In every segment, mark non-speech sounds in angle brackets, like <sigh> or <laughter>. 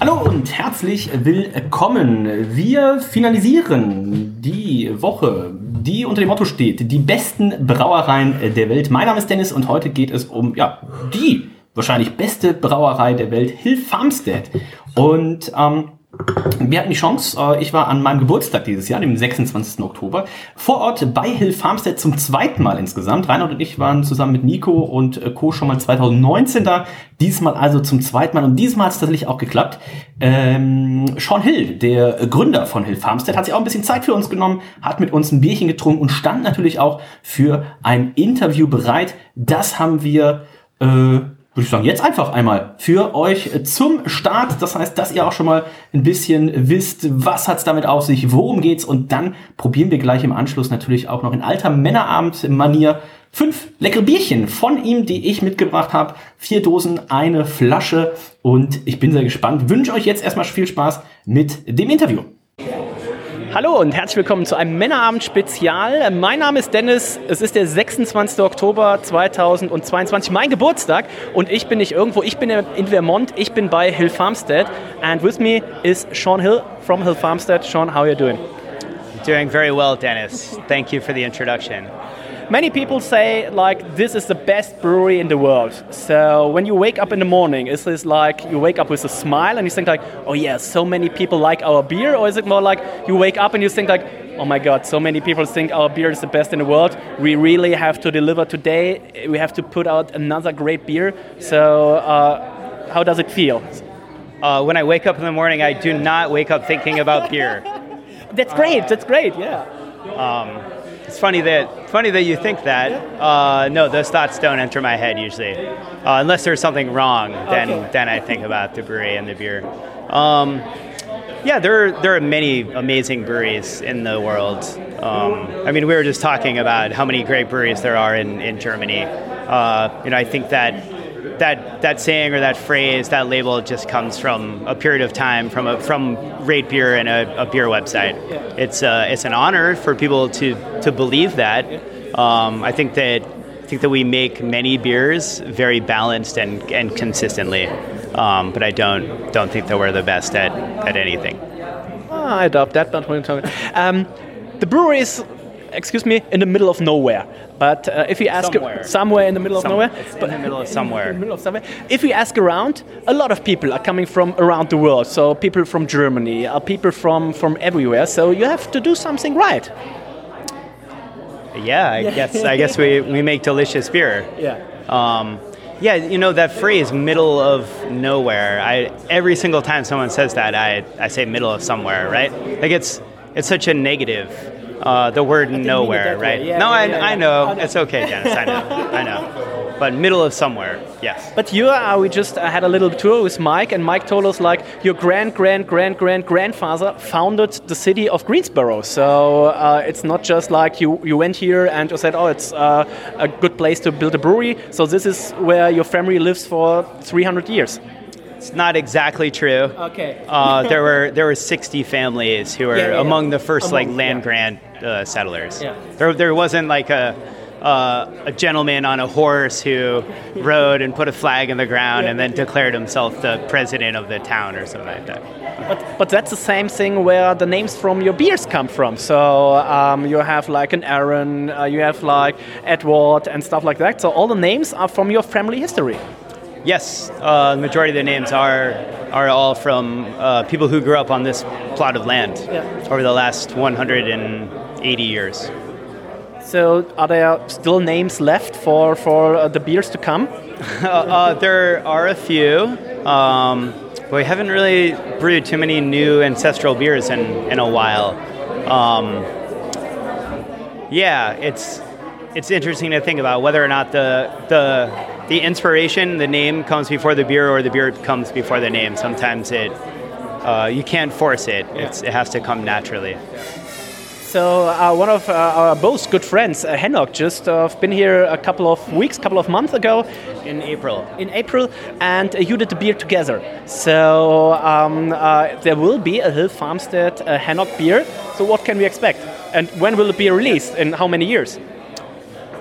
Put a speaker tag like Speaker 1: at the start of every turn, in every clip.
Speaker 1: Hallo und herzlich willkommen. Wir finalisieren die Woche, die unter dem Motto steht, die besten Brauereien der Welt. Mein Name ist Dennis und heute geht es um, ja, die wahrscheinlich beste Brauerei der Welt, Hill Farmstead. Und ähm, wir hatten die Chance, äh, ich war an meinem Geburtstag dieses Jahr, dem 26. Oktober, vor Ort bei Hill Farmstead zum zweiten Mal insgesamt. Reinhard und ich waren zusammen mit Nico und äh, Co. schon mal 2019 da, diesmal also zum zweiten Mal und diesmal hat es tatsächlich auch geklappt. Ähm, Sean Hill, der Gründer von Hill Farmstead, hat sich auch ein bisschen Zeit für uns genommen, hat mit uns ein Bierchen getrunken und stand natürlich auch für ein Interview bereit. Das haben wir... Äh, würde ich sagen, jetzt einfach einmal für euch zum Start. Das heißt, dass ihr auch schon mal ein bisschen wisst, was hat's damit auf sich, worum geht's und dann probieren wir gleich im Anschluss natürlich auch noch in alter Männerabend-Manier fünf leckere Bierchen von ihm, die ich mitgebracht habe. Vier Dosen, eine Flasche und ich bin sehr gespannt. Wünsche euch jetzt erstmal viel Spaß mit dem Interview. Hallo und herzlich willkommen zu einem Männerabend-Spezial. Mein Name ist Dennis, es ist der 26. Oktober 2022, mein Geburtstag und ich bin nicht irgendwo, ich bin in Vermont, ich bin bei Hill Farmstead and with me is Sean Hill from Hill Farmstead. Sean, how are you doing?
Speaker 2: Doing very well, Dennis. Thank you for the introduction.
Speaker 1: Many people say like this is the best brewery in the world. So when you wake up in the morning, is this like you wake up with a smile and you think like, oh yeah, so many people like our beer, or is it more like you wake up and you think like, oh my god, so many people think our beer is the best in the world. We really have to deliver today. We have to put out another great beer. So uh, how does it feel?
Speaker 2: Uh, when I wake up in the morning, I do not wake up thinking about beer. <laughs>
Speaker 1: That's great. That's great. Yeah.
Speaker 2: Um, it's funny that funny that you think that. Uh, no, those thoughts don't enter my head usually, uh, unless there's something wrong. Then
Speaker 1: Okay.
Speaker 2: then I think about the brewery and the beer. Um, yeah, there are, there are many amazing breweries in the world. Um, I mean, we were just talking about how many great breweries there are in in Germany. Uh, you know, I think that that that saying or that phrase, that label, just comes from a period of time from a, from Rate Beer and a, a beer website. It's uh, it's an honor for people to to believe that. Um, I think that I think that we make many beers very balanced and, and consistently, um, but I don't don't think that we're the best at, at anything.
Speaker 1: Ah, I doubt that, but um, the brewery is, excuse me, in the middle of nowhere. But uh, if you ask
Speaker 2: Somewhere.
Speaker 1: somewhere in the middle of nowhere,
Speaker 2: It's <laughs> in the middle of somewhere.
Speaker 1: in the middle of somewhere. If we ask around, a lot of people are coming from around the world. So people from Germany, uh, people from from everywhere. So you have to do something right.
Speaker 2: Yeah, I guess I guess we, we make delicious beer.
Speaker 1: Yeah.
Speaker 2: Um, yeah, you know that phrase "middle of nowhere." I every single time someone says that, I, I say "middle of somewhere," right? Like it's it's such a negative. Uh, the word nowhere, right?
Speaker 1: Yeah,
Speaker 2: no,
Speaker 1: yeah,
Speaker 2: I,
Speaker 1: yeah,
Speaker 2: I know
Speaker 1: I know.
Speaker 2: it's okay, Dennis. I know, I know. <laughs> But middle of somewhere, yes.
Speaker 1: But you, uh, we just uh, had a little tour with Mike, and Mike told us like your grand, grand, grand, grand grandfather founded the city of Greensboro. So uh, it's not just like you, you went here and you said, oh, it's uh, a good place to build a brewery. So this is where your family lives for 300 years.
Speaker 2: It's not exactly true.
Speaker 1: Okay.
Speaker 2: Uh, there were there were 60 families who were
Speaker 1: Yeah, yeah, yeah.
Speaker 2: among the first like land
Speaker 1: yeah.
Speaker 2: grant uh, settlers.
Speaker 1: Yeah.
Speaker 2: There there wasn't like a uh, a gentleman on a horse who rode and put a flag in the ground and then declared himself the president of the town or something like that.
Speaker 1: But, but that's the same thing where the names from your beers come from. So um, you have like an Aaron, uh, you have like Edward and stuff like that. So all the names are from your family history.
Speaker 2: Yes, uh, the majority of the names are are all from uh, people who grew up on this plot of land
Speaker 1: Yeah.
Speaker 2: over the last 180 years.
Speaker 1: So are there still names left for, for uh, the beers to come? <laughs>
Speaker 2: Uh, uh, there are a few. Um, but we haven't really brewed too many new ancestral beers in, in a while. Um, yeah, it's it's interesting to think about whether or not the the the inspiration, the name comes before the beer, or the beer comes before the name. Sometimes it uh, you can't force it. It's, it has to come naturally.
Speaker 3: So uh, one of uh, our both good friends, uh, Henok, just uh, been here a couple of weeks, couple of months ago.
Speaker 2: In April.
Speaker 3: In April, and uh, you did the beer together. So um, uh, there will be a Hill Farmstead uh, Henok beer. So what can we expect? And when will it be released? In how many years?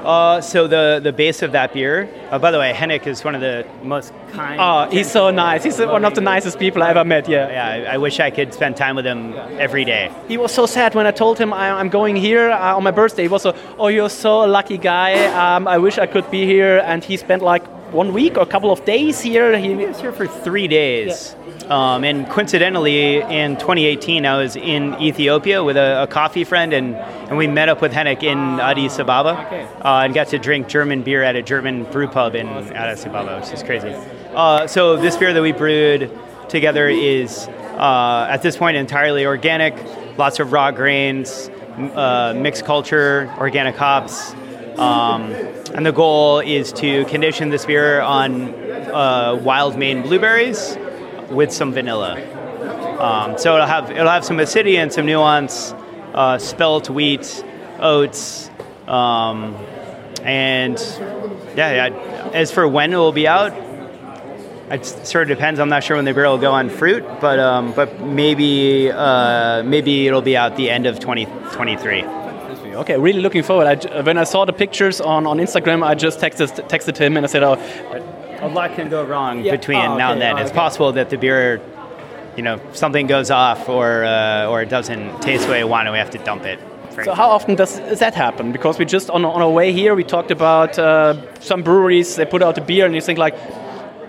Speaker 2: Uh, so the, the base of that beer, uh, by the way, Henrik is one of the most kind.
Speaker 3: Oh, he's so nice. He's one of the nicest people I ever met. Yeah.
Speaker 2: Yeah, I, I wish I could spend time with him every day.
Speaker 3: He was so sad when I told him I, I'm going here uh, on my birthday. He was so, oh, you're so a lucky guy. Um, I wish I could be here. And he spent like one week or a couple of days here. He,
Speaker 2: was here for three days. Um, and coincidentally, in 2018, I was in Ethiopia with a, a coffee friend, and, and we met up with Henrik in Addis Ababa uh, and got to drink German beer at a German brew pub in Addis Ababa, which is crazy. Uh, so, this beer that we brewed together is, uh, at this point, entirely organic, lots of raw grains, uh, mixed culture, organic hops. Um, and the goal is to condition this beer on uh, wild Maine blueberries with some vanilla. Um, so it'll have it'll have some acidity and some nuance, uh, spelt wheat, oats, um, and yeah, yeah. As for when it will be out, it sort of depends. I'm not sure when the beer will go on fruit, but um, but maybe uh, maybe it'll be out the end of 2023.
Speaker 3: Okay, really looking forward. I when I saw the pictures on, on Instagram, I just texted texted him and I said, "Oh,
Speaker 2: a lot can go wrong
Speaker 3: Yeah.
Speaker 2: between
Speaker 3: Oh,
Speaker 2: now and then.
Speaker 3: Oh,
Speaker 2: it's
Speaker 3: okay.
Speaker 2: possible that the beer, you know, something goes off or uh, or it doesn't taste the way we want, and we have to dump it.
Speaker 3: So how often does does that happen? Because we just on, on our way here, we talked about uh, some breweries. They put out a beer, and you think like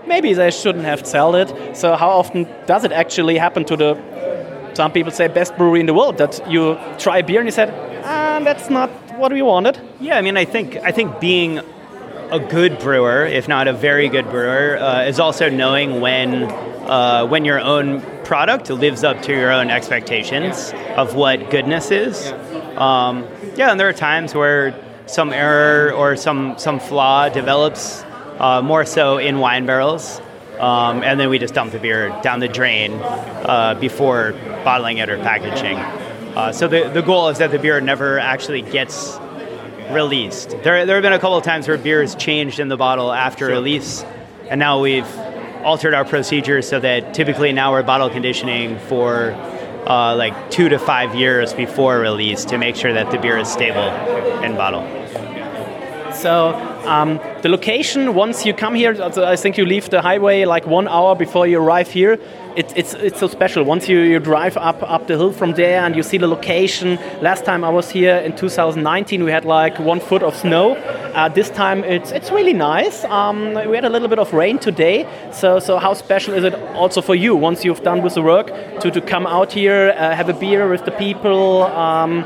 Speaker 3: maybe they shouldn't have sold it. So how often does it actually happen to the? Some people say best brewery in the world that you try a beer and you said, ah, that's not what we wanted.
Speaker 2: Yeah, I mean, I think I think being a good brewer, if not a very good brewer, uh, is also knowing when uh, when your own product lives up to your own expectations of what goodness is. Um, yeah, and there are times where some error or some some flaw develops uh, more so in wine barrels. Um, and then we just dump the beer down the drain uh, before bottling it or packaging. Uh, so the, the goal is that the beer never actually gets released. There, there have been a couple of times where beer is changed in the bottle after release, and now we've altered our procedures so that typically now we're bottle conditioning for uh, like two to five years before release to make sure that the beer is stable in bottle.
Speaker 3: So um, the location, once you come here, I think you leave the highway like one hour before you arrive here. It, it's it's so special. Once you, you drive up up the hill from there and you see the location. Last time I was here in 2019, we had like one foot of snow. Uh, this time it's it's really nice. Um, we had a little bit of rain today. So so how special is it also for you once you've done with the work to, to come out here, uh, have a beer with the people? Um,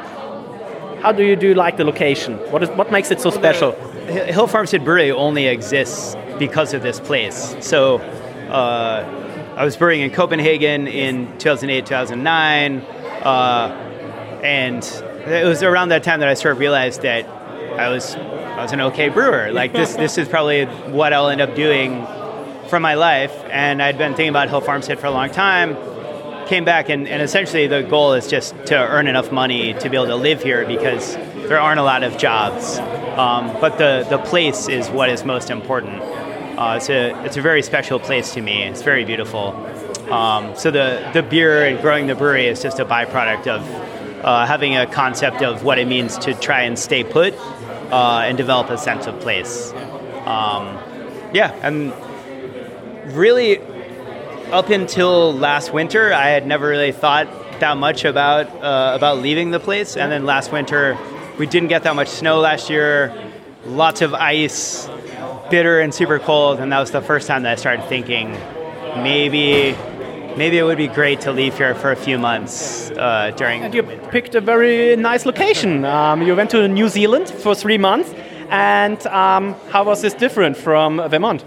Speaker 3: how do you do like the location? What is what makes it so special?
Speaker 2: Hill Farmstead Brewery only exists because of this place. So uh, I was brewing in Copenhagen in 2008, 2009, uh, and it was around that time that I sort of realized that I was I was an okay brewer. Like this <laughs> this is probably what I'll end up doing for my life. And I'd been thinking about Hill Farmstead for a long time. Came back and, and essentially the goal is just to earn enough money to be able to live here because there aren't a lot of jobs. Um, but the, the place is what is most important. Uh, it's, a, it's a very special place to me. It's very beautiful. Um, so the, the beer and growing the brewery is just a byproduct of uh, having a concept of what it means to try and stay put uh, and develop a sense of place. Um, yeah, and really up until last winter, I had never really thought that much about uh, about leaving the place. And then last winter, we didn't get that much snow last year. Lots of ice, bitter and super cold, and that was the first time that I started thinking maybe maybe it would be great to leave here for a few months uh, during.
Speaker 3: And you picked a very nice location. Um, you went to New Zealand for three months. And um, how was this different from Vermont?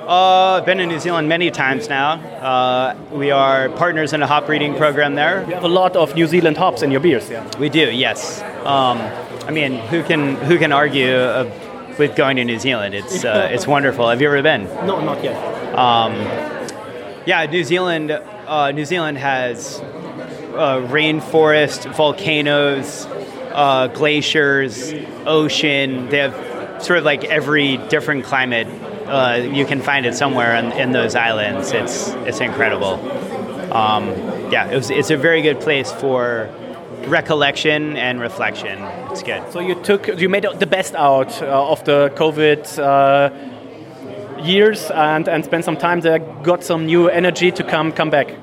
Speaker 2: Uh, I've been in New Zealand many times now. Uh, we are partners in a hop breeding program there.
Speaker 3: You have a lot of New Zealand hops in your beers. Yeah.
Speaker 2: We do, yes. Um, I mean, who can who can argue uh, with going to New Zealand? It's uh, it's wonderful. Have you ever been?
Speaker 3: No, not yet.
Speaker 2: Um, yeah, New Zealand. uh, New Zealand has uh, rainforest, volcanoes, uh, glaciers, ocean. They have sort of like every different climate. Uh, you can find it somewhere in, in those islands. It's it's incredible. Um, yeah, it was, it's a very good place for recollection and reflection. It's good.
Speaker 3: So you took, you made the best out uh, of the COVID uh, years and, and spent some time there, got some new energy to come come back.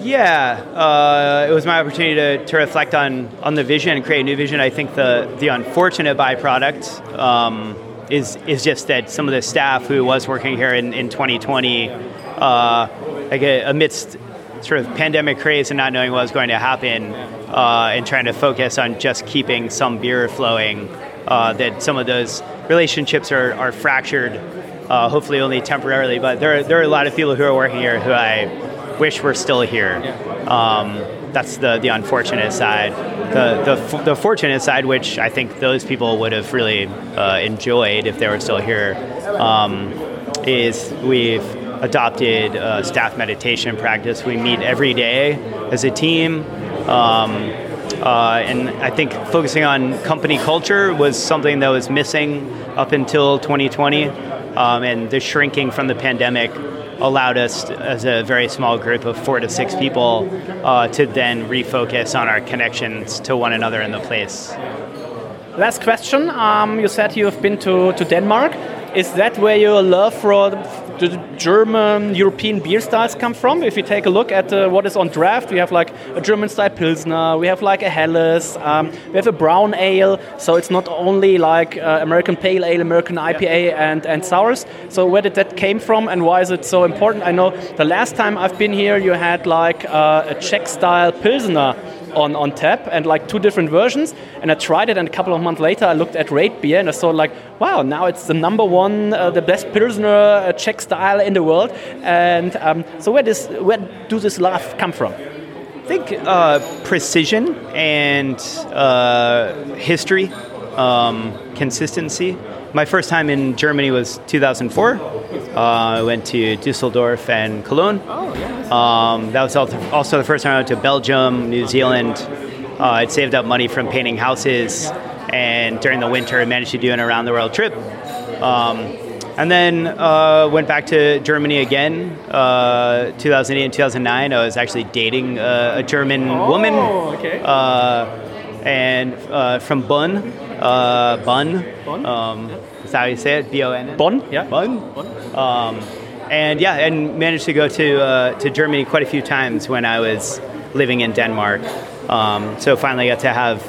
Speaker 2: Yeah, uh, it was my opportunity to, to reflect on, on the vision and create a new vision. I think the, the unfortunate byproduct um, is, is just that some of the staff who was working here in, in 2020, uh, like amidst sort of pandemic craze and not knowing what was going to happen, uh, and trying to focus on just keeping some beer flowing, uh, that some of those relationships are, are fractured, uh, hopefully only temporarily. But there, there are a lot of people who are working here who I wish were still here. Um, that's the, the unfortunate side. The, the, the fortunate side, which I think those people would have really uh, enjoyed if they were still here, um, is we've adopted a staff meditation practice. We meet every day as a team. Um, uh, and I think focusing on company culture was something that was missing up until 2020. Um, and the shrinking from the pandemic allowed us, as a very small group of four to six people, uh, to then refocus on our connections to one another in the place.
Speaker 3: Last question. Um, you said you have been to, to Denmark. Is that where your love for the German European beer styles come from. If you take a look at uh, what is on draft, we have like a German style Pilsner, we have like a Helles, um, we have a brown ale. So it's not only like uh, American Pale Ale, American IPA, yeah. and, and sours. So where did that came from and why is it so important? I know the last time I've been here, you had like uh, a Czech style Pilsner on, on tap and like two different versions. And I tried it, and a couple of months later, I looked at Rate Beer and I saw like, wow, now it's the number one, uh, the best Pilsner uh, Czech style in the world. And um, so where does where do this love come from?
Speaker 2: I think uh, precision and uh, history, um, consistency. My first time in Germany was 2004. Uh, I went to Dusseldorf and Cologne. Oh, yeah. Um, that was also the first time I went to Belgium, New Zealand. Uh, I'd saved up money from painting houses, and during the winter, I managed to do an around the world trip. Um, and then uh, went back to Germany again, uh, 2008 and 2009. I was actually dating a German
Speaker 3: oh,
Speaker 2: woman.
Speaker 3: Okay.
Speaker 2: Uh, and uh, from Bonn, uh, Bonn.
Speaker 3: Bonn?
Speaker 2: Um, is that how you say it? B O N.
Speaker 3: Bonn. Yeah.
Speaker 2: Bonn. Um, and yeah, and managed to go to uh, to Germany quite a few times when I was living in Denmark. Um, so finally got to have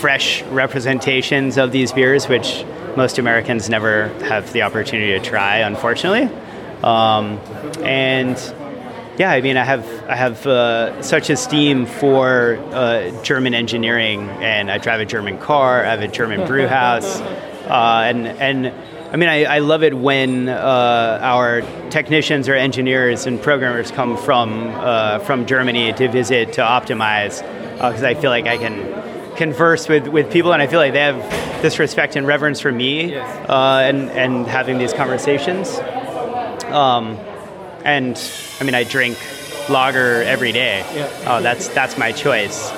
Speaker 2: fresh representations of these beers, which most Americans never have the opportunity to try, unfortunately. Um, and yeah, I mean, I have I have uh, such esteem for uh, German engineering, and I drive a German car. I have a German brew <laughs> house, uh, and and I mean, I, I love it when uh, our technicians or engineers and programmers come from uh, from Germany to visit to optimize, because uh, I feel like I can converse with, with people, and I feel like they have this respect and reverence for me, and and having these conversations. Um, and I mean, I drink lager every day.
Speaker 3: Yeah.
Speaker 2: Uh, that's that's my choice.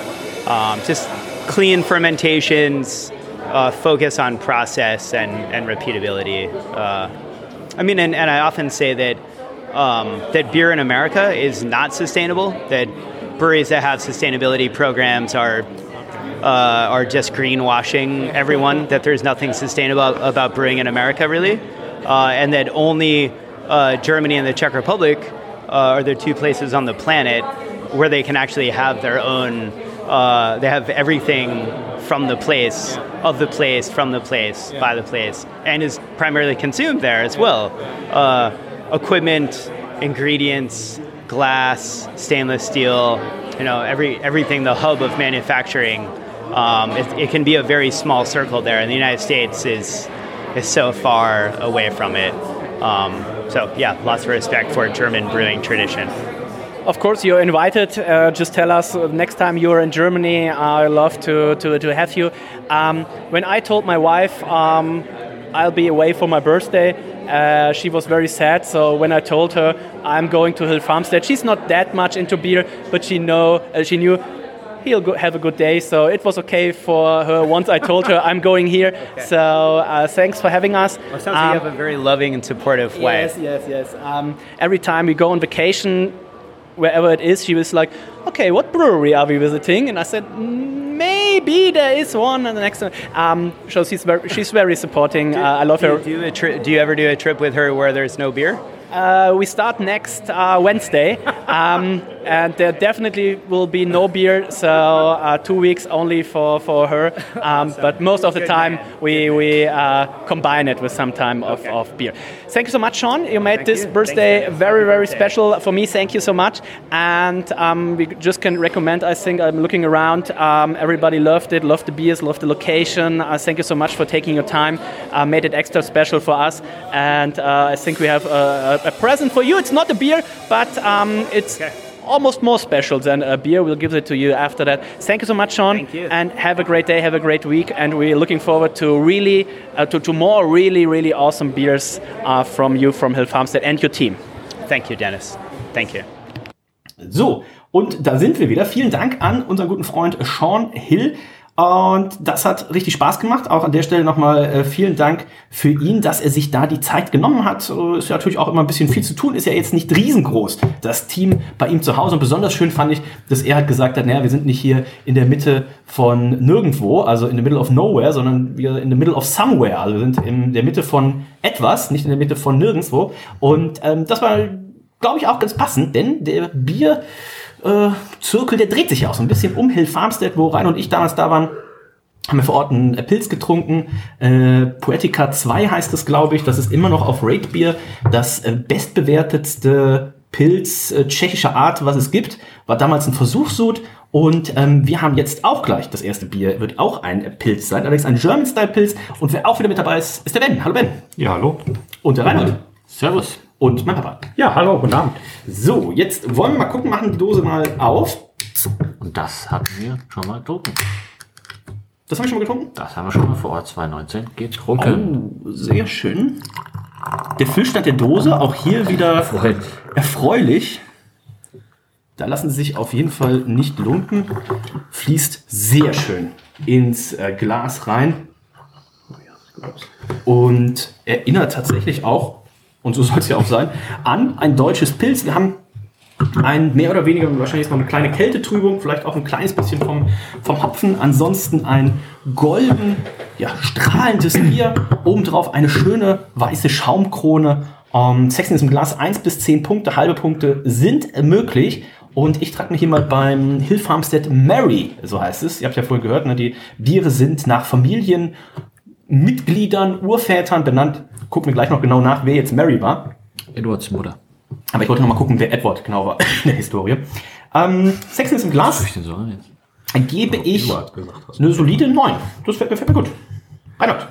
Speaker 2: Um, just clean fermentations, uh, focus on process and, and repeatability. Uh, I mean, and, and I often say that um, that beer in America is not sustainable. That breweries that have sustainability programs are uh, are just greenwashing everyone. That there's nothing sustainable about brewing in America, really, uh, and that only uh, Germany and the Czech Republic uh, are the two places on the planet where they can actually have their own. Uh, they have everything from the place, of the place, from the place, by the place, and is primarily consumed there as well. Uh, equipment, ingredients, glass, stainless steel, you know, every everything. The hub of manufacturing. Um, it, it can be a very small circle there, and the United States is is so far away from it. Um, so yeah, lots of respect for German brewing tradition.
Speaker 3: Of course, you're invited. Uh, just tell us uh, next time you're in Germany. I love to, to, to have you. Um, when I told my wife um, I'll be away for my birthday, Uh, she was very sad. So when I told her I'm going to Hill Farmstead, she's not that much into beer, but she know uh, she knew he'll go, have a good day. So it was okay for her once I told her I'm going here. <laughs> So uh, thanks for having us.
Speaker 2: Well, it sounds like you have a very loving and supportive way.
Speaker 3: Yes, yes, yes. Um, every time we go on vacation, wherever it is, she was like, "Okay, what brewery are we visiting?" And I said, "Maybe there is one." And the next one, um, so she's very, she's very supporting. Uh, I love
Speaker 2: Do
Speaker 3: her.
Speaker 2: you, do, tri- do you ever do a trip with her where there's no beer?
Speaker 3: Uh, we start next uh, Wednesday, <laughs> um, and there definitely will be no beer, so uh, two weeks only for, for her. Um, <laughs> but most of the time, we, we uh, combine it with some time of, of beer. Thank you so much, Sean. You made this birthday very, very special for me. Thank you so much. And um, we just can recommend, I think, I'm looking around, um, everybody loved it, loved the beers, loved the location. Uh, thank you so much for taking your time, uh, made it extra special for us. And uh, I think we have a, a, a present for you. It's not a beer, but um, it's almost more special than a beer. We'll give it to you after that. Thank you so much, Sean.
Speaker 2: Thank you.
Speaker 3: And have a great day, have a great week. And we're looking forward to really, uh, to, to more really, really awesome beers uh, from you, from Hill Farmstead and your team.
Speaker 2: Thank you, Dennis. Thank you.
Speaker 1: So, und da sind wir wieder. Vielen Dank an unseren guten Freund Sean Hill. Und das hat richtig Spaß gemacht. Auch an der Stelle nochmal äh, vielen Dank für ihn, dass er sich da die Zeit genommen hat. Ist ja natürlich auch immer ein bisschen viel zu tun. Ist ja jetzt nicht riesengroß, das Team bei ihm zu Hause. Und besonders schön fand ich, dass er halt gesagt hat, naja, wir sind nicht hier in der Mitte von nirgendwo, also in the middle of nowhere, sondern wir in the middle of somewhere. Also wir sind in der Mitte von etwas, nicht in der Mitte von nirgendwo. Und ähm, das war, glaube ich, auch ganz passend, denn der Bier äh, Zirkel, der dreht sich ja auch so ein bisschen um Hill Farmstead, wo Rein und ich damals da waren. Haben wir vor Ort einen äh, Pilz getrunken. Äh, Poetica 2 heißt es, glaube ich. Das ist immer noch auf Rate Beer das äh, bestbewertetste Pilz äh, tschechischer Art, was es gibt. War damals ein Versuchssud. Und ähm, wir haben jetzt auch gleich das erste Bier. Wird auch ein äh, Pilz sein. Allerdings ein German-Style-Pilz. Und wer auch wieder mit dabei ist, ist der Ben. Hallo Ben.
Speaker 4: Ja, hallo.
Speaker 1: Und der Reinhold.
Speaker 4: Servus.
Speaker 1: Und mein Papa.
Speaker 4: Ja, hallo, guten Abend.
Speaker 1: So, jetzt wollen wir mal gucken, machen die Dose mal auf.
Speaker 4: Und das hatten wir schon mal getrunken.
Speaker 1: Das haben wir schon mal getrunken?
Speaker 4: Das haben wir schon mal vor Ort 2019 getrunken.
Speaker 1: Oh, sehr schön. Der Füllstand der Dose, auch hier wieder erfreulich. Da lassen Sie sich auf jeden Fall nicht lumpen. Fließt sehr schön ins äh, Glas rein. Und erinnert tatsächlich auch, und so <laughs> soll es ja auch sein, an ein deutsches Pilz. Wir haben ein mehr oder weniger, wahrscheinlich noch eine kleine Kältetrübung, vielleicht auch ein kleines bisschen vom, vom Hopfen. Ansonsten ein golden, ja, strahlendes Bier. Obendrauf eine schöne weiße Schaumkrone. Ähm, Sexen ist im Glas 1 bis 10 Punkte, halbe Punkte sind möglich. Und ich trage mich hier mal beim Hill Farmstead Mary, so heißt es. Ihr habt ja vorhin gehört, ne, die Biere sind nach Familien, Mitgliedern, Urvätern benannt. Gucken wir gleich noch genau nach, wer jetzt Mary war.
Speaker 4: Edwards Mutter.
Speaker 1: Aber ich wollte noch mal gucken, wer Edward genau war in der Historie. Ähm, Sexen ist im Glas.
Speaker 4: Was ich jetzt?
Speaker 1: Gebe ich eine solide 9. Das gefällt, gefällt mir gut. Reinhard.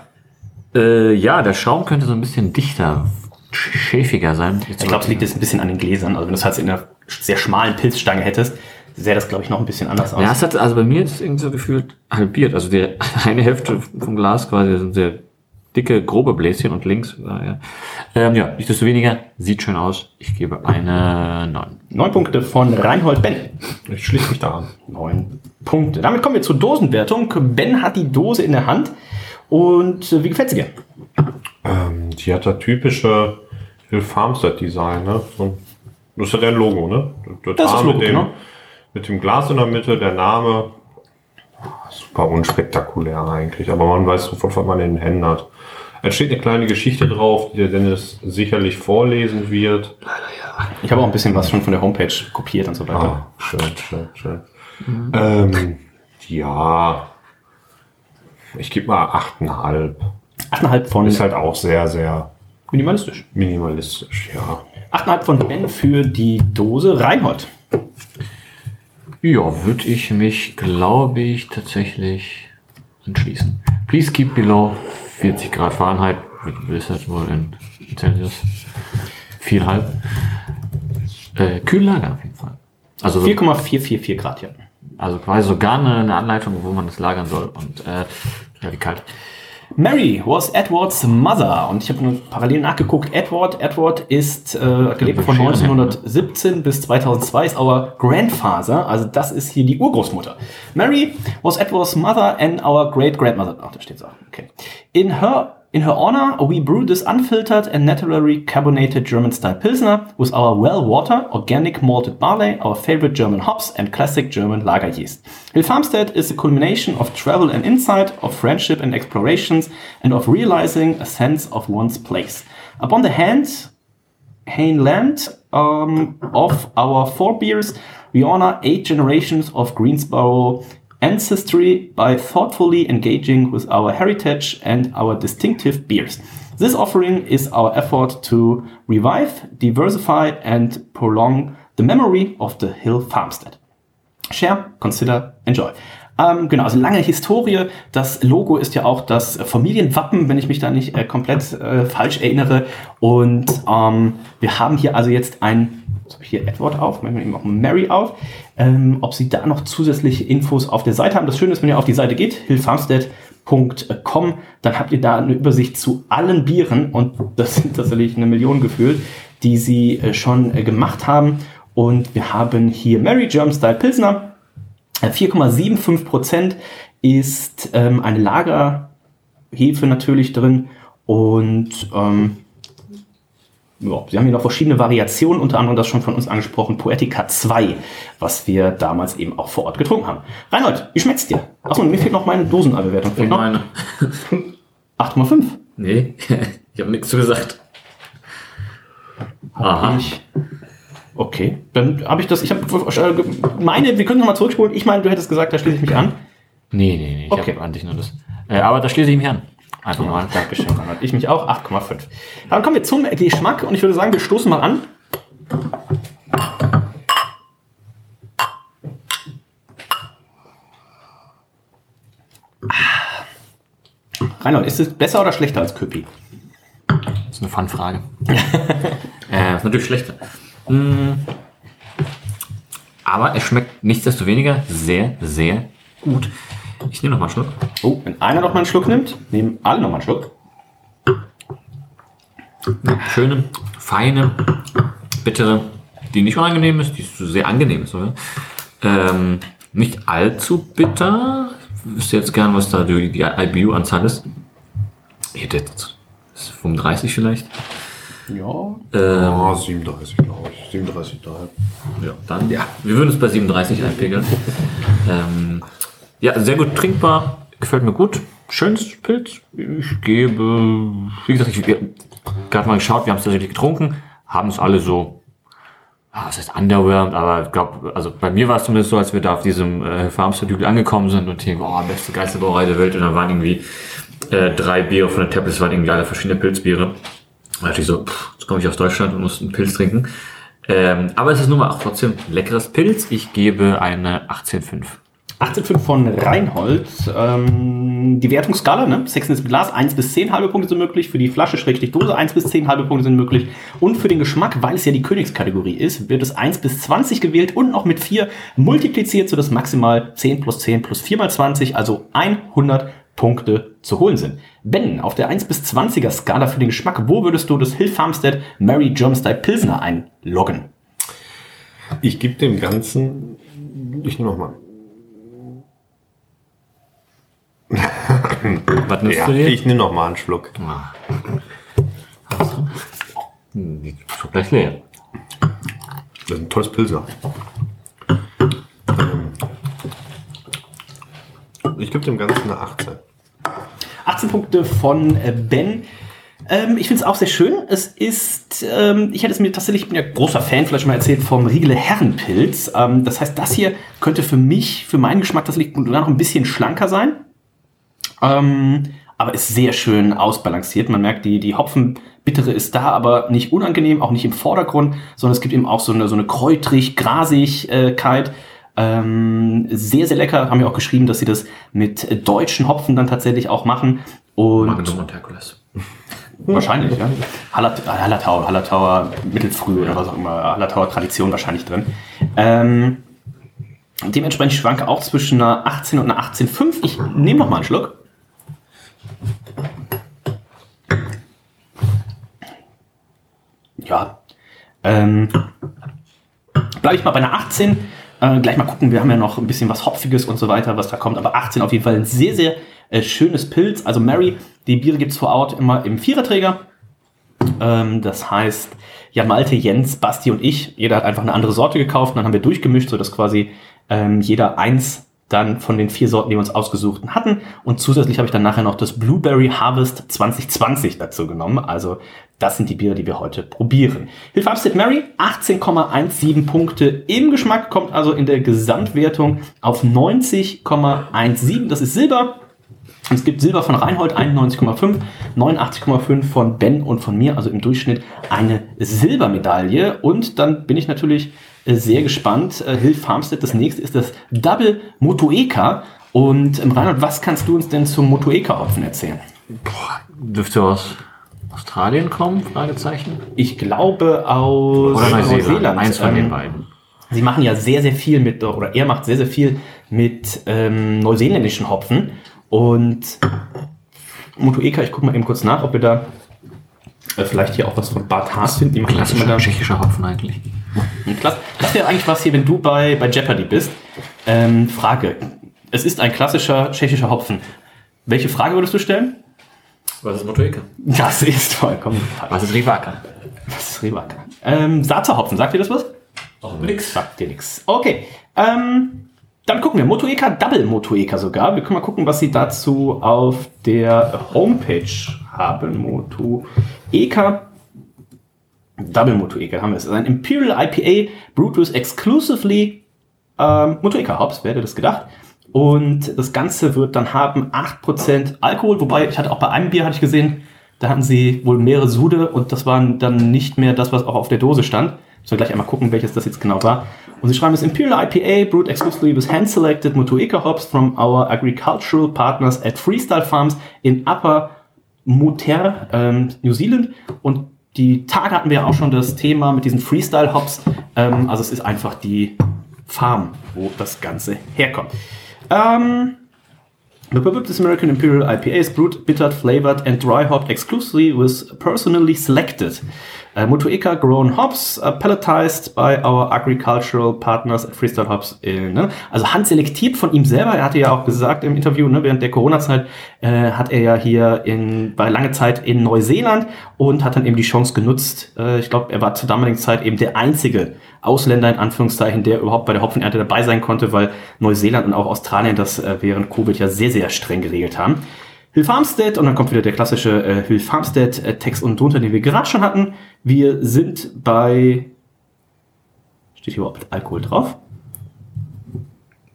Speaker 4: Äh, ja, der Schaum könnte so ein bisschen dichter, schäfiger sein.
Speaker 1: Ich glaube, es liegt jetzt ein bisschen an den Gläsern. Also wenn du es halt in einer sehr schmalen Pilzstange hättest, sähe das, glaube ich, noch ein bisschen anders aus.
Speaker 4: Ja, es hat, also bei mir ist es irgendwie so gefühlt halbiert. Also die <laughs> eine Hälfte vom Glas quasi sind sehr dicke, grobe Bläschen und links. äh, Ja, ähm, ja nichtsdestoweniger, sieht schön aus. Ich gebe eine 9.
Speaker 1: Neun Punkte von Reinhold Ben.
Speaker 5: Ich schließe mich da an.
Speaker 1: Neun Punkte. Damit kommen wir zur Dosenwertung. Ben hat die Dose in der Hand. Und äh, wie gefällt sie dir?
Speaker 5: Ähm, die hat das typische Hill Farmstead Design, ne? So, das ist ja der Logo, ne? Das,
Speaker 1: Das ist das
Speaker 5: A
Speaker 1: Logo,
Speaker 5: mit, dem,
Speaker 1: genau.
Speaker 5: Mit dem Glas in der Mitte, der Name. Super unspektakulär eigentlich, aber man weiß sofort, was man in den Händen hat. Es steht eine kleine Geschichte drauf, die der Dennis sicherlich vorlesen wird.
Speaker 1: Ich habe auch ein bisschen was schon von der Homepage kopiert und so weiter.
Speaker 5: Ah, schön, schön, schön. Ähm, ja, ich gebe mal 8,5.
Speaker 1: 8,5 von
Speaker 5: Ist halt auch sehr, sehr
Speaker 1: minimalistisch.
Speaker 5: minimalistisch, ja.
Speaker 1: 8,5 von Ben für die Dose. Reinhold.
Speaker 4: Ja, würde ich mich, glaube ich, tatsächlich anschließen. Please keep below 40 Grad Fahrenheit. Ist das wohl in Celsius? Viereinhalb. Äh, Kühllager auf jeden Fall. Also,
Speaker 1: 4,444 Grad, ja.
Speaker 4: also quasi sogar eine, eine Anleitung, wo man das lagern soll und äh, ja, wie kalt.
Speaker 1: Mary was Edwards Mother und ich habe nur parallel nachgeguckt. Edward, Edward ist äh, gelebt von 1917 bis 2002, ist our grandfather, also das ist hier die Urgroßmutter. Mary was Edward's mother and our great grandmother. Ach, da steht's auch. Okay. In her In her honor, we brew this unfiltered and naturally carbonated German style Pilsner with our well water, organic malted barley, our favorite German hops, and classic German lager yeast. Hill Farmstead is a culmination of travel and insight, of friendship and explorations, and of realizing a sense of one's place. Upon the hand, Hainland um, of our four beers, we honor eight generations of Greensboro ancestry by thoughtfully engaging with our heritage and our distinctive beers. This offering is our effort to revive, diversify, and prolong the memory of the Hill Farmstead. Share, consider, enjoy. Ähm, genau, also lange Historie. Das Logo ist ja auch das Familienwappen, wenn ich mich da nicht äh, komplett äh, falsch erinnere. Und ähm, wir haben hier also jetzt ein, jetzt habe ich hier Edward auf, wir eben auch Mary auf. Ähm, ob Sie da noch zusätzliche Infos auf der Seite haben. Das Schöne ist, wenn ihr auf die Seite geht, hillfarmstead.com, dann habt ihr da eine Übersicht zu allen Bieren und das sind tatsächlich eine Million gefühlt, die sie äh, schon äh, gemacht haben. Und wir haben hier Mary German Style Pilsner, 4,75 Prozent ist ähm, eine Lagerhefe natürlich drin und ähm, ja, sie haben hier noch verschiedene Variationen, unter anderem das schon von uns angesprochen Poetica 2, was wir damals eben auch vor Ort getrunken haben. Reinhold, wie schmeckt's dir? Achso, mir fehlt noch meine Dosenbewertung.
Speaker 4: Und meine.
Speaker 1: 8,5.
Speaker 4: Nee, <laughs> ich habe nichts zu gesagt.
Speaker 1: Aha. Ich, okay, dann habe ich das, ich habe meine, wir können nochmal zurückspulen. Ich meine, du hättest gesagt, da schließe ich mich an.
Speaker 4: Nee, nee, nee, ich
Speaker 1: Okay.
Speaker 4: habe an dich nur das. Äh, aber da schließe ich mich an. Einfach mal.
Speaker 1: Dankeschön, Reinhold. Ich mich auch, 8,5. Dann kommen wir zum Geschmack und ich würde sagen, wir stoßen mal an. Reinhold, ist es besser oder schlechter als Köpi?
Speaker 4: Das ist eine Fun-Frage. <laughs> äh, ist natürlich schlechter. Mm. Aber es schmeckt nichtsdestoweniger sehr, sehr gut. Ich nehme noch mal einen Schluck.
Speaker 1: Oh, wenn einer noch mal einen Schluck nimmt, nehmen alle noch mal einen Schluck.
Speaker 4: Schöne, feine, bittere, die nicht unangenehm ist, die sehr angenehm ist, oder? Ähm, nicht allzu bitter. Ich wüsste jetzt gern, was da die, die IBU-Anzahl ist. Ich hätte jetzt das ist 35 vielleicht.
Speaker 1: Ja.
Speaker 4: Ähm,
Speaker 5: Oh, 37, glaube ich. 37,5.
Speaker 4: Ja, dann, ja. Wir würden es bei 37 einpegeln. ähm, ja, sehr gut trinkbar. Gefällt mir gut. Schönes Pilz. Ich gebe, wie gesagt, ich habe gerade mal geschaut, wir haben es tatsächlich getrunken, haben es alle so, ah, was heißt underwhelmed, aber ich glaube, also bei mir war es zumindest so, als wir da auf diesem äh, Farmstüdel angekommen sind und hier, oh, beste geilste Brauerei der Welt und da waren irgendwie äh, drei Biere von der Tablets, waren irgendwie alle verschiedene Pilzbiere. Da dachte ich so, pff, jetzt komme ich aus Deutschland und muss einen Pilz trinken. Ähm, aber es ist nun mal auch trotzdem leckeres Pilz. Ich gebe eine 18,5.
Speaker 1: 18,5 von Reinhold. Ähm, die Wertungsskala, ne? Sexen ist mit Glas, 1 bis 10 halbe Punkte sind möglich. Für die Flasche Schrägstrich Dose 1 bis 10 halbe Punkte sind möglich. Und für den Geschmack, weil es ja die Königskategorie ist, wird es 1 bis 20 gewählt und noch mit 4 multipliziert, sodass maximal 10 plus 10 plus 4 mal 20, also 100 Punkte zu holen sind. Ben, auf der 1 bis 20er Skala für den Geschmack, wo würdest du das Hill Farmstead Mary Germstyle Pilsner einloggen?
Speaker 5: Ich gebe dem Ganzen. Ich nehme nochmal.
Speaker 4: Was nimmst
Speaker 5: Ja,
Speaker 4: du dir?
Speaker 5: ich nehme nochmal einen Schluck.
Speaker 4: Die ist schon gleich leer.
Speaker 5: Das ist ein tolles Pilser. Ich gebe dem Ganzen eine 18.
Speaker 1: 18 Punkte von äh, Ben. Ähm, ich finde es auch sehr schön. Es ist, ähm, ich hätte es mir tatsächlich, ich bin ja großer Fan, vielleicht schon mal erzählt, vom Riegele Herrenpilz. Ähm, das heißt, das hier könnte für mich, für meinen Geschmack, das liegt noch ein bisschen schlanker sein. Ähm, aber ist sehr schön ausbalanciert. Man merkt, die, die Hopfenbittere ist da, aber nicht unangenehm, auch nicht im Vordergrund, sondern es gibt eben auch so eine, so eine kräutrig, Grasigkeit. Ähm, sehr, sehr lecker. Haben ja auch geschrieben, dass sie das mit deutschen Hopfen dann tatsächlich auch machen. Und
Speaker 4: Magnum und Herkules. <laughs>
Speaker 1: Wahrscheinlich, ja. Hallertauer, Hallertauer, Hallertauer Mittelfrüh oder was auch immer. Hallertauer Tradition wahrscheinlich drin. Ähm, dementsprechend schwanke auch zwischen einer 18 und einer 18,5. Ich nehme noch mal einen Schluck. Ja. Ähm, Bleibe ich mal bei einer 18 äh, gleich mal gucken, wir haben ja noch ein bisschen was Hopfiges und so weiter, was da kommt. Aber 18 auf jeden Fall ein sehr, sehr äh, schönes Pilz. Also Mary, die Biere gibt's vor Ort immer im Viererträger. Ähm, das heißt, Jan Malte, Jens, Basti und ich, jeder hat einfach eine andere Sorte gekauft und dann haben wir durchgemischt, sodass quasi ähm, jeder eins dann von den vier Sorten, die wir uns ausgesucht hatten. Und zusätzlich habe ich dann nachher noch das Blueberry Harvest 2020 dazu genommen. Also das sind die Biere, die wir heute probieren. Hilfe Upstate Mary, 18,17 Punkte im Geschmack, kommt also in der Gesamtwertung auf 90,17. Das ist Silber. Es gibt Silber von Reinhold 91,5, 89,5 von Ben und von mir, also im Durchschnitt eine Silbermedaille. Und dann bin ich natürlich sehr gespannt. Äh, Hill Farmstead, das nächste ist das Double Motueka. Und ähm, Reinhold, was kannst du uns denn zum Motueka-Hopfen erzählen?
Speaker 4: Dürfte aus Australien kommen? Fragezeichen.
Speaker 1: Ich glaube aus
Speaker 4: Oder Neuseeland.
Speaker 1: Neuseeland.
Speaker 4: Eins von den
Speaker 1: Ähm,
Speaker 4: beiden.
Speaker 1: Sie machen ja sehr, sehr viel mit, oder er macht sehr, sehr viel mit ähm, neuseeländischen Hopfen. Und Motueka, ich gucke mal eben kurz nach, ob wir da äh, vielleicht hier auch was von Bart Haas finden. Die machen
Speaker 4: Klassischer tschechischer Hopfen eigentlich.
Speaker 1: Klasse. Das wäre eigentlich was hier, wenn du bei, bei Jeopardy bist. Ähm, Frage. Es ist ein klassischer tschechischer Hopfen. Welche Frage würdest du stellen?
Speaker 4: Was ist Motueka?
Speaker 1: Das ist vollkommen falsch.
Speaker 4: Was ist Rivaka?
Speaker 1: Was ist Rewaka? Ähm, Saatzer-Hopfen, sagt ihr das was?
Speaker 4: Auch nix.
Speaker 1: Sagt dir nix. Okay. Ähm, dann gucken wir. Motueka, Double Motueka sogar. Wir können mal gucken, was sie dazu auf der Homepage haben. Motueka. Double Motueka haben wir es. Es ist ein Imperial IPA, brewed with exclusively ähm, Motueka Hops, wer hätte das gedacht? Und das Ganze wird dann haben 8% Alkohol, wobei ich hatte auch bei einem Bier hatte ich gesehen, da hatten sie wohl mehrere Sude und das waren dann nicht mehr das, was auch auf der Dose stand. Müssen wir gleich einmal gucken, welches das jetzt genau war. Und sie schreiben es Imperial IPA, brewed exclusively with hand-selected Motueka hops from our agricultural partners at Freestyle Farms in Upper Moter, ähm, New Zealand. Und die Tage hatten wir ja auch schon das Thema mit diesen Freestyle-Hops. Ähm, also es ist einfach die Farm, wo das Ganze herkommt. Ähm, This American Imperial IPA is brewed, bittered, flavored and dry hopped exclusively with personally selected uh, Motueka grown hops, uh, palletized by our agricultural partners at Freestyle Hops. Äh, ne? Also handselektiert von ihm selber. Er hatte ja auch gesagt im Interview, ne, während der Corona-Zeit äh, hat er ja hier in, war lange Zeit in Neuseeland und hat dann eben die Chance genutzt. Äh, ich glaube, er war zur damaligen Zeit eben der einzige Ausländer in Anführungszeichen, der überhaupt bei der Hopfenernte dabei sein konnte, weil Neuseeland und auch Australien das äh, während Covid ja sehr, sehr streng geregelt haben. Hill Farmstead und dann kommt wieder der klassische äh, Hill Farmstead äh, Text unten drunter, den wir gerade schon hatten. Wir sind bei steht hier überhaupt Alkohol drauf?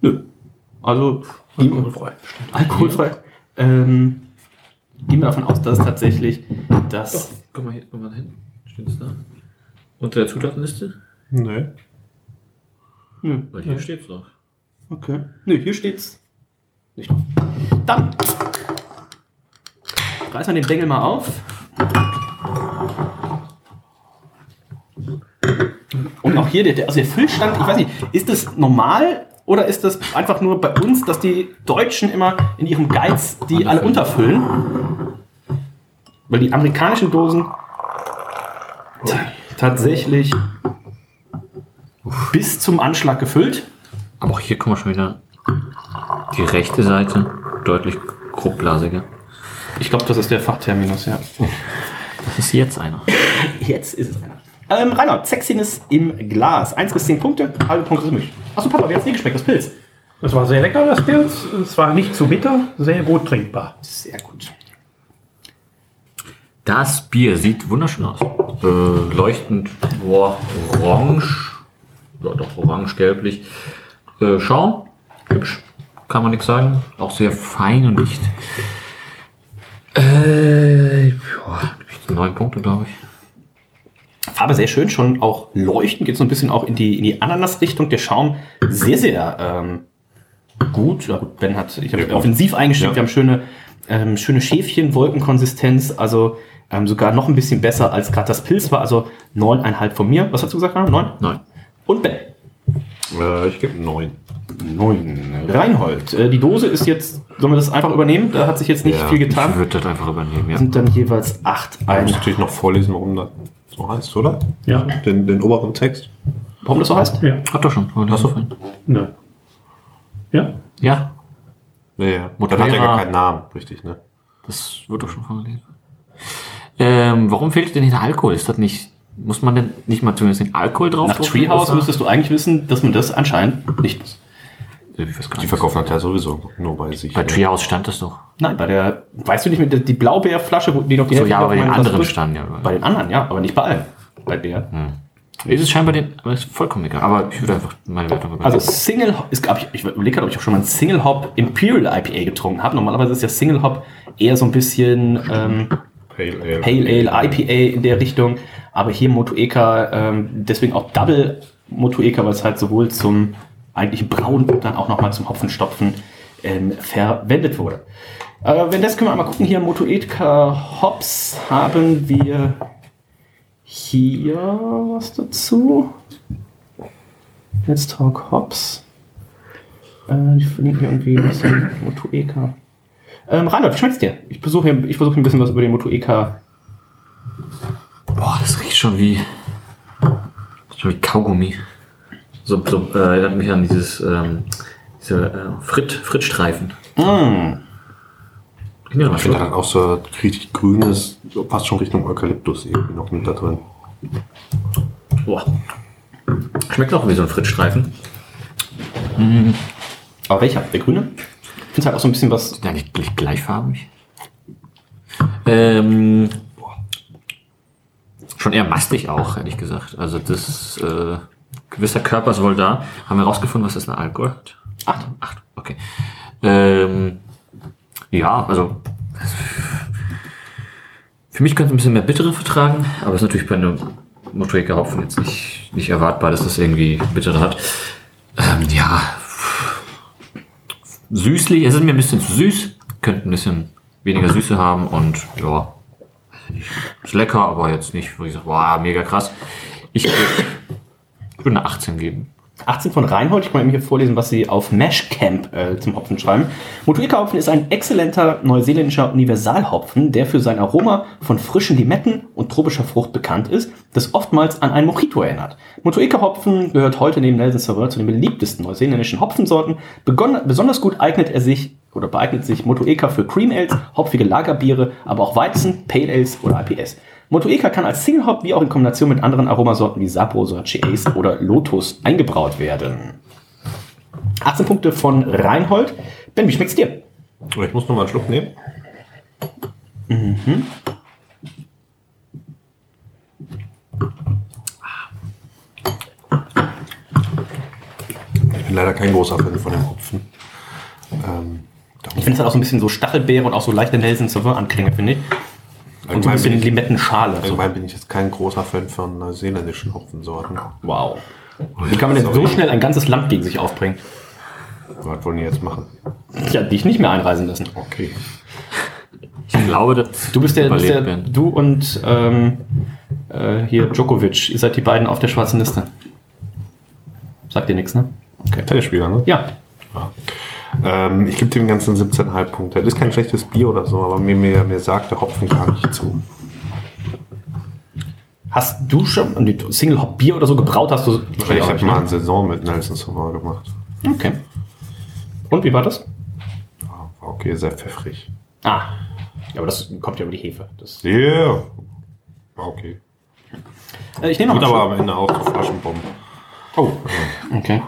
Speaker 1: Nö. Also alkoholfrei. Alkoholfrei. Ähm, gehen wir davon aus, dass tatsächlich das
Speaker 4: Guck mal hier, guck mal hinten. Steht es da? Unter der Zutatenliste?
Speaker 5: Nee.
Speaker 1: Nö.
Speaker 4: Weil hier steht's drauf.
Speaker 1: Okay. Nö, hier steht's nicht drauf. Dann reißen wir den Deckel mal auf. Und auch hier, der, also der Füllstand, ich weiß nicht, ist das normal oder ist das einfach nur bei uns, dass die Deutschen immer in ihrem Geiz die alle unterfüllen? Weil die amerikanischen Dosen t- bis zum Anschlag gefüllt.
Speaker 4: Aber auch hier kommen wir schon wieder die rechte Seite deutlich grobblasiger.
Speaker 1: Ich glaube, das ist der Fachterminus, ja.
Speaker 4: Das ist jetzt einer.
Speaker 1: Jetzt ist es einer. Ähm, Reinhard, Sexiness im Glas. 1 bis 10 Punkte, halbe Punkte sind mich. Achso, Papa, wie hat's dir geschmeckt, das Pilz?
Speaker 6: Das war sehr lecker, das Pilz. Es war nicht zu bitter, sehr gut trinkbar.
Speaker 1: Sehr gut.
Speaker 4: Das Bier sieht wunderschön aus. Äh, leuchtend boah, orange. Ja, doch orange-gelblich. Äh, Schaum. Hübsch. Kann man nichts sagen. Auch sehr fein und dicht. Äh, ja, neun Punkte, glaube ich.
Speaker 1: Farbe sehr schön, schon auch leuchtend, geht so ein bisschen auch in die, in die Ananas-Richtung. Der Schaum sehr, sehr ähm, gut. Ja, gut, Ben hat ich hab offensiv eingestellt.
Speaker 5: Ja.
Speaker 1: Wir haben schöne, ähm, schöne Schäfchen, Wolkenkonsistenz. Also ähm, sogar noch ein bisschen besser als gerade das Pilz war. Also neuneinhalb von mir. Was hast du gesagt? Neun?
Speaker 4: Neun.
Speaker 1: Und Ben?
Speaker 5: Äh, ich gebe neun.
Speaker 1: Neun. Reinhold. Äh, die Dose ist jetzt, sollen wir das einfach übernehmen? Da hat sich jetzt nicht
Speaker 5: Ja,
Speaker 1: viel
Speaker 4: Ich
Speaker 1: getan.
Speaker 4: würde das einfach übernehmen, ja.
Speaker 1: sind dann jeweils acht
Speaker 5: Ich
Speaker 1: ein.
Speaker 5: muss natürlich noch vorlesen, warum das So heißt oder?
Speaker 6: Ja.
Speaker 5: Den, den oberen Text.
Speaker 1: Warum das so heißt?
Speaker 6: Ja.
Speaker 4: Hat doch schon. Hast du vorhin?
Speaker 6: Ne. Ja.
Speaker 4: Ja,
Speaker 5: Ja, ja. Dann hat er gar keinen Namen, richtig, ne?
Speaker 4: das wird doch schon vorgelesen. Ähm, warum fehlt denn hier der Alkohol? Ist das nicht, muss man denn nicht mal zumindest den Alkohol drauf
Speaker 1: Nach Treehouse müsstest du eigentlich wissen, dass man das anscheinend nicht muss.
Speaker 5: Die verkaufen das ja sowieso nur bei sich.
Speaker 4: Bei
Speaker 5: ne?
Speaker 4: Treehouse stand das doch.
Speaker 1: Nein, bei der, weißt du nicht, mit der, die Blaubeerflasche, wo die noch die
Speaker 4: So, ja, aber bei den anderen standen ja.
Speaker 1: Bei den anderen, ja, aber nicht bei allen. Bei Bär.
Speaker 4: Ist es scheinbar den, aber ist vollkommen egal. Aber ich würde einfach meine Wertung übernehmen.
Speaker 1: Also Single Hop, ist, glaub ich, ich überlege gerade, ob ich auch schon mal ein Single Hop Imperial IPA getrunken habe. Normalerweise ist ja Single Hop eher so ein bisschen ähm,
Speaker 5: Pale Ale.
Speaker 1: Pale Ale, IPA in der Richtung. Aber hier Motueka, ähm, deswegen auch Double Motueka, weil es halt sowohl zum eigentlichen Brauen und dann auch nochmal zum Hopfenstopfen ähm, verwendet wurde. Äh, wenn das können wir einmal gucken. Hier Motueka Hops haben wir hier was dazu. Let's Talk Hops. Äh, ich verlinke hier irgendwie ein bisschen Motueka. Ähm, Reinhold, wie schmeckt's dir? Ich versuche ich versuche ein bisschen was über den Motueka
Speaker 4: Boah, das riecht schon wie, schon wie Kaugummi. So, so äh, erinnert mich an dieses, ähm, diese äh, Frit, Frittstreifen.
Speaker 1: Mm.
Speaker 4: Ich nehme mal
Speaker 5: Ich finde
Speaker 4: Schluck.
Speaker 5: dann auch so richtig grünes, fast schon Richtung Eukalyptus irgendwie noch mit da drin.
Speaker 4: Boah. Schmeckt auch wie so ein Frittstreifen.
Speaker 1: Aber welcher? Der grüne? Ich finde halt auch so ein bisschen was.
Speaker 4: Ist der nicht gleich, gleichfarbig? Ähm, schon eher mastig auch, ehrlich gesagt. Also das äh, gewisser Körper ist wohl da. Haben wir rausgefunden, was das eine Alkohol hat?
Speaker 1: Acht.
Speaker 4: Acht, okay. Ähm, ja, also für mich könnte es ein bisschen mehr bittere vertragen, aber es ist natürlich bei einem Motorika Hopfen jetzt nicht, nicht erwartbar, dass das irgendwie bittere hat. Ähm, ja, süßlich, es ist mir ein bisschen zu süß, könnte ein bisschen weniger Süße haben und ja, ist lecker, aber jetzt nicht, wo ich sage, wow, mega krass. Ich würde eine 18 geben.
Speaker 1: 18 von Reinhold. Ich kann eben hier vorlesen, was sie auf Mashcamp äh, zum Hopfen schreiben. Motueka-Hopfen ist ein exzellenter neuseeländischer Universalhopfen, der für sein Aroma von frischen Limetten und tropischer Frucht bekannt ist, das oftmals an ein Mojito erinnert. Motueka-Hopfen gehört heute neben Nelson Sauveur zu den beliebtesten neuseeländischen Hopfensorten. Begon besonders gut eignet er sich oder beeignet sich Motueka für Cream Ales, hopfige Lagerbiere, aber auch Weizen, Pale Ales oder IPS. Motueka kann als Single Hop wie auch in Kombination mit anderen Aromasorten wie Sapporo, Sorachi Ace oder Lotus eingebraut werden. 18 Punkte von Reinhold. Ben, wie schmeckt's dir?
Speaker 5: Ich muss noch mal einen Schluck nehmen.
Speaker 1: Mhm.
Speaker 5: Ich bin leider kein großer Fan von dem Hopfen. Ähm,
Speaker 1: Ich finde es halt auch so ein bisschen so Stachelbeere und auch so leichte Nelson Sauveur Anklänge, finde ich. Und so ein bisschen Limettenschale. So.
Speaker 5: Allgemein bin ich jetzt kein großer Fan von neuseeländischen Hopfensorten.
Speaker 1: Wow. Wie kann man denn so schnell ein ganzes Land gegen sich aufbringen?
Speaker 5: Was wollen die jetzt machen?
Speaker 1: Ja, dich nicht mehr einreisen lassen.
Speaker 5: Okay.
Speaker 4: Ich glaube, dass
Speaker 1: Du bist der, bist der du und ähm, äh, hier Djokovic, ihr seid die beiden auf der schwarzen Liste. Sagt dir nichts, ne? Okay.
Speaker 5: Tennisspieler, ne?
Speaker 1: Ja.
Speaker 5: Ähm, ich gebe dem Ganzen 17,5 Punkte. Das ist kein schlechtes Bier oder so, aber mir, mir, mir sagt der Hopfen gar nicht zu.
Speaker 1: Hast du schon ein Single Hop Bier oder so gebraut? Hast du
Speaker 5: Ich habe mal
Speaker 1: ne?
Speaker 5: eine Saison mit Nelson Sauveur gemacht.
Speaker 1: Okay. Und wie war das?
Speaker 5: War okay, sehr pfeffrig.
Speaker 1: Ah. Aber das kommt ja über die Hefe.
Speaker 5: Ja. Yeah. War okay.
Speaker 1: äh, ich nehme
Speaker 5: Gut,
Speaker 1: noch
Speaker 5: aber
Speaker 1: mal.
Speaker 5: am Ende auch Flaschenbomben.
Speaker 1: Oh. Okay.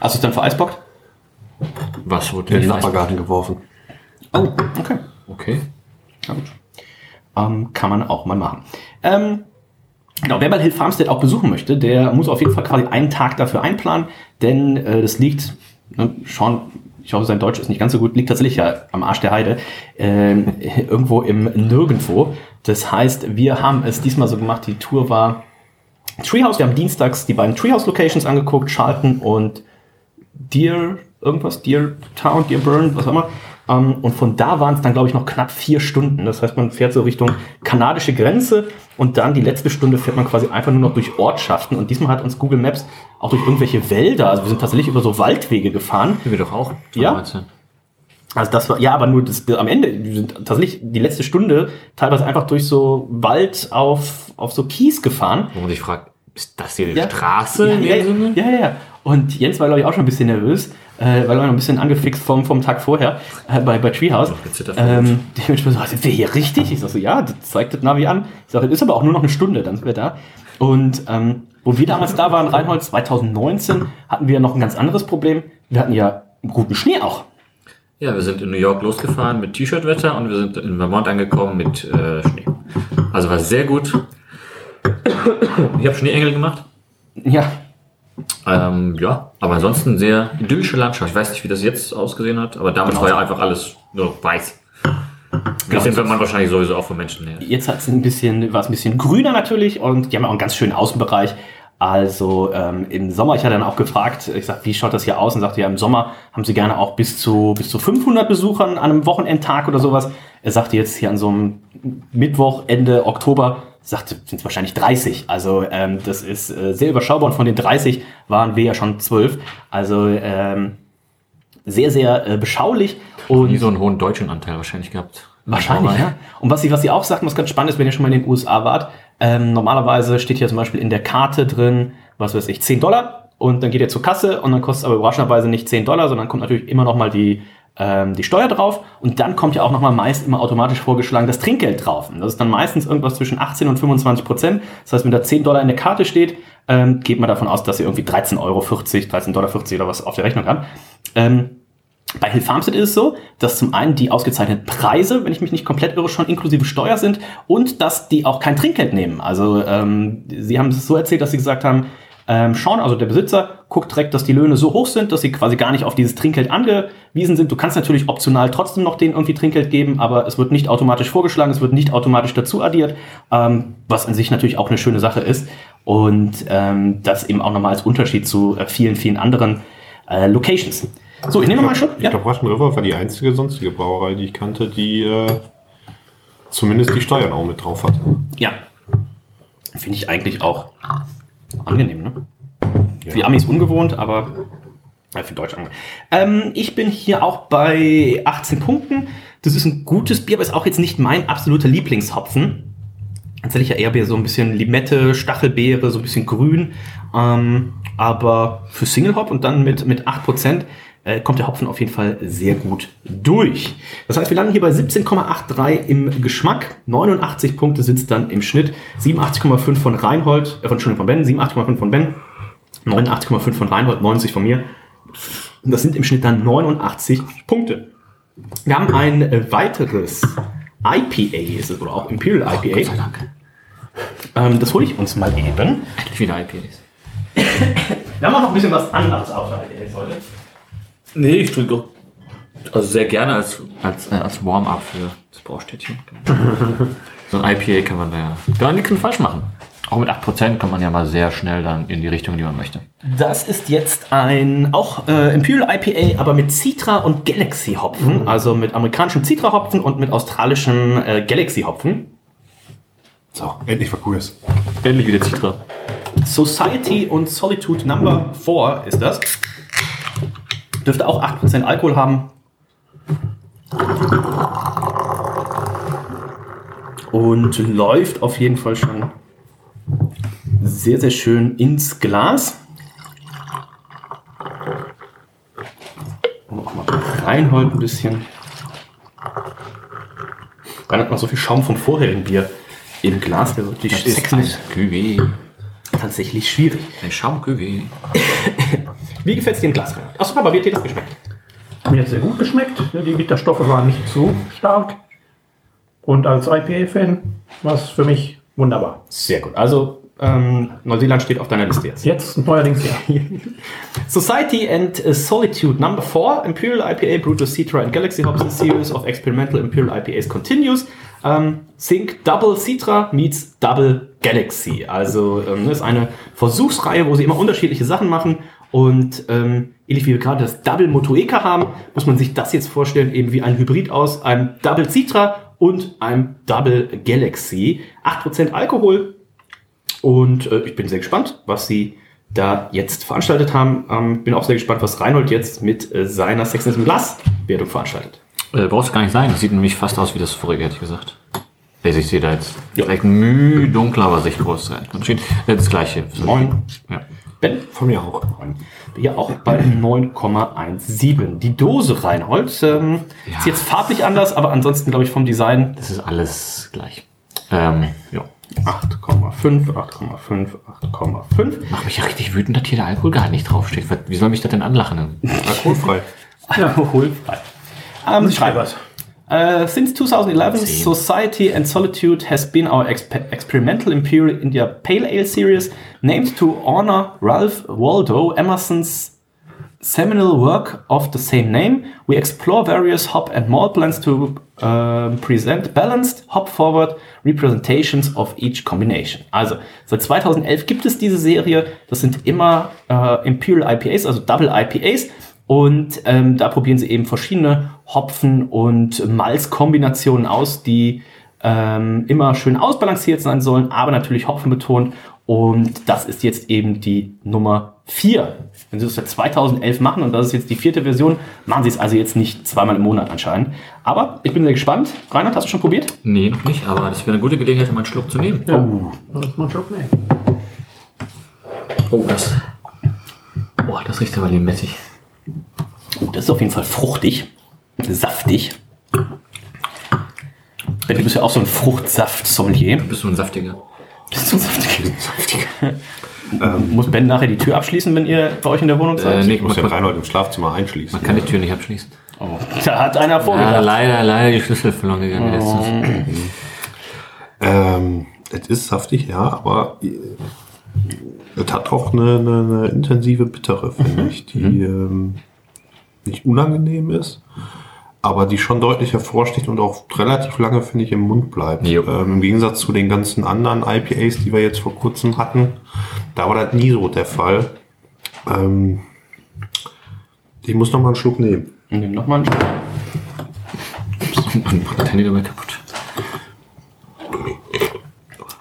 Speaker 1: Hast du es dann vereisbockt?
Speaker 4: Was wurde
Speaker 5: In den Nachbargarten geworfen.
Speaker 1: Oh, okay.
Speaker 4: Okay.
Speaker 1: Ja, gut. Ähm, kann man auch mal machen. Ähm, genau, wer mal Hill Farmstead auch besuchen möchte, der muss auf jeden Fall quasi einen Tag dafür einplanen, denn äh, das liegt, ne, Sean, ich hoffe, sein Deutsch ist nicht ganz so gut, liegt tatsächlich ja am Arsch der Heide, ähm, <laughs> irgendwo im Nirgendwo. Das heißt, wir haben es diesmal so gemacht, die Tour war Treehouse, wir haben dienstags die beiden Treehouse-Locations angeguckt, Charlton und Deer, irgendwas, Deer Town, Deer Burn, was auch immer. Ähm, und von da waren es dann, glaube ich, noch knapp vier Stunden. Das heißt, man fährt so Richtung kanadische Grenze und dann die letzte Stunde fährt man quasi einfach nur noch durch Ortschaften. Und diesmal hat uns Google Maps auch durch irgendwelche Wälder, also wir sind tatsächlich über so Waldwege gefahren.
Speaker 4: Wir doch auch.
Speaker 1: Ja.
Speaker 4: 19.
Speaker 1: Also das war, ja, aber nur das, am Ende, wir sind tatsächlich die letzte Stunde teilweise einfach durch so Wald auf auf so Kies gefahren.
Speaker 4: Wo man sich fragt, ist das hier die
Speaker 1: Ja.
Speaker 4: Straße?
Speaker 1: Ja, ja, ja, ja. Und Jens war, glaube ich, auch schon ein bisschen nervös, äh, weil er noch ein bisschen angefixt vom, vom Tag vorher äh, bei, bei Treehouse. Ähm, dementsprechend so, sind wir hier richtig? Ich sag so, ja, das zeigt das Navi an. Ich sage, ist aber auch nur noch eine Stunde, dann sind wir da. Und ähm, wo wir damals da waren, Reinhold, 2019, hatten wir noch ein ganz anderes Problem. Wir hatten ja guten Schnee auch.
Speaker 4: Ja, wir sind in New York losgefahren mit T-Shirt-Wetter und wir sind in Vermont angekommen mit äh, Schnee. Also war sehr gut. Ich habe Schneeengel gemacht.
Speaker 1: Ja.
Speaker 4: Ähm, ja, aber ansonsten sehr idyllische Landschaft. Ich weiß nicht, wie das jetzt ausgesehen hat, aber damals war ja einfach alles nur weiß. Das sind man wahrscheinlich sowieso auch von Menschen her.
Speaker 1: Jetzt hat's ein bisschen, war es ein bisschen grüner natürlich und die haben auch einen ganz schönen Außenbereich. Also ähm, im Sommer, ich hatte dann auch gefragt, ich sag, wie schaut das hier aus? Und sagte, ja, im Sommer haben sie gerne auch bis zu, bis zu 500 Besuchern an einem Wochenendtag oder sowas. Er sagte jetzt hier an so einem Mittwoch, Ende Oktober, sagte, sind es wahrscheinlich 30. Also ähm, das ist äh, sehr überschaubar und von den 30 waren wir ja schon 12. Also ähm, sehr, sehr äh, beschaulich. Und
Speaker 4: Nie so einen hohen deutschen Anteil wahrscheinlich gehabt.
Speaker 1: Wahrscheinlich, ja. Und was sie, was sie auch sagten, was ganz spannend ist, wenn ihr schon mal in den USA wart, ähm, normalerweise steht hier zum Beispiel in der Karte drin, was weiß ich, 10 Dollar und dann geht ihr zur Kasse und dann kostet es aber überraschenderweise nicht 10 Dollar, sondern kommt natürlich immer noch mal die, ähm, die Steuer drauf und dann kommt ja auch noch mal meist immer automatisch vorgeschlagen das Trinkgeld drauf. Und das ist dann meistens irgendwas zwischen 18 und 25 Prozent. Das heißt, wenn da 10 Dollar in der Karte steht, ähm, geht man davon aus, dass ihr irgendwie 13,40 Euro, 13,40 Dollar oder was auf der Rechnung habt. Ähm, bei Hill Farmstead ist es so, dass zum einen die ausgezeichneten Preise, wenn ich mich nicht komplett irre, schon inklusive Steuer sind und dass die auch kein Trinkgeld nehmen. Also ähm, sie haben es so erzählt, dass sie gesagt haben, ähm, Sean, also der Besitzer, guckt direkt, dass die Löhne so hoch sind, dass sie quasi gar nicht auf dieses Trinkgeld angewiesen sind. Du kannst natürlich optional trotzdem noch denen irgendwie Trinkgeld geben, aber es wird nicht automatisch vorgeschlagen, es wird nicht automatisch dazu addiert, ähm, was an sich natürlich auch eine schöne Sache ist. Und ähm, das eben auch nochmal als Unterschied zu äh, vielen, vielen anderen äh, Locations. So, ich nehme mal schon.
Speaker 5: Ich glaube, Russian River war die einzige sonstige Brauerei, die ich kannte, die äh, zumindest die Steuern auch mit drauf hatte.
Speaker 1: Ja. Finde ich eigentlich auch angenehm, ne? Für die Amis ungewohnt, aber ja, für Deutsch angenehm. Ähm, ich bin hier auch bei 18 Punkten. Das ist ein gutes Bier, aber ist auch jetzt nicht mein absoluter Lieblingshopfen. Tatsächlich ja eher so ein bisschen Limette, Stachelbeere, so ein bisschen grün. Ähm, aber für Single Hop und dann mit, mit 8% äh, kommt der Hopfen auf jeden Fall sehr gut durch. Das heißt, wir landen hier bei 17,83 im Geschmack. 89 Punkte sind es dann im Schnitt. 87,5 von Reinhold, äh, von, Entschuldigung, von Ben, 87,5 von Ben, 89,5 von Reinhold, 90 von mir. Und das sind im Schnitt dann 89 Punkte. Wir haben ein äh, weiteres IPA, ist es, oder auch Imperial IPA.
Speaker 4: Gott sei Dank.
Speaker 1: Ähm, das hole ich uns mal eben.
Speaker 4: Endlich wieder IPAs.
Speaker 1: Wir haben auch noch ein bisschen was anderes außer IPAs heute.
Speaker 4: Nee, ich trinke auch also sehr gerne als, als, äh, als Warm-up für das Braustädtchen. <laughs> so ein IPA kann man da ja gar nichts falsch machen. Auch mit 8% kommt man ja mal sehr schnell dann in die Richtung, die man möchte.
Speaker 1: Das ist jetzt ein auch äh, Imperial IPA, aber mit Citra und Galaxy Hopfen, also mit amerikanischem Citra Hopfen und mit australischem äh, Galaxy Hopfen.
Speaker 5: So, endlich war cooles.
Speaker 4: Endlich wieder Citra.
Speaker 1: Society und Solitude Number 4 ist das. Dürfte auch 8% Alkohol haben. Und läuft auf jeden Fall schon sehr, sehr schön ins Glas. Und auch mal Reinhold ein bisschen. Rein hat noch so viel Schaum vom vorherigen Bier im Glas, der wirklich
Speaker 4: ist.
Speaker 1: Tatsächlich schwierig.
Speaker 4: Ein Schaum-Cuvée. <laughs>
Speaker 1: Wie gefällt es dir im Glas? Achso, aber wie hat dir das geschmeckt?
Speaker 6: Mir hat sehr gut geschmeckt. Die Bitterstoffe waren nicht zu stark. Und als IPA-Fan war es für mich wunderbar.
Speaker 1: Sehr gut. Also, ähm, Neuseeland steht auf deiner Liste jetzt.
Speaker 6: Jetzt neuerdings ja. <laughs>
Speaker 1: Society and uh, Solitude Number 4, Imperial IPA with Citra and Galaxy Hops, a series of experimental Imperial IPAs continues. Um, think Double Citra meets Double Galaxy. Also ähm, das ist eine Versuchsreihe, wo sie immer unterschiedliche Sachen machen. Und ähm, ähnlich wie wir gerade das Double Motueka haben, muss man sich das jetzt vorstellen, eben wie ein Hybrid aus einem Double Citra und einem Double Galaxy. 8% Alkohol, und äh, ich bin sehr gespannt, was sie da jetzt veranstaltet haben. Ähm, bin auch sehr gespannt, was Reinhold jetzt mit äh, seiner Sexiness im Glas Wertung veranstaltet.
Speaker 4: Äh, brauchst du gar nicht sein. Das sieht nämlich fast aus wie das vorige, hätte ich gesagt. Also ich sehe da jetzt vielleicht ein Mühe dunkler, was ich groß sein Das gleiche.
Speaker 1: Neun.
Speaker 4: Ja.
Speaker 5: Von mir auch.
Speaker 1: Hier auch bei 9,17. Die Dose Reinhold ähm, ist jetzt farblich anders, aber ansonsten glaube ich vom Design.
Speaker 4: Das ist alles gleich. Ähm, ja.
Speaker 1: 8,5, 8,5, 8,5.
Speaker 4: Macht mich ja richtig wütend, dass hier der Alkohol gar nicht draufsteht. Wie soll mich das denn anlachen?
Speaker 5: Alkoholfrei.
Speaker 1: Alkoholfrei. Ähm, Sie schreiben was. Uh, since 2011, Society and Solitude has been our exp experimental Imperial India Pale Ale series, named to honor Ralph Waldo Emerson's seminal work of the same name. We explore various hop and malt blends to um, present balanced, hop-forward representations of each combination. Also, seit 2011 gibt es diese Serie. Das sind immer äh, Imperial IPAs, also Double IPAs. Und ähm, da probieren sie eben verschiedene Hopfen- und Malzkombinationen aus, die ähm, immer schön ausbalanciert sein sollen, aber natürlich Hopfen betont. Und das ist jetzt eben die Nummer 4. Wenn sie das seit 2011 machen und das ist jetzt die vierte Version, machen sie es also jetzt nicht zweimal im Monat anscheinend. Aber ich bin sehr gespannt. Reinhard, hast du schon probiert?
Speaker 4: Nee, noch nicht, aber das wäre eine gute Gelegenheit, mal einen Schluck zu nehmen.
Speaker 1: Oh.
Speaker 6: Das mal Schluck nehmen.
Speaker 4: Oh, das. Boah, das riecht aber limettig.
Speaker 1: Oh, das ist auf jeden Fall fruchtig, saftig. Ben, du bist ja auch so ein Fruchtsaft-Sommelier.
Speaker 4: Bist du ein saftiger?
Speaker 1: Bist du ein <laughs> saftiger? Ähm, Muss Ben nachher die Tür abschließen, wenn ihr bei euch in der Wohnung seid?
Speaker 5: Äh, nee, ich muss den Reinhold im Schlafzimmer einschließen.
Speaker 4: Man kann die Tür nicht abschließen.
Speaker 1: Oh, da hat einer
Speaker 4: Ja,
Speaker 1: vorgedacht.
Speaker 4: leider, leider die Schlüssel verloren gegangen. letztens.
Speaker 5: Ähm, es ist saftig, ja, aber äh, es hat auch eine, eine, eine intensive Bittere, finde ich, die ähm, nicht unangenehm ist, aber die schon deutlich hervorsticht und auch relativ lange, finde ich, im Mund bleibt. Ähm, Im Gegensatz zu den ganzen anderen IPAs, die wir jetzt vor kurzem hatten, da war das nie so der Fall. Ähm, ich muss noch mal einen Schluck nehmen.
Speaker 1: Nimm noch mal einen Schluck.
Speaker 4: Macht das Handy dabei kaputt.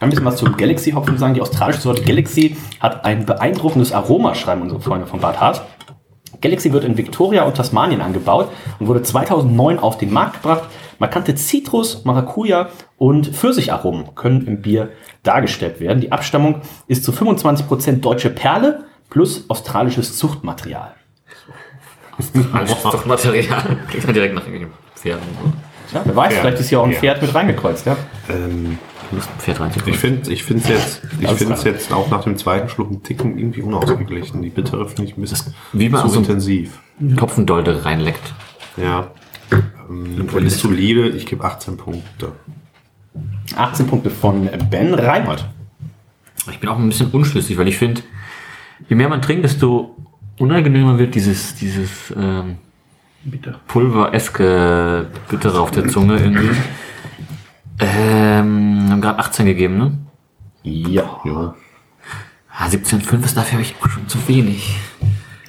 Speaker 1: Ein bisschen was zum Galaxy-Hopfen sagen. Die australische Sorte Galaxy hat ein beeindruckendes Aroma, schreiben unsere Freunde von Bad Haas. Galaxy wird in Victoria und Tasmanien angebaut und wurde 2009 auf den Markt gebracht. Markante Zitrus, Maracuja und Pfirsicharomen können im Bier dargestellt werden. Die Abstammung ist zu 25% deutsche Perle plus australisches Zuchtmaterial.
Speaker 4: Alles doch Material. Klingt man direkt nach Pferden.
Speaker 1: Ja, wer weiß,
Speaker 5: Ja.
Speaker 1: vielleicht ist hier auch ein
Speaker 5: Ja.
Speaker 1: Pferd mit reingekreuzt. Ja?
Speaker 5: Ähm,
Speaker 4: Ein Pferd reinziehen.
Speaker 5: Ich finde ich find's jetzt, ich find's
Speaker 1: klar.
Speaker 5: jetzt auch nach dem zweiten Schluck ein Ticken irgendwie unausgeglichen. Die bittere finde ich ein bisschen
Speaker 4: wie man
Speaker 5: zu
Speaker 4: so-
Speaker 5: intensiv.
Speaker 4: Kopfendolde reinleckt.
Speaker 5: Ja. Ähm, und ist solide, ich gebe 18 Punkte.
Speaker 1: 18 Punkte von Ben Reinhold.
Speaker 4: Ich bin auch ein bisschen unschlüssig, weil ich finde, je mehr man trinkt, desto unangenehmer wird dieses, dieses ähm,
Speaker 6: Bitte.
Speaker 4: pulvereske Bittere auf der Zunge irgendwie. Ähm, haben gerade 18 gegeben, ne?
Speaker 1: Ja.
Speaker 4: Ah, 17,5 ist dafür habe ich schon zu wenig.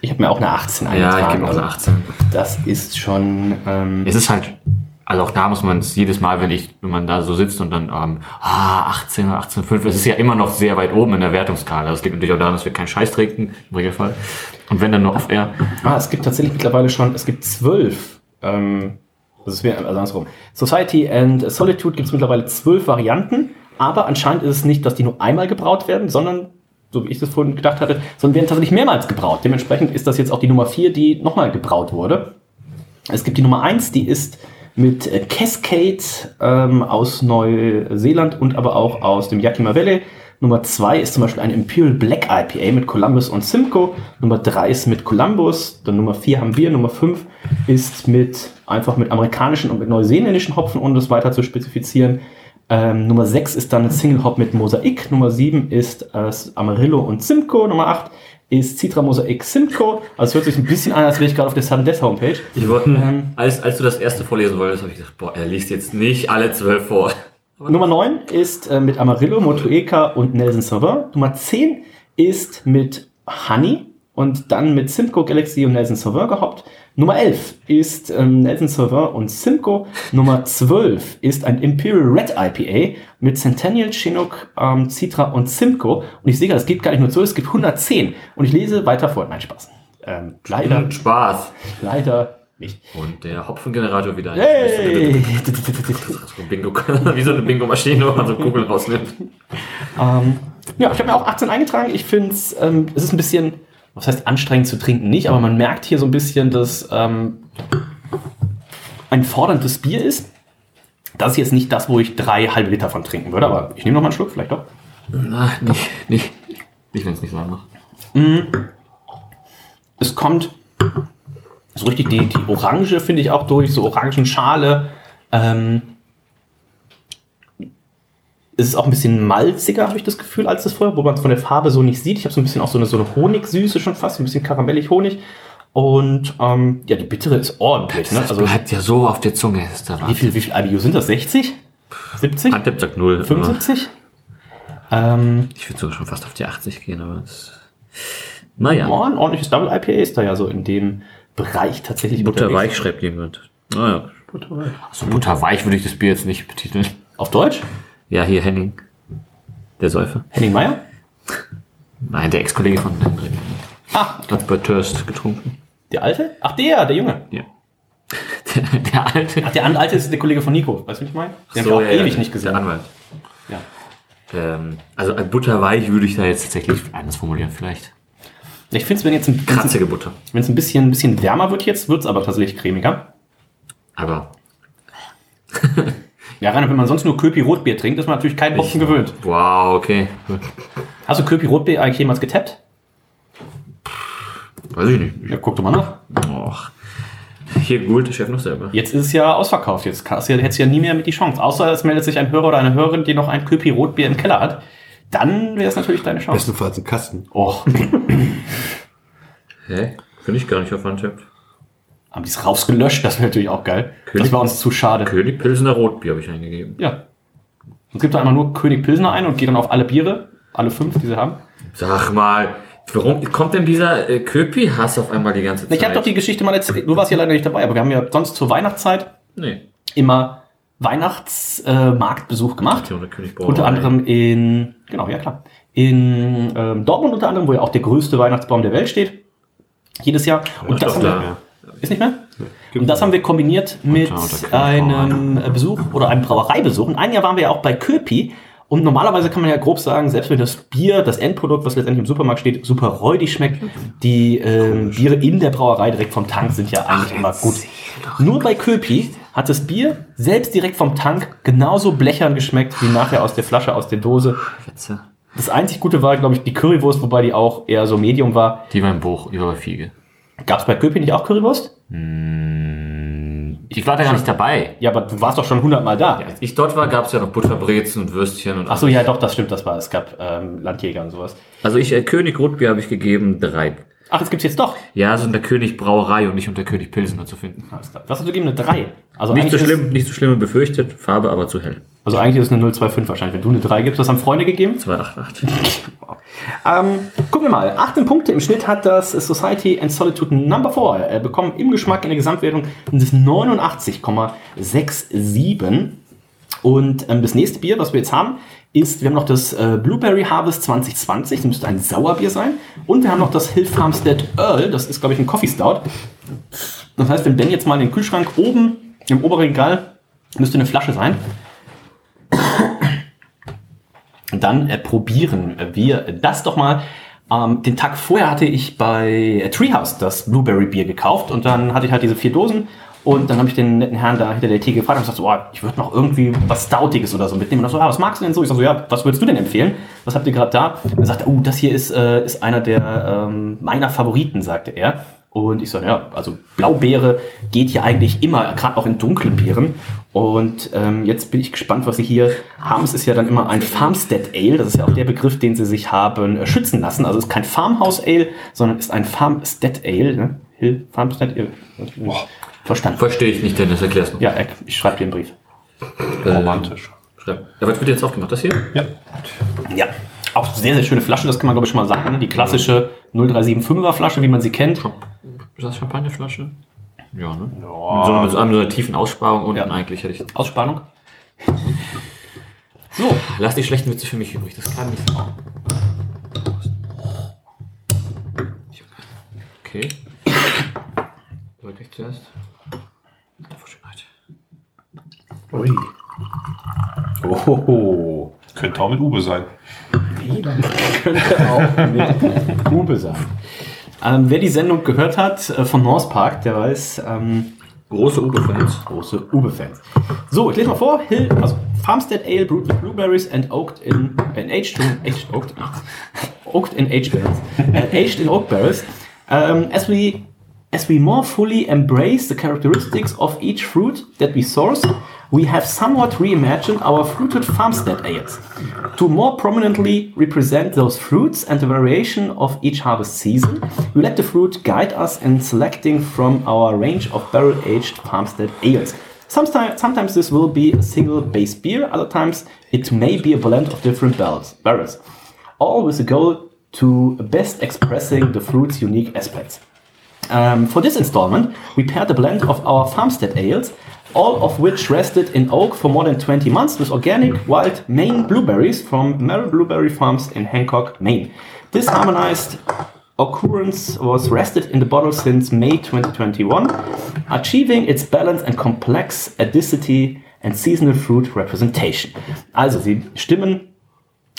Speaker 1: Ich habe mir auch eine 18
Speaker 4: Ja, ich
Speaker 1: eingetragen.
Speaker 4: gebe auch
Speaker 1: also
Speaker 4: eine 18.
Speaker 1: Das ist schon. Ähm,
Speaker 4: Es ist halt, also auch da muss man es jedes Mal, wenn ich, wenn man da so sitzt und dann, ähm, ah, 18 oder 18,5, es ist ja immer noch sehr weit oben in der Wertungskala. Das liegt natürlich auch daran, dass wir keinen Scheiß trinken, im Regelfall. Und wenn dann nur auf Air.
Speaker 1: ah, es gibt tatsächlich mittlerweile schon, es gibt zwölf. Ähm, das ist wieder, also andersrum. Society and Solitude gibt es mittlerweile zwölf Varianten, aber anscheinend ist es nicht, dass die nur einmal gebraut werden, sondern, so wie ich das vorhin gedacht hatte, sondern werden tatsächlich mehrmals gebraut. Dementsprechend ist das jetzt auch die Nummer vier, die nochmal gebraut wurde. Es gibt die Nummer eins, die ist mit Cascade ähm, aus Neuseeland und aber auch aus dem Yakima Valley. Nummer zwei ist zum Beispiel eine Imperial Black IPA mit Columbus und Simcoe. Nummer drei ist mit Columbus. Dann Nummer vier haben wir. Nummer fünf ist mit einfach mit amerikanischen und mit neuseeländischen Hopfen, um das weiter zu spezifizieren. Ähm, Nummer 6 ist dann ein Single Hop mit Mosaik. Nummer 7 ist äh, Amarillo und Simcoe. Nummer 8 ist Citra Mosaik Simcoe. Also es hört sich ein bisschen an, als wäre ich gerade auf der Sudden Death Homepage.
Speaker 4: Ich wollte,
Speaker 1: Ähm,
Speaker 4: als, als du das erste vorlesen wolltest, habe ich gedacht, boah, er liest jetzt nicht alle zwölf vor.
Speaker 1: Nummer 9 ist äh, mit Amarillo, Motueka und Nelson Sauvin. Nummer 10 ist mit Honey und dann mit Simcoe Galaxy und Nelson Sauvin gehoppt. Nummer 11 ist ähm, Nelson Sauvin und Simcoe. Nummer 12 ist ein Imperial Red IPA mit Centennial, Chinook, ähm, Citra und Simcoe. Und ich sehe gerade, es gibt gar nicht nur 12, es gibt 110. Und ich lese weiter vor. Nein, Spaß. Ähm, leider,
Speaker 4: Spaß.
Speaker 1: leider nicht.
Speaker 4: Und der Hopfengenerator wieder.
Speaker 1: Hey!
Speaker 4: So <laughs> Bingo, wie so eine Bingo-Maschine, wo man so Kugeln rausnimmt.
Speaker 1: Ähm, ja, ich habe mir auch 18 eingetragen. Ich finde es, ähm, es ist ein bisschen, was heißt anstrengend zu trinken nicht, aber man merkt hier so ein bisschen, dass ähm, ein forderndes Bier ist. Das ist jetzt nicht das, wo ich drei halbe Liter von trinken würde, aber ich nehme noch mal einen Schluck, vielleicht doch.
Speaker 4: Na, nicht, nicht, nicht wenn es nicht warm macht.
Speaker 1: Mm. Es kommt so richtig die, die Orange, finde ich auch durch, so Orangenschale. Ähm, es ist auch ein bisschen malziger, habe ich das Gefühl, als das vorher, wo man es von der Farbe so nicht sieht. Ich habe so ein bisschen auch so eine, so eine Honigsüße schon fast, ein bisschen karamellig Honig. Und ähm, ja, die bittere ist ordentlich. Ne?
Speaker 4: Das bleibt ja so auf der Zunge. Ist da
Speaker 1: wie viel, wie viel IBU sind das? 60? 70?
Speaker 4: Antep sagt 0.
Speaker 1: 75? Ähm,
Speaker 4: ich würde sogar schon fast auf die 80 gehen, aber es, naja.
Speaker 1: Oh, ein ordentliches Double IPA ist da ja so in dem Bereich tatsächlich
Speaker 4: Butterweich schreibt jemand. Naja.
Speaker 6: Butterweich.
Speaker 4: Also Butterweich würde ich das Bier jetzt nicht betiteln.
Speaker 1: Auf Deutsch?
Speaker 4: Ja, hier Henning. Der Säufer.
Speaker 1: Henning Meyer?
Speaker 4: Nein, der Ex-Kollege von Hendrik.
Speaker 1: Ah.
Speaker 4: Hat bei Thirst getrunken.
Speaker 1: Der Alte? Ach, der, der Junge.
Speaker 4: Ja. Der, der Alte.
Speaker 1: Ach, der Alte ist der Kollege von Nico. Weißt du, wie ich meine? Den
Speaker 4: so,
Speaker 1: haben wir auch
Speaker 4: ja,
Speaker 1: ewig
Speaker 4: ja,
Speaker 1: nicht gesehen.
Speaker 4: Der Anwalt.
Speaker 1: Ja.
Speaker 4: Ähm, also als Butterweich würde ich da jetzt tatsächlich anders formulieren, vielleicht.
Speaker 1: Ich finde es, wenn jetzt ein,
Speaker 4: Kratzige Butter.
Speaker 1: wenn es ein bisschen, ein bisschen wärmer wird jetzt, wird es aber tatsächlich cremiger.
Speaker 4: Aber <laughs>
Speaker 1: Ja, Rainer, wenn man sonst nur Köpi Rotbier trinkt, ist man natürlich kein Hopfen gewöhnt.
Speaker 4: wow, okay.
Speaker 1: Hast du Köpi Rotbier eigentlich jemals getappt?
Speaker 4: Weiß ich nicht.
Speaker 1: Ja, guck doch mal nach.
Speaker 4: Och. Hier googelt der Chef noch selber.
Speaker 1: Jetzt ist es ja ausverkauft. Jetzt hast du ja, hättest du ja nie mehr mit die Chance. Außer es meldet sich ein Hörer oder eine Hörerin, die noch ein Köpi Rotbier im Keller hat. Dann wäre es natürlich deine Chance.
Speaker 5: Bestenfalls ein Kasten.
Speaker 1: Och,
Speaker 4: Hä? Finde ich gar nicht auf Antep.
Speaker 1: Haben die es rausgelöscht? Das wäre natürlich auch geil.
Speaker 4: König-
Speaker 1: Das war uns zu schade.
Speaker 4: König Pilsener Rotbier habe ich eingegeben.
Speaker 1: Ja. Und gibt da einmal nur König Pilsner ein und geht dann auf alle Biere, alle fünf, die sie haben.
Speaker 4: Sag mal, warum kommt denn dieser äh, Köpi-Hass auf einmal die ganze Zeit?
Speaker 1: Ich habe doch die Geschichte mal erzählt. Du warst ja leider nicht dabei, aber wir haben ja sonst zur Weihnachtszeit
Speaker 4: Nee.
Speaker 1: immer Weihnachtsmarktbesuch äh, gemacht. Unter anderem in, genau, ja klar, in ähm, Dortmund unter anderem, wo ja auch der größte Weihnachtsbaum der Welt steht. Jedes Jahr. Und das haben wir, ist nicht mehr? Und das haben wir kombiniert mit einem äh, Besuch oder einem Brauereibesuch. Und ein Jahr waren wir ja auch bei Köpi. Und normalerweise kann man ja grob sagen, selbst wenn das Bier, das Endprodukt, was letztendlich im Supermarkt steht, super räudig schmeckt, die ähm, Biere in der Brauerei direkt vom Tank sind ja eigentlich immer gut. Nur bei Köpi hat das Bier selbst direkt vom Tank genauso blechern geschmeckt wie nachher aus der Flasche, aus der Dose.
Speaker 4: Witze.
Speaker 1: Das einzig Gute war, glaube ich, die Currywurst, wobei die auch eher so Medium war.
Speaker 4: Die war im Buch, die war bei Fiege.
Speaker 1: Gab es bei Köpi nicht auch Currywurst?
Speaker 4: Ich war da gar nicht dabei.
Speaker 1: Ja, aber du warst doch schon hundertmal da.
Speaker 4: Als ich dort war, gab es ja noch Butterbrezen und Würstchen und
Speaker 1: Ach so, ja, doch, das stimmt, das war. Es gab ähm, Landjäger und sowas.
Speaker 4: Also ich, äh, König Rotbier habe ich gegeben, drei.
Speaker 1: Ach, das gibt's jetzt doch.
Speaker 4: Ja, so unter König Brauerei und nicht unter König Pilsener zu finden.
Speaker 1: Was hast du gegeben? Eine 3. Also
Speaker 4: Nicht so schlimm, nicht so schlimm befürchtet, Farbe aber zu hell.
Speaker 1: Ist, also eigentlich ist es eine 025 wahrscheinlich. Wenn du eine 3 gibst, was haben Freunde gegeben?
Speaker 4: 288. <laughs>
Speaker 1: Ähm, gucken wir mal. 18 Punkte im Schnitt hat das Society and Solitude Number 4 äh, bekommen im Geschmack in der Gesamtwertung sind es 89,67. Und ähm, das nächste Bier, was wir jetzt haben, ist, wir haben noch das äh, Blueberry Harvest 2020, das müsste ein Sauerbier sein. Und wir haben noch das Hill Farmstead Earl, das ist, glaube ich, ein Coffee Stout. Das heißt, wenn Ben jetzt mal in den Kühlschrank oben im oberen Regal müsste eine Flasche sein. Dann äh, probieren wir das doch mal. Ähm, den Tag vorher hatte ich bei äh, Treehouse das Blueberry Bier gekauft und dann hatte ich halt diese vier Dosen und dann habe ich den netten Herrn da hinter der Theke gefragt und gesagt, so, oh, ich würde noch irgendwie was Stoutiges oder so mitnehmen. Und er so, ah, was magst du denn so? Ich sag so, ja, was würdest du denn empfehlen? Was habt ihr gerade da? Und er sagte, oh, das hier ist, äh, ist einer der ähm, meiner Favoriten, sagte er. Und ich so, ja, also Blaubeere geht ja eigentlich immer, gerade auch in dunklen Beeren. Und ähm, jetzt bin ich gespannt, was sie hier haben. Es ist ja dann immer ein Farmstead Ale. Das ist ja auch der Begriff, den sie sich haben äh, schützen lassen. Also es ist kein Farmhouse Ale, sondern ist ein Farmstead Ale. Ne? Hill, Farmstead Ale. Verstanden.
Speaker 4: Verstehe ich nicht, Dennis, erklär's noch.
Speaker 1: Ja, äh, ich schreibe dir einen Brief.
Speaker 5: Romantisch.
Speaker 4: Schreib. Ja, was wird jetzt aufgemacht? Das hier?
Speaker 5: Ja.
Speaker 1: Ja, auch sehr, sehr schöne Flasche, das kann man glaube ich schon mal sagen. Ne? Die klassische 0375er Flasche, wie man sie kennt.
Speaker 4: Ist das Champagnerflasche? Ja, ne? Ja. So, mit so einer tiefen Aussparung unten
Speaker 1: Ja.
Speaker 4: eigentlich hätte ich.
Speaker 1: Ausspannung.
Speaker 4: So, lass die schlechten Witze für mich übrig. Das kann nicht. Okay. Wollte ich zuerst?
Speaker 1: Verschönheit. Ui. Ohoho.
Speaker 5: Könnte auch mit Ube sein.
Speaker 1: Nee, dann Könnte auch mit Ube sein. Ähm, wer die Sendung gehört hat äh, von North Park, der weiß. Ähm,
Speaker 4: große Ube-Fans.
Speaker 1: Große Ube-Fans. So, ich lese mal vor. Hill, also Farmstead Ale brewed with blueberries and oaked in, in aged, aged, oaked, oaked in aged barrels. and äh, aged in oak barrels. Um, ähm, as we as we more fully embrace the characteristics of each fruit that we source, we have somewhat reimagined our fruited farmstead ales to more prominently represent those fruits and the variation of each harvest season. We let the fruit guide us in selecting from our range of barrel-aged farmstead ales. Sometimes, sometimes this will be a single base beer, other times it may be a blend of different barrels, barrels all with the goal to best expressing the fruit's unique aspects. Um, for this installment, we paired a blend of our farmstead ales, all of which rested in oak for more than 20 months with organic wild Maine blueberries from Merrill Blueberry Farms in Hancock, Maine. This harmonized occurrence was rested in the bottle since May 2021, achieving its balance and complex acidity and seasonal fruit representation. Also, sie stimmen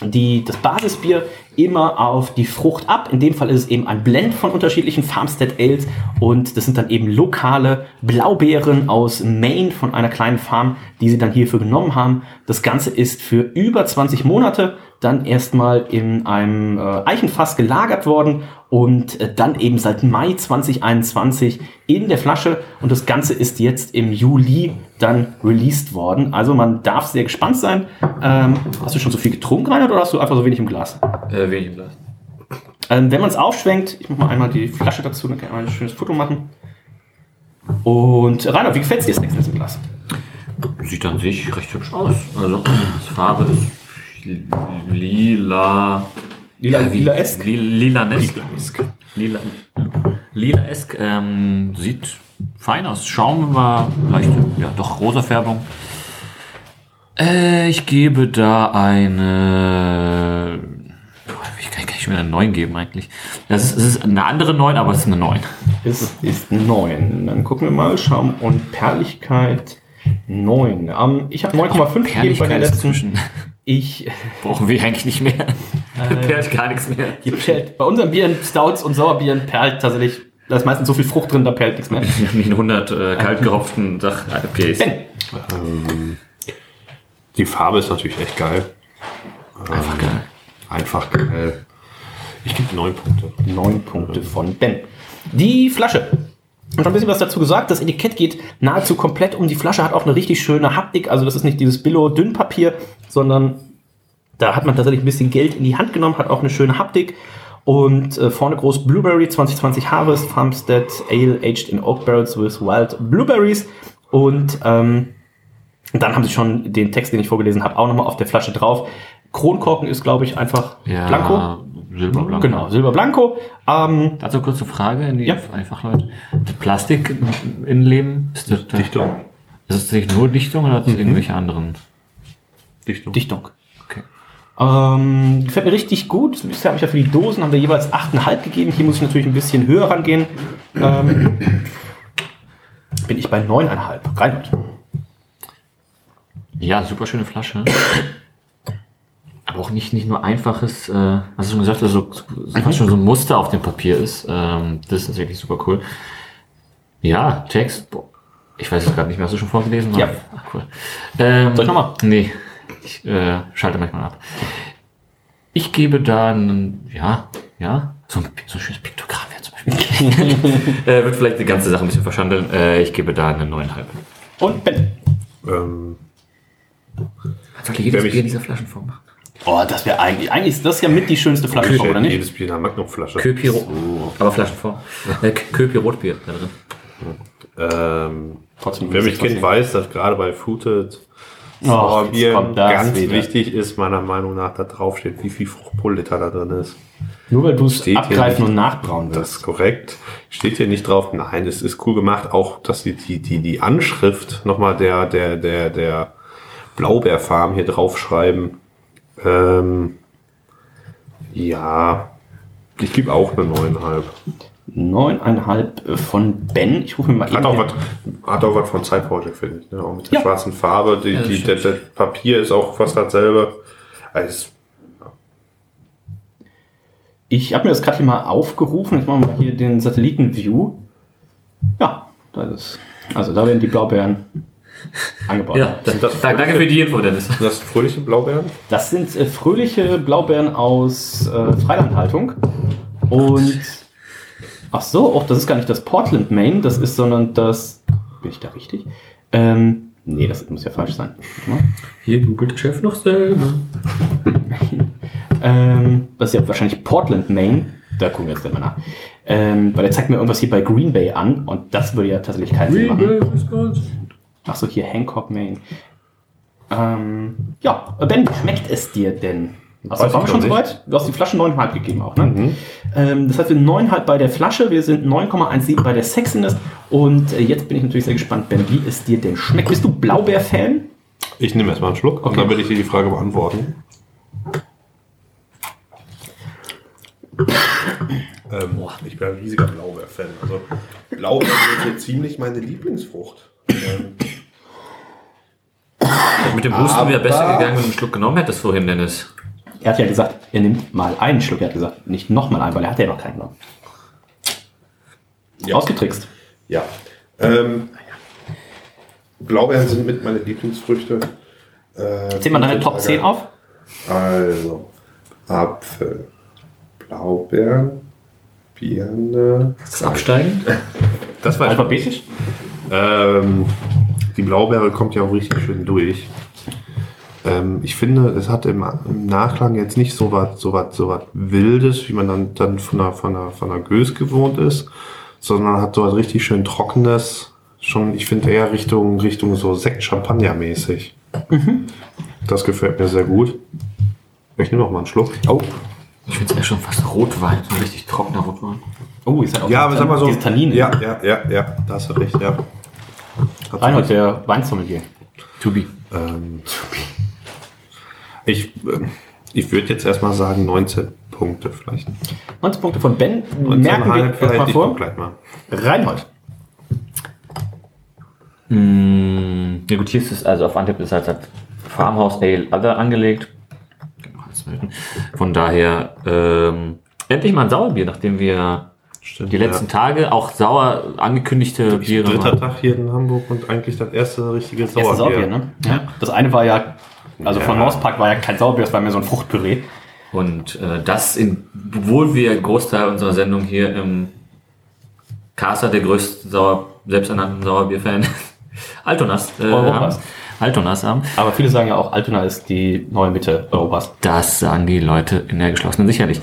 Speaker 1: die, das Basisbier immer auf die Frucht ab. In dem Fall ist es eben ein Blend von unterschiedlichen Farmstead Ales und das sind dann eben lokale Blaubeeren aus Maine von einer kleinen Farm, die sie dann hierfür genommen haben. Das Ganze ist für über 20 Monate dann erstmal in einem äh, Eichenfass gelagert worden und äh, dann eben seit Mai 2021 in der Flasche und das Ganze ist jetzt im Juli dann released worden. Also man darf sehr gespannt sein. Ähm, hast du schon so viel getrunken, Reinhard, oder hast du einfach so wenig im Glas?
Speaker 4: Äh, wenig im Glas.
Speaker 1: Ähm, wenn man es aufschwenkt, ich mache mal einmal die Flasche dazu, dann kann man ein schönes Foto machen. Und Reinhard, wie gefällt es dir das nächste im Glas?
Speaker 4: Sieht an sich recht hübsch aus. Also, die <clears throat> Farbe ist lila.
Speaker 1: Lila,
Speaker 4: Ja, wie-
Speaker 1: lila-esk?
Speaker 4: Li- Lilanesk. Lila, Lila-esk. Ähm, sieht fein aus. Schaum war leicht, ja, doch rosa Färbung. Äh, ich gebe da eine. Wie kann, kann ich mir eine 9 geben eigentlich? Das ist, es ist eine andere 9, aber es ist eine 9.
Speaker 1: Es ist 9. Dann gucken wir mal. Schaum und Perligkeit 9. Ähm, ich habe 9,5 gegeben bei der letzten. Ich,
Speaker 4: Brauchen wir eigentlich nicht mehr. <laughs> Perlt gar nichts mehr.
Speaker 1: die perlt, bei unseren Bieren, Stouts und Sauerbieren perlt tatsächlich, da ist meistens so viel Frucht drin, da perlt nichts mehr.
Speaker 4: Nicht in 100 äh, kalt gehopften Sach IPAs.
Speaker 1: Ben,
Speaker 5: Ähm, die Farbe ist natürlich echt geil.
Speaker 4: Einfach geil.
Speaker 5: Einfach geil. Ich gebe neun Punkte.
Speaker 1: 9 Punkte von Ben. Die Flasche. Und schon ein bisschen was dazu gesagt. Das Etikett geht nahezu komplett um die Flasche, hat auch eine richtig schöne Haptik. Also das ist nicht dieses Billo-Dünnpapier, sondern da hat man tatsächlich ein bisschen Geld in die Hand genommen, hat auch eine schöne Haptik. Und äh, vorne groß Blueberry 2020 Harvest, Farmstead Ale aged in Oak Barrels with Wild Blueberries. Und ähm, dann haben sie schon den Text, den ich vorgelesen habe, auch nochmal auf der Flasche drauf. Kronkorken ist, glaube ich, einfach
Speaker 4: Ja,
Speaker 1: Blanco.
Speaker 4: Silberblanco.
Speaker 1: Genau, Silber Blanco. Ähm,
Speaker 4: Dazu kurze Frage in die
Speaker 1: Ja.
Speaker 4: einfach Leute. Das Plastik in Leben ist das
Speaker 5: Dichtung.
Speaker 4: Ist es nicht nur Dichtung oder hat es irgendwelche anderen?
Speaker 5: Dichtung.
Speaker 1: Dichtung.
Speaker 4: Okay.
Speaker 1: Ähm, gefällt mir richtig gut. Bisher habe ich ja für die Dosen haben wir jeweils 8,5 gegeben. Hier muss ich natürlich ein bisschen höher rangehen. Ähm, bin ich bei 9,5. Reinhold.
Speaker 4: Ja, super schöne Flasche. Aber auch nicht, nicht nur einfaches, äh, hast du schon gesagt, also so, fast schon so ein Muster auf dem Papier ist. Ähm, das ist tatsächlich super cool. Ja, Text, boah, ich weiß es gerade nicht mehr, hast du schon vorgelesen?
Speaker 1: Ja.
Speaker 4: Ach, cool. Ähm,
Speaker 1: Soll ich nochmal?
Speaker 4: Nee, ich äh, schalte manchmal ab. Ich gebe da einen, ja, ja, so ein, so ein schönes Piktogramm wäre zum Beispiel. <laughs> <laughs> äh, wird vielleicht die ganze Sache ein bisschen verschandeln. Äh, ich gebe da eine 9,5.
Speaker 1: Und Ben.
Speaker 5: Ähm,
Speaker 4: Sollte jedes
Speaker 5: Wer mich-
Speaker 4: Bier in dieser Flaschenform machen.
Speaker 1: Oh, das wäre eigentlich, eigentlich ist das ja mit die schönste Flasche, oder nicht?
Speaker 5: jedes Bier in einer Magnumflasche.
Speaker 4: Köpi Rot. Aber Flaschenform. Äh, Köpi Rotbier da drin.
Speaker 5: Ähm,
Speaker 1: Trotzdem
Speaker 5: wer mich
Speaker 1: das
Speaker 5: kennt, weiß, dass gerade bei Fruited
Speaker 1: kommt das
Speaker 5: ganz
Speaker 1: wieder.
Speaker 5: wichtig ist, meiner Meinung nach, da drauf steht, wie viel Frucht pro Liter da drin ist.
Speaker 1: Nur weil du es abgreifen und nachbrauen
Speaker 5: Das
Speaker 1: willst.
Speaker 5: ist korrekt. Steht hier nicht drauf. Nein, es ist cool gemacht. Auch, dass die, die, die, die Anschrift nochmal der, der, der, der Blaubeerfarm hier draufschreiben. Ähm, ja, ich gebe auch eine 9,5.
Speaker 1: 9,5 von Ben. Ich rufe mir mal
Speaker 5: Hat auch,
Speaker 1: den-
Speaker 5: was, hat auch was von Side Project, finde ich. Ne? Auch mit der
Speaker 1: Ja.
Speaker 5: schwarzen Farbe. Die,
Speaker 4: Ja, das
Speaker 5: die, das, das Papier ist auch fast dasselbe. Also,
Speaker 1: Ich habe mir das gerade hier mal aufgerufen. Jetzt machen wir mal hier den Satellitenview. Ja, da ist es. Also da werden die Blaubeeren <laughs> angebaut.
Speaker 4: Ja, das,
Speaker 5: das
Speaker 4: danke danke für die Info, Dennis.
Speaker 5: sind das fröhliche Blaubeeren?
Speaker 1: Das sind äh, fröhliche Blaubeeren aus äh, Freilandhaltung. Und ach so, auch das ist gar nicht das Portland, Maine, das ist, sondern das. Bin ich da richtig? Ähm, nee, das muss ja falsch sein.
Speaker 4: Hier googelt der Chef noch selber. <laughs>
Speaker 1: Ähm, das ist ja wahrscheinlich Portland, Maine. Da gucken wir jetzt mal nach. Ähm, weil er zeigt mir irgendwas hier bei Green Bay an und das würde ja tatsächlich keinen Sinn machen. Ach so, hier Hancock, Maine. Ähm, ja, Ben, wie schmeckt es dir denn? Also,
Speaker 5: Weiß
Speaker 1: waren wir schon soweit? Du hast die Flasche 9,5 gegeben auch, ne? Ähm, das heißt, wir sind 9,5 bei der Flasche, wir sind 9,17 bei der Sexiness und äh, jetzt bin ich natürlich sehr gespannt, Ben, wie es dir denn schmeckt. Bist du Blaubeer-Fan?
Speaker 5: Ich nehme erstmal einen Schluck und dann will ich dir die Frage beantworten. Ähm, ich bin ein riesiger Blaubeer-Fan. Also Blaubeer ist so ziemlich meine Lieblingsfrucht. Ähm,
Speaker 4: Mit dem Husten wäre besser gegangen, wenn du einen Schluck genommen hättest vorhin, Dennis.
Speaker 1: Er hat ja gesagt, er nimmt mal einen Schluck. Er hat gesagt, nicht nochmal einen, weil er hat ja noch keinen genommen.
Speaker 5: Ja.
Speaker 1: Ausgetrickst.
Speaker 5: Ja. Ähm, Blaubeeren sind mit meine Lieblingsfrüchte. Äh,
Speaker 1: Zähl mal deine Top 10 auf.
Speaker 5: Also, Apfel, Blaubeeren, Birne.
Speaker 4: Ist das absteigend? <laughs>
Speaker 5: Das war
Speaker 1: Alphabetisch?
Speaker 5: Ähm, die Blaubeere kommt ja auch richtig schön durch. Ähm, ich finde, es hat im, im Nachklang jetzt nicht so was so was- so was Wildes, wie man dann, dann von der, von, der, von der Gös gewohnt ist, sondern hat so was richtig schön Trockenes. Schon, ich finde eher Richtung, Richtung so Sekt-Champagner-mäßig. Das gefällt mir sehr gut. Ich nehme noch mal einen Schluck.
Speaker 1: Oh.
Speaker 4: Ich finde es ja schon fast Rotwein, so richtig trockener Rotwein.
Speaker 1: Oh, ist halt auch
Speaker 5: Ja, aber sag mal so. Ja, ja, ja, ja, da hast du recht, ja. Hat
Speaker 1: Reinhold, der Weinsommelier.
Speaker 4: Tubi.
Speaker 5: Ähm, ich ähm, ich würde jetzt erstmal sagen 19 Punkte vielleicht.
Speaker 1: 19 Punkte von Ben.
Speaker 5: 19,5
Speaker 1: Merken wir
Speaker 5: vielleicht,
Speaker 1: erstmal vor.
Speaker 5: gleich mal.
Speaker 1: Reinhold.
Speaker 4: Mm, ja gut, hier ist es, also auf Antip ist halt Farmhouse Ale Other angelegt. Von daher ähm, endlich mal ein Sauerbier, nachdem wir
Speaker 5: Stimmt,
Speaker 4: die letzten
Speaker 5: ja.
Speaker 4: Tage auch sauer angekündigte Biere
Speaker 5: Dritter. Tag hier in Hamburg und eigentlich das erste richtige Sauerbier.
Speaker 1: Sauerbier, ne? Ja. Das eine war ja, also von
Speaker 5: Ja.
Speaker 1: Mauspark war ja kein Sauerbier, das war mehr so ein Fruchtpüree.
Speaker 4: Und äh, das, in, obwohl wir einen Großteil unserer Sendung hier im Caster, der größte Sauer, selbsternannten Sauerbierfan, <laughs> Altonas, äh, haben. Altonas haben.
Speaker 1: Aber viele sagen ja auch, Altona ist die neue Mitte Europas.
Speaker 4: Das sagen die Leute in der geschlossenen sicherlich.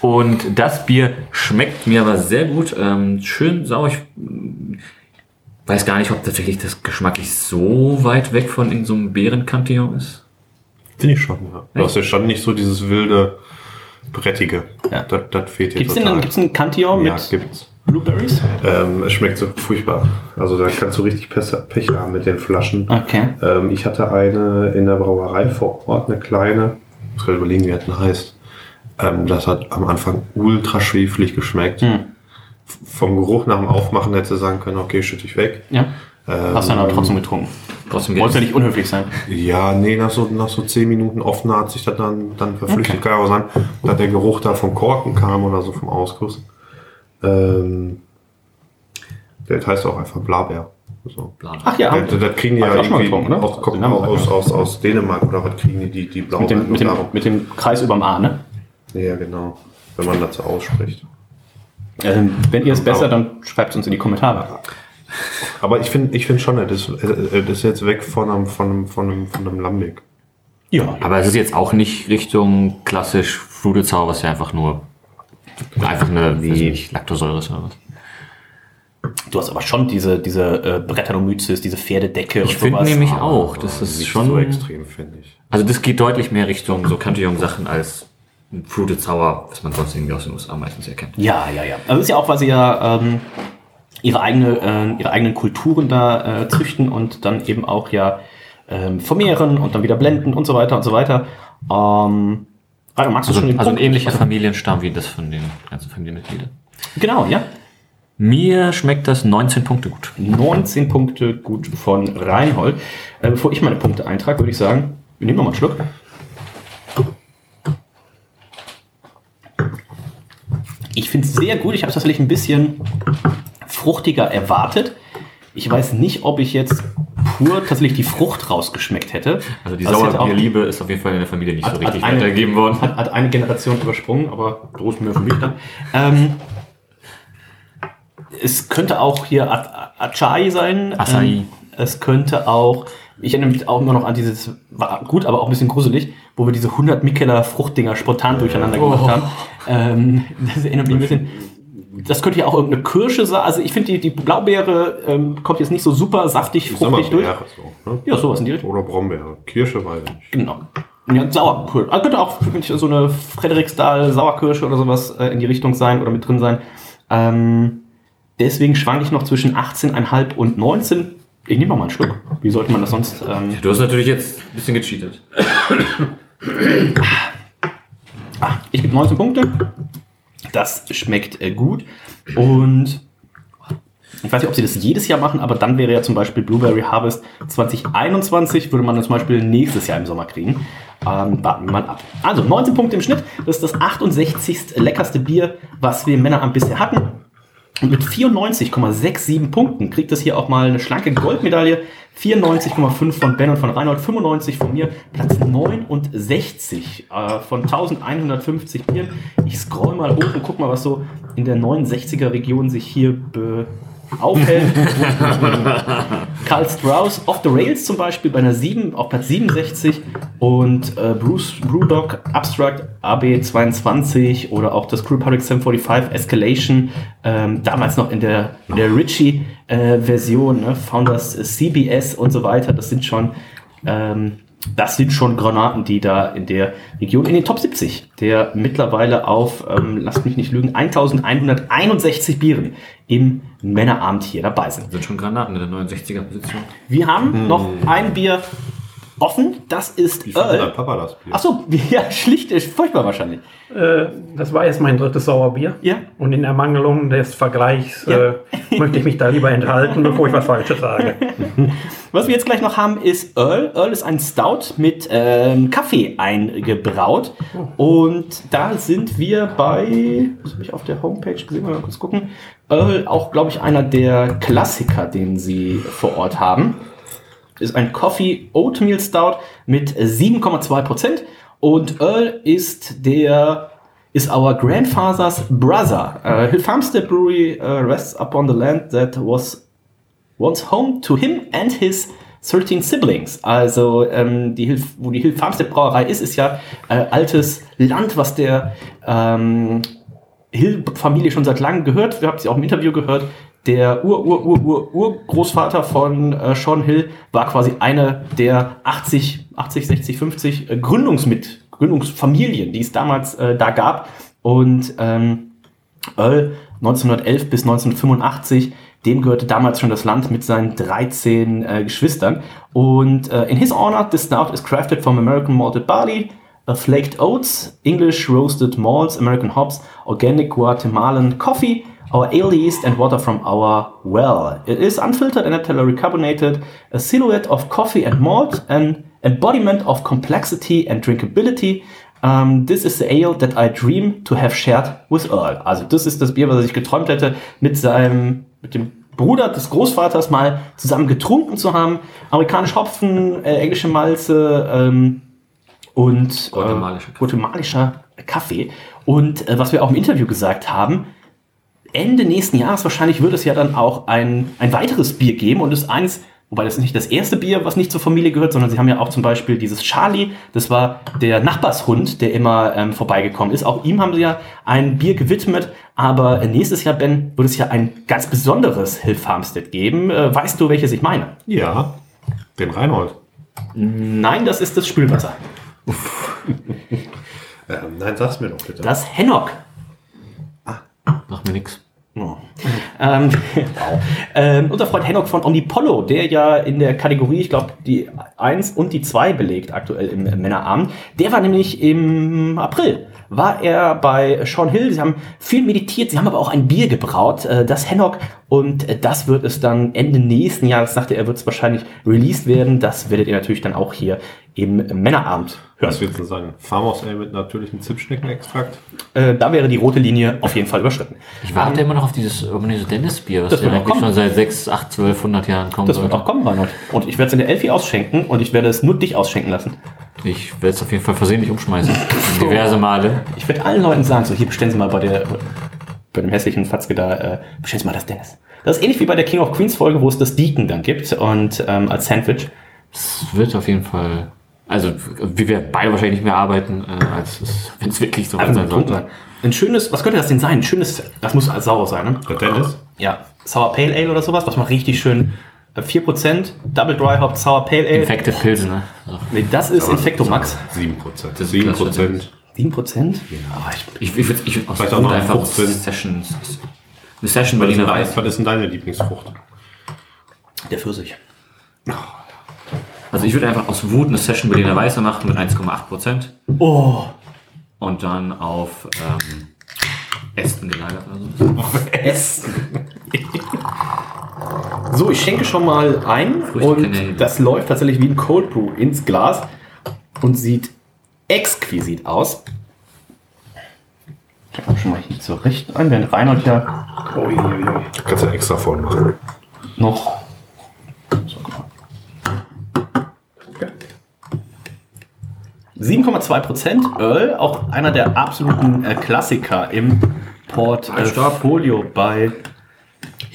Speaker 4: Und das Bier schmeckt mir aber sehr gut. Ähm, schön sauer. Ich mm, weiß gar nicht, ob tatsächlich das geschmacklich so weit weg von in so einem Beerenkantillon ist.
Speaker 5: Finde ich schon, ja. Du hast ja schon nicht so dieses wilde, brettige.
Speaker 1: Ja.
Speaker 5: Das, das fehlt hier
Speaker 1: Gibt es denn
Speaker 5: total.
Speaker 1: gibt's einen Cantillon
Speaker 5: ja,
Speaker 1: mit
Speaker 5: gibt's.
Speaker 1: Blueberries?
Speaker 5: Ähm, es schmeckt so furchtbar. Also da kannst du richtig Pech, haben mit den Flaschen.
Speaker 1: Okay.
Speaker 5: Ähm, ich hatte eine in der Brauerei vor Ort, eine kleine. Ich muss gerade überlegen, wie das denn heißt. Ähm, das hat am Anfang ultra schwefelig geschmeckt.
Speaker 1: Hm.
Speaker 5: Vom Geruch nach dem Aufmachen hätte du sagen können, okay, schütte ich weg.
Speaker 1: Ja.
Speaker 5: Ähm,
Speaker 1: Hast du dann aber trotzdem getrunken.
Speaker 4: Trotzdem
Speaker 1: Wolltest ja nicht unhöflich sein.
Speaker 5: Ja, nee, nach so, nach so zehn Minuten offen hat sich das dann, dann verflüchtigt. Kann aber sein, dass der Geruch da vom Korken kam oder so vom Ausguss. Ähm, der heißt auch einfach Blabär. So.
Speaker 1: Ach ja,
Speaker 5: Das, das kriegen die ja
Speaker 1: auch
Speaker 5: irgendwie
Speaker 1: getrunken, ne?
Speaker 5: aus, kommt
Speaker 1: wir
Speaker 5: aus, aus, aus Dänemark oder was kriegen die, die, die blauen
Speaker 1: mit dem, mit, dem, mit dem Kreis überm A, ne?
Speaker 5: Ja, genau. Wenn man dazu ausspricht.
Speaker 1: Ähm, wenn ihr es besser, dann schreibt es uns in die Kommentare.
Speaker 5: Aber ich finde ich find schon, das ist, äh, das ist jetzt weg von einem, von einem, von einem, von einem Lambic.
Speaker 1: Ja.
Speaker 4: Aber es ist jetzt auch nicht Richtung klassisch Sour, was ja einfach nur einfach eine, wie nicht, Lactosäure ist oder was.
Speaker 1: Du hast aber schon diese, diese äh, Brettanomyces, diese Pferdedecke
Speaker 4: Ich finde nämlich auch, das ist
Speaker 5: Nicht
Speaker 4: schon
Speaker 5: so extrem, finde ich.
Speaker 4: Also das geht deutlich mehr Richtung so Cantillon-Sachen als Fruited Sour, was man sonst irgendwie aus den USA meistens erkennt.
Speaker 1: Ja, ja, ja. Also ist ja auch, weil sie ja ähm, ihre, eigene, äh, ihre eigenen Kulturen da äh, züchten und dann eben auch ja ähm, vermehren und dann wieder blenden und so weiter und so weiter. Ähm, Rainer, magst du
Speaker 4: Also,
Speaker 1: schon den
Speaker 4: also ein
Speaker 1: Punkt?
Speaker 4: ähnlicher Familienstamm wie das von den ganzen Familienmitgliedern.
Speaker 1: Genau, ja.
Speaker 4: Mir schmeckt das 19 Punkte gut.
Speaker 1: 19 Punkte gut von Reinhold. Äh, bevor ich meine Punkte eintrage, würde ich sagen, wir nehmen noch mal einen Schluck. Ich finde es sehr gut. Ich habe es tatsächlich ein bisschen fruchtiger erwartet. Ich weiß nicht, ob ich jetzt pur tatsächlich die Frucht rausgeschmeckt hätte.
Speaker 4: Also die
Speaker 1: auch-
Speaker 4: Sauerbierliebe ist auf jeden Fall in der Familie nicht so
Speaker 1: hat,
Speaker 4: richtig
Speaker 1: hat eine,
Speaker 4: weitergegeben worden.
Speaker 1: Hat, hat eine Generation übersprungen, aber groß Mühe für mich dann. Ähm, es könnte auch hier A- A- Acai sein.
Speaker 4: Acai.
Speaker 1: Ähm, es könnte auch, ich erinnere mich auch immer noch an dieses, war gut, aber auch ein bisschen gruselig, wo wir diese 100 Mikkeler Fruchtdinger spontan durcheinander gemacht
Speaker 4: Oh.
Speaker 1: haben. Ähm, das erinnert mich ein bisschen. Das könnte ja auch irgendeine Kirsche sein. Also ich finde, die, die Blaubeere ähm, kommt jetzt nicht so super saftig, fruchtig durch.
Speaker 5: So, ne?
Speaker 1: Ja, sowas in die Richtung.
Speaker 5: Oder Brombeere. Kirsche weiß ich nicht.
Speaker 1: Genau. Ja, Sauerkirsche. Also könnte auch wirklich so eine Frederiksdal Sauerkirsche oder sowas äh, in die Richtung sein oder mit drin sein. Ähm, deswegen schwanke ich noch zwischen 18,5 und 19. Ich nehme noch mal einen Schluck. Wie sollte man das sonst? Ähm,
Speaker 4: Du hast natürlich jetzt ein bisschen gecheatet.
Speaker 1: ich gebe 19 Punkte. Das schmeckt äh, gut. Und ich weiß nicht, ob sie das jedes Jahr machen, aber dann wäre ja zum Beispiel Blueberry Harvest 2021, würde man zum Beispiel nächstes Jahr im Sommer kriegen. Ähm, warten wir mal ab. Also 19 Punkte im Schnitt. Das ist das 68. leckerste Bier, was wir Männer am bisher hatten. Und mit 94,67 Punkten kriegt es hier auch mal eine schlanke Goldmedaille. 94,5 von Ben und von Reinhold, 95 von mir, Platz 69 äh, von 1150 Bieren. Ich scroll mal hoch und guck mal, was so in der 69er Region sich hier be aufhält. <laughs> Karl Strauss, Off the Rails zum Beispiel bei einer 7 auf Platz 67 und äh, Bruce Brewdog Abstract AB22 oder auch das Crew Public 745 Escalation, ähm, damals noch in der, in der Ritchie-Version, ne? Founders äh, CBS und so weiter. Das sind schon ähm, das sind schon Granaten, die da in der Region, in den Top 70, der mittlerweile auf, ähm, lasst mich nicht lügen, 1161 Bieren im Männerabend hier dabei sind.
Speaker 4: Sind schon Granaten in der 69er Position.
Speaker 1: Wir haben noch ein Bier offen, das ist
Speaker 5: Wie findet dein
Speaker 1: Earl.
Speaker 5: Papa das Bier?
Speaker 1: Achso, <laughs> ja, schlicht, ist furchtbar wahrscheinlich.
Speaker 6: Äh, das war jetzt mein drittes Sauerbier.
Speaker 1: Ja.
Speaker 6: Und in Ermangelung des Vergleichs
Speaker 1: Ja.
Speaker 6: äh, möchte ich mich da lieber enthalten, bevor ich was Falsches sage. <laughs>
Speaker 1: Was wir jetzt gleich noch haben, ist Earl. Earl ist ein Stout mit ähm, Kaffee eingebraut. Und da sind wir bei, was habe ich auf der Homepage gesehen, mal kurz gucken. Earl, auch glaube ich einer der Klassiker, den sie vor Ort haben. Ist ein Coffee Oatmeal Stout mit 7,2 Prozent. Und Earl ist der is our grandfather's brother. Uh, Hill Farmstead Brewery uh, rests upon the land that was once home to him and his 13 siblings. Also ähm, die Hill, wo die Hill Farmstead Brauerei ist, ist ja äh, altes Land, was der ähm, Hill-Familie schon seit langem gehört. Wir haben sie auch im Interview gehört. Der Ur, Ur, Ur, Ur, Urgroßvater von äh, Sean Hill war quasi eine der 80, 80, 60, 50 äh, Gründungsmit, Gründungsfamilien, die es damals äh, da gab. Und ähm, Earl 1911 bis 1985, dem gehörte damals schon das Land mit seinen 13 äh, Geschwistern. Und äh, in his honor, this stout is crafted from American malted barley, uh, flaked oats, English roasted malts, American hops, organic Guatemalan coffee, our ale yeast and water from our well. It is unfiltered and entirely carbonated, a silhouette of coffee and malt, an embodiment of complexity and drinkability. Um, this is the ale that I dream to have shared with Earl. Also das ist das Bier, was er sich geträumt hätte, mit seinem, mit dem Bruder des Großvaters mal zusammen getrunken zu haben. Amerikanisch Hopfen, äh, englische Malze ähm, und äh, guatemalischer Kaffee. Und äh, was wir auch im Interview gesagt haben, Ende nächsten Jahres wahrscheinlich wird es ja dann auch ein, ein weiteres Bier geben und ist eins, wobei das ist nicht das erste Bier, was nicht zur Familie gehört, sondern sie haben ja auch zum Beispiel dieses Charlie, das war der Nachbarshund, der immer ähm, vorbeigekommen ist. Auch ihm haben sie ja ein Bier gewidmet, aber nächstes Jahr, Ben, wird es ja ein ganz besonderes Hill Farmstead geben. Äh, weißt du, welches ich meine?
Speaker 5: Ja, den Reinhold.
Speaker 1: Nein, das ist das Spülwasser. <laughs>
Speaker 5: Ähm, nein, sag's mir doch bitte.
Speaker 1: Das Hennock.
Speaker 4: Macht mir nichts.
Speaker 1: Ähm, wow. <laughs> ähm, unser Freund Henok von Omnipollo, der ja in der Kategorie, ich glaube, die 1 und die 2 belegt aktuell im Männerabend, der war nämlich im April war er bei Sean Hill. Sie haben viel meditiert, sie haben aber auch ein Bier gebraut, äh, das Hennock. Und äh, das wird es dann Ende nächsten Jahres, sagte er, wird es wahrscheinlich released werden. Das werdet ihr natürlich dann auch hier im Männerabend hören.
Speaker 5: Was würdest du sagen? Farmhouse Ale mit natürlichem Zimtschneckenextrakt?
Speaker 1: Äh, da wäre die rote Linie auf jeden Fall überschritten.
Speaker 4: Ich warte immer noch auf dieses Urbanese Dennis Bier, was
Speaker 1: Das
Speaker 4: ja
Speaker 1: wird
Speaker 4: eigentlich schon seit 6, 8, 12, 100 Jahren kommt.
Speaker 1: Das wird auch kommen, Reinhold. Und ich werde es in der Elfi ausschenken und ich werde es nur dich ausschenken lassen.
Speaker 4: Ich werde es auf jeden Fall versehentlich umschmeißen. <laughs> Diverse Male.
Speaker 1: Ich werde allen Leuten sagen, so hier bestellen Sie mal bei der bei dem hässlichen Fatzke da, äh, bestellen Sie mal das Dennis. Das ist ähnlich wie bei der King of Queens Folge, wo es das Deacon dann gibt und ähm, als Sandwich.
Speaker 4: Es wird auf jeden Fall. Also, wie wir beide wahrscheinlich nicht mehr arbeiten, äh, als wenn es wirklich so
Speaker 1: Einfach
Speaker 4: sein sollte.
Speaker 1: Ein schönes, was könnte das denn sein? Ein schönes, das muss als sauer sein, ne?
Speaker 5: Der Dennis?
Speaker 1: Ja, Sour Pale Ale oder sowas, was man richtig schön 4%, Double Dry Hop Sour Pale Ale.
Speaker 4: Infected Pilsen, ne?
Speaker 1: Nee, das ist Infecto Max.
Speaker 5: 7%.
Speaker 4: Das ist
Speaker 5: 7%.
Speaker 4: klasse.
Speaker 1: 7%?
Speaker 4: Aber ich, ich, ich, würd- ich, aus
Speaker 5: Vielleicht auch noch
Speaker 4: einfach
Speaker 5: 15.
Speaker 4: Sessions. Eine Session
Speaker 5: Was
Speaker 4: Berliner Weiß.
Speaker 5: was ist denn deine Lieblingsfrucht?
Speaker 1: Der Pfirsich.
Speaker 4: Also ich würde einfach aus Wut eine Session Berliner Weiße machen mit 1,8%.
Speaker 1: Oh.
Speaker 4: Und dann auf ähm, Ästen gelagert oder so. <laughs>
Speaker 1: Essen. <laughs> so, ich schenke schon mal ein und das läuft tatsächlich wie ein Cold Brew ins Glas und sieht exquisit aus. Ich kann schon mal hier zurecht ein, während Reinhold ja
Speaker 5: Kannst du extra voll machen.
Speaker 1: noch. So, guck mal. 7,2% Earl, auch einer der absoluten äh, Klassiker im Portfolio bei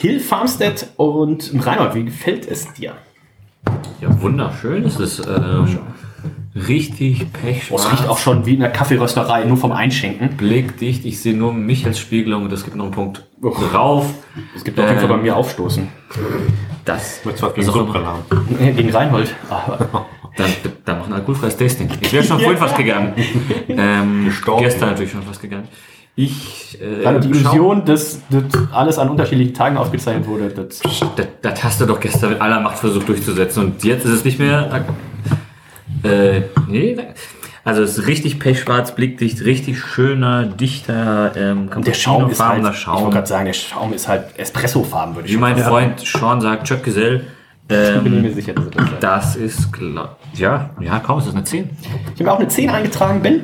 Speaker 1: Hill Farmstead und Reinhold. Wie gefällt es dir?
Speaker 4: Ja, wunderschön. Es ist ähm, richtig
Speaker 1: Oh,
Speaker 4: pechschwarz.
Speaker 1: es riecht auch schon wie in einer Kaffeerösterei, nur vom Einschenken.
Speaker 4: blickdicht. Ich sehe nur mich als Spiegelung und es gibt noch einen Punkt drauf.
Speaker 1: Es gibt auf jeden Fall bei
Speaker 4: Ähm,
Speaker 1: mir Aufstoßen.
Speaker 4: Das
Speaker 5: du was gegen Sodbrennen haben?
Speaker 1: Gegen Reinhold. <laughs>
Speaker 4: Dann, dann machen wir ein alkoholfreies Tasting. Ich wäre schon <laughs> vorhin fast gegangen. Ähm,
Speaker 5: Gestorben.
Speaker 4: gestern natürlich schon fast gegangen. Ich. Äh,
Speaker 1: Reinhold, die Illusion, dass, dass alles an unterschiedlichen Tagen aufgezeichnet wurde, das
Speaker 4: Das, das hast du doch gestern mit aller Macht versucht durchzusetzen und jetzt ist es nicht mehr. Äh, nee. Also es ist richtig pechschwarz, blickdicht, richtig schöner, dichter, ähm,
Speaker 1: der Schaum ist halt,
Speaker 4: cappuccinofarbener
Speaker 1: ich wollte
Speaker 4: Schaum.
Speaker 1: gerade sagen, der Schaum ist halt Espresso-Farben, würde ich
Speaker 4: Wie mein
Speaker 1: sagen.
Speaker 4: Freund Sean sagt, Chuck Gesell.
Speaker 1: Ich bin
Speaker 4: Ähm,
Speaker 1: mir sicher, dass er das sagt.
Speaker 4: das ist klar. Ja, ja, kaum, ist das eine 10.
Speaker 1: Ich habe mir auch eine 10 eingetragen, Ben.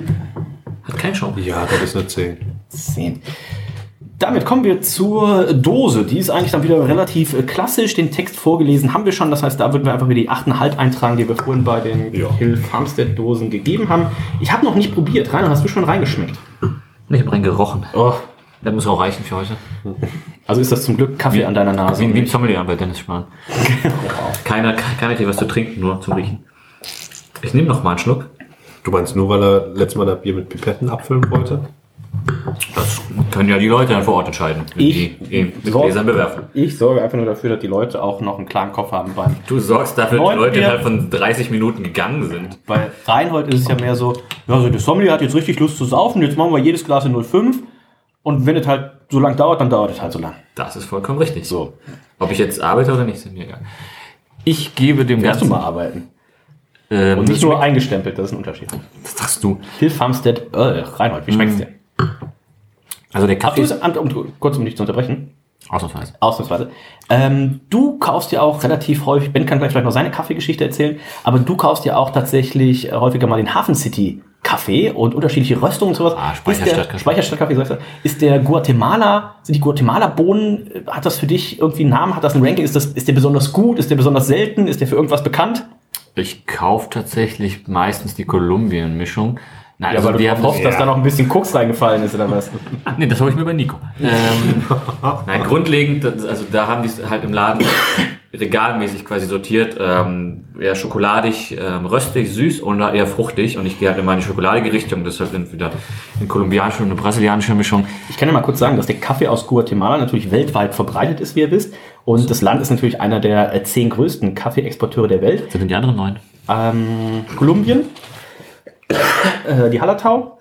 Speaker 4: Hat keinen Schaum.
Speaker 5: Ja, das ist eine 10.
Speaker 1: 10. Damit kommen wir zur Dose. Die ist eigentlich dann wieder relativ äh, klassisch. Den Text vorgelesen haben wir schon. Das heißt, da würden wir einfach wieder die 8,5 eintragen, die wir vorhin bei den
Speaker 5: Ja.
Speaker 1: Hill Farmstead Dosen gegeben haben. Ich habe noch nicht probiert. Rainer, hast du schon reingeschmeckt?
Speaker 4: Ich habe rein gerochen.
Speaker 1: Oh.
Speaker 4: Das muss auch reichen für heute.
Speaker 1: Also ist das zum Glück Kaffee an deiner Nase.
Speaker 4: Wie, wie ein Sommelier bei Dennis Spahn. <laughs> keiner, keiner kriegt was zu trinken, nur zum Riechen. Ich nehme noch mal einen Schluck.
Speaker 5: Du meinst nur, weil er letztes Mal das Bier mit Pipetten abfüllen wollte?
Speaker 4: Das können ja die Leute dann vor Ort entscheiden,
Speaker 1: Ich-
Speaker 4: die ihn mit. Gläsern bewerfen.
Speaker 1: Ich sorge einfach nur dafür, dass die Leute auch noch einen klaren Kopf haben beim
Speaker 4: Du sorgst dafür, dass die Leute innerhalb von 30 Minuten gegangen sind.
Speaker 1: Bei Reinhold ist es ja mehr so, ja, so der Sommelier hat jetzt richtig Lust zu saufen, jetzt machen wir jedes Glas in 05 und wenn es halt so lang dauert, dann dauert es halt so lang.
Speaker 4: Das ist vollkommen richtig.
Speaker 1: So,
Speaker 4: Ob ich jetzt arbeite oder nicht, ist mir egal. Ich gebe dem
Speaker 1: kannst du
Speaker 4: Ganzen...
Speaker 1: mal arbeiten.
Speaker 4: Ähm,
Speaker 1: Und nicht nur eingestempelt, das ist ein Unterschied.
Speaker 4: das sagst du.
Speaker 1: Phil Farmstead, äh, Reinhold, wie schmeckt's dir?
Speaker 4: Also der
Speaker 1: Ach,
Speaker 4: Kaffee
Speaker 1: du,
Speaker 4: ist...
Speaker 1: um, um, kurz um dich zu unterbrechen,
Speaker 4: Ausnahmsweise.
Speaker 1: ausnahmsweise. Ähm, du kaufst ja auch relativ häufig, Ben kann gleich vielleicht noch seine Kaffeegeschichte erzählen, aber du kaufst ja auch tatsächlich häufiger mal den Hafen City Kaffee und unterschiedliche Röstungen und sowas.
Speaker 4: Ah, Speicherstadtkaffee.
Speaker 1: Speicherstadtkaffee, du. Ist der Guatemala, sind die Guatemala-Bohnen, äh, hat das für dich irgendwie einen Namen, hat das ein Ranking, ist, das, ist der besonders gut, ist der besonders selten, ist der für irgendwas bekannt?
Speaker 4: Ich kaufe tatsächlich meistens die Kolumbien-Mischung. Nein, also die haben
Speaker 1: hoffst, dass da noch ein bisschen Koks reingefallen ist oder was? <laughs>
Speaker 4: Nee, das habe ich mir bei Nico. Ähm, <laughs> nein, grundlegend, das- also da haben die es halt im Laden regalmäßig quasi sortiert. Ähm, eher schokoladig, ähm, röstig, süß und eher fruchtig. Und ich gehe halt immer in die schokoladige Richtung. Deshalb entweder eine kolumbianische und eine brasilianische Mischung.
Speaker 1: Ich kann ja mal kurz sagen, dass der Kaffee aus Guatemala natürlich weltweit verbreitet ist, wie ihr wisst. Und das Land ist natürlich einer der äh, zehn größten Kaffeeexporteure der Welt.
Speaker 4: Sind denn die anderen neun?
Speaker 1: Ähm, Kolumbien, äh, die Hallertau,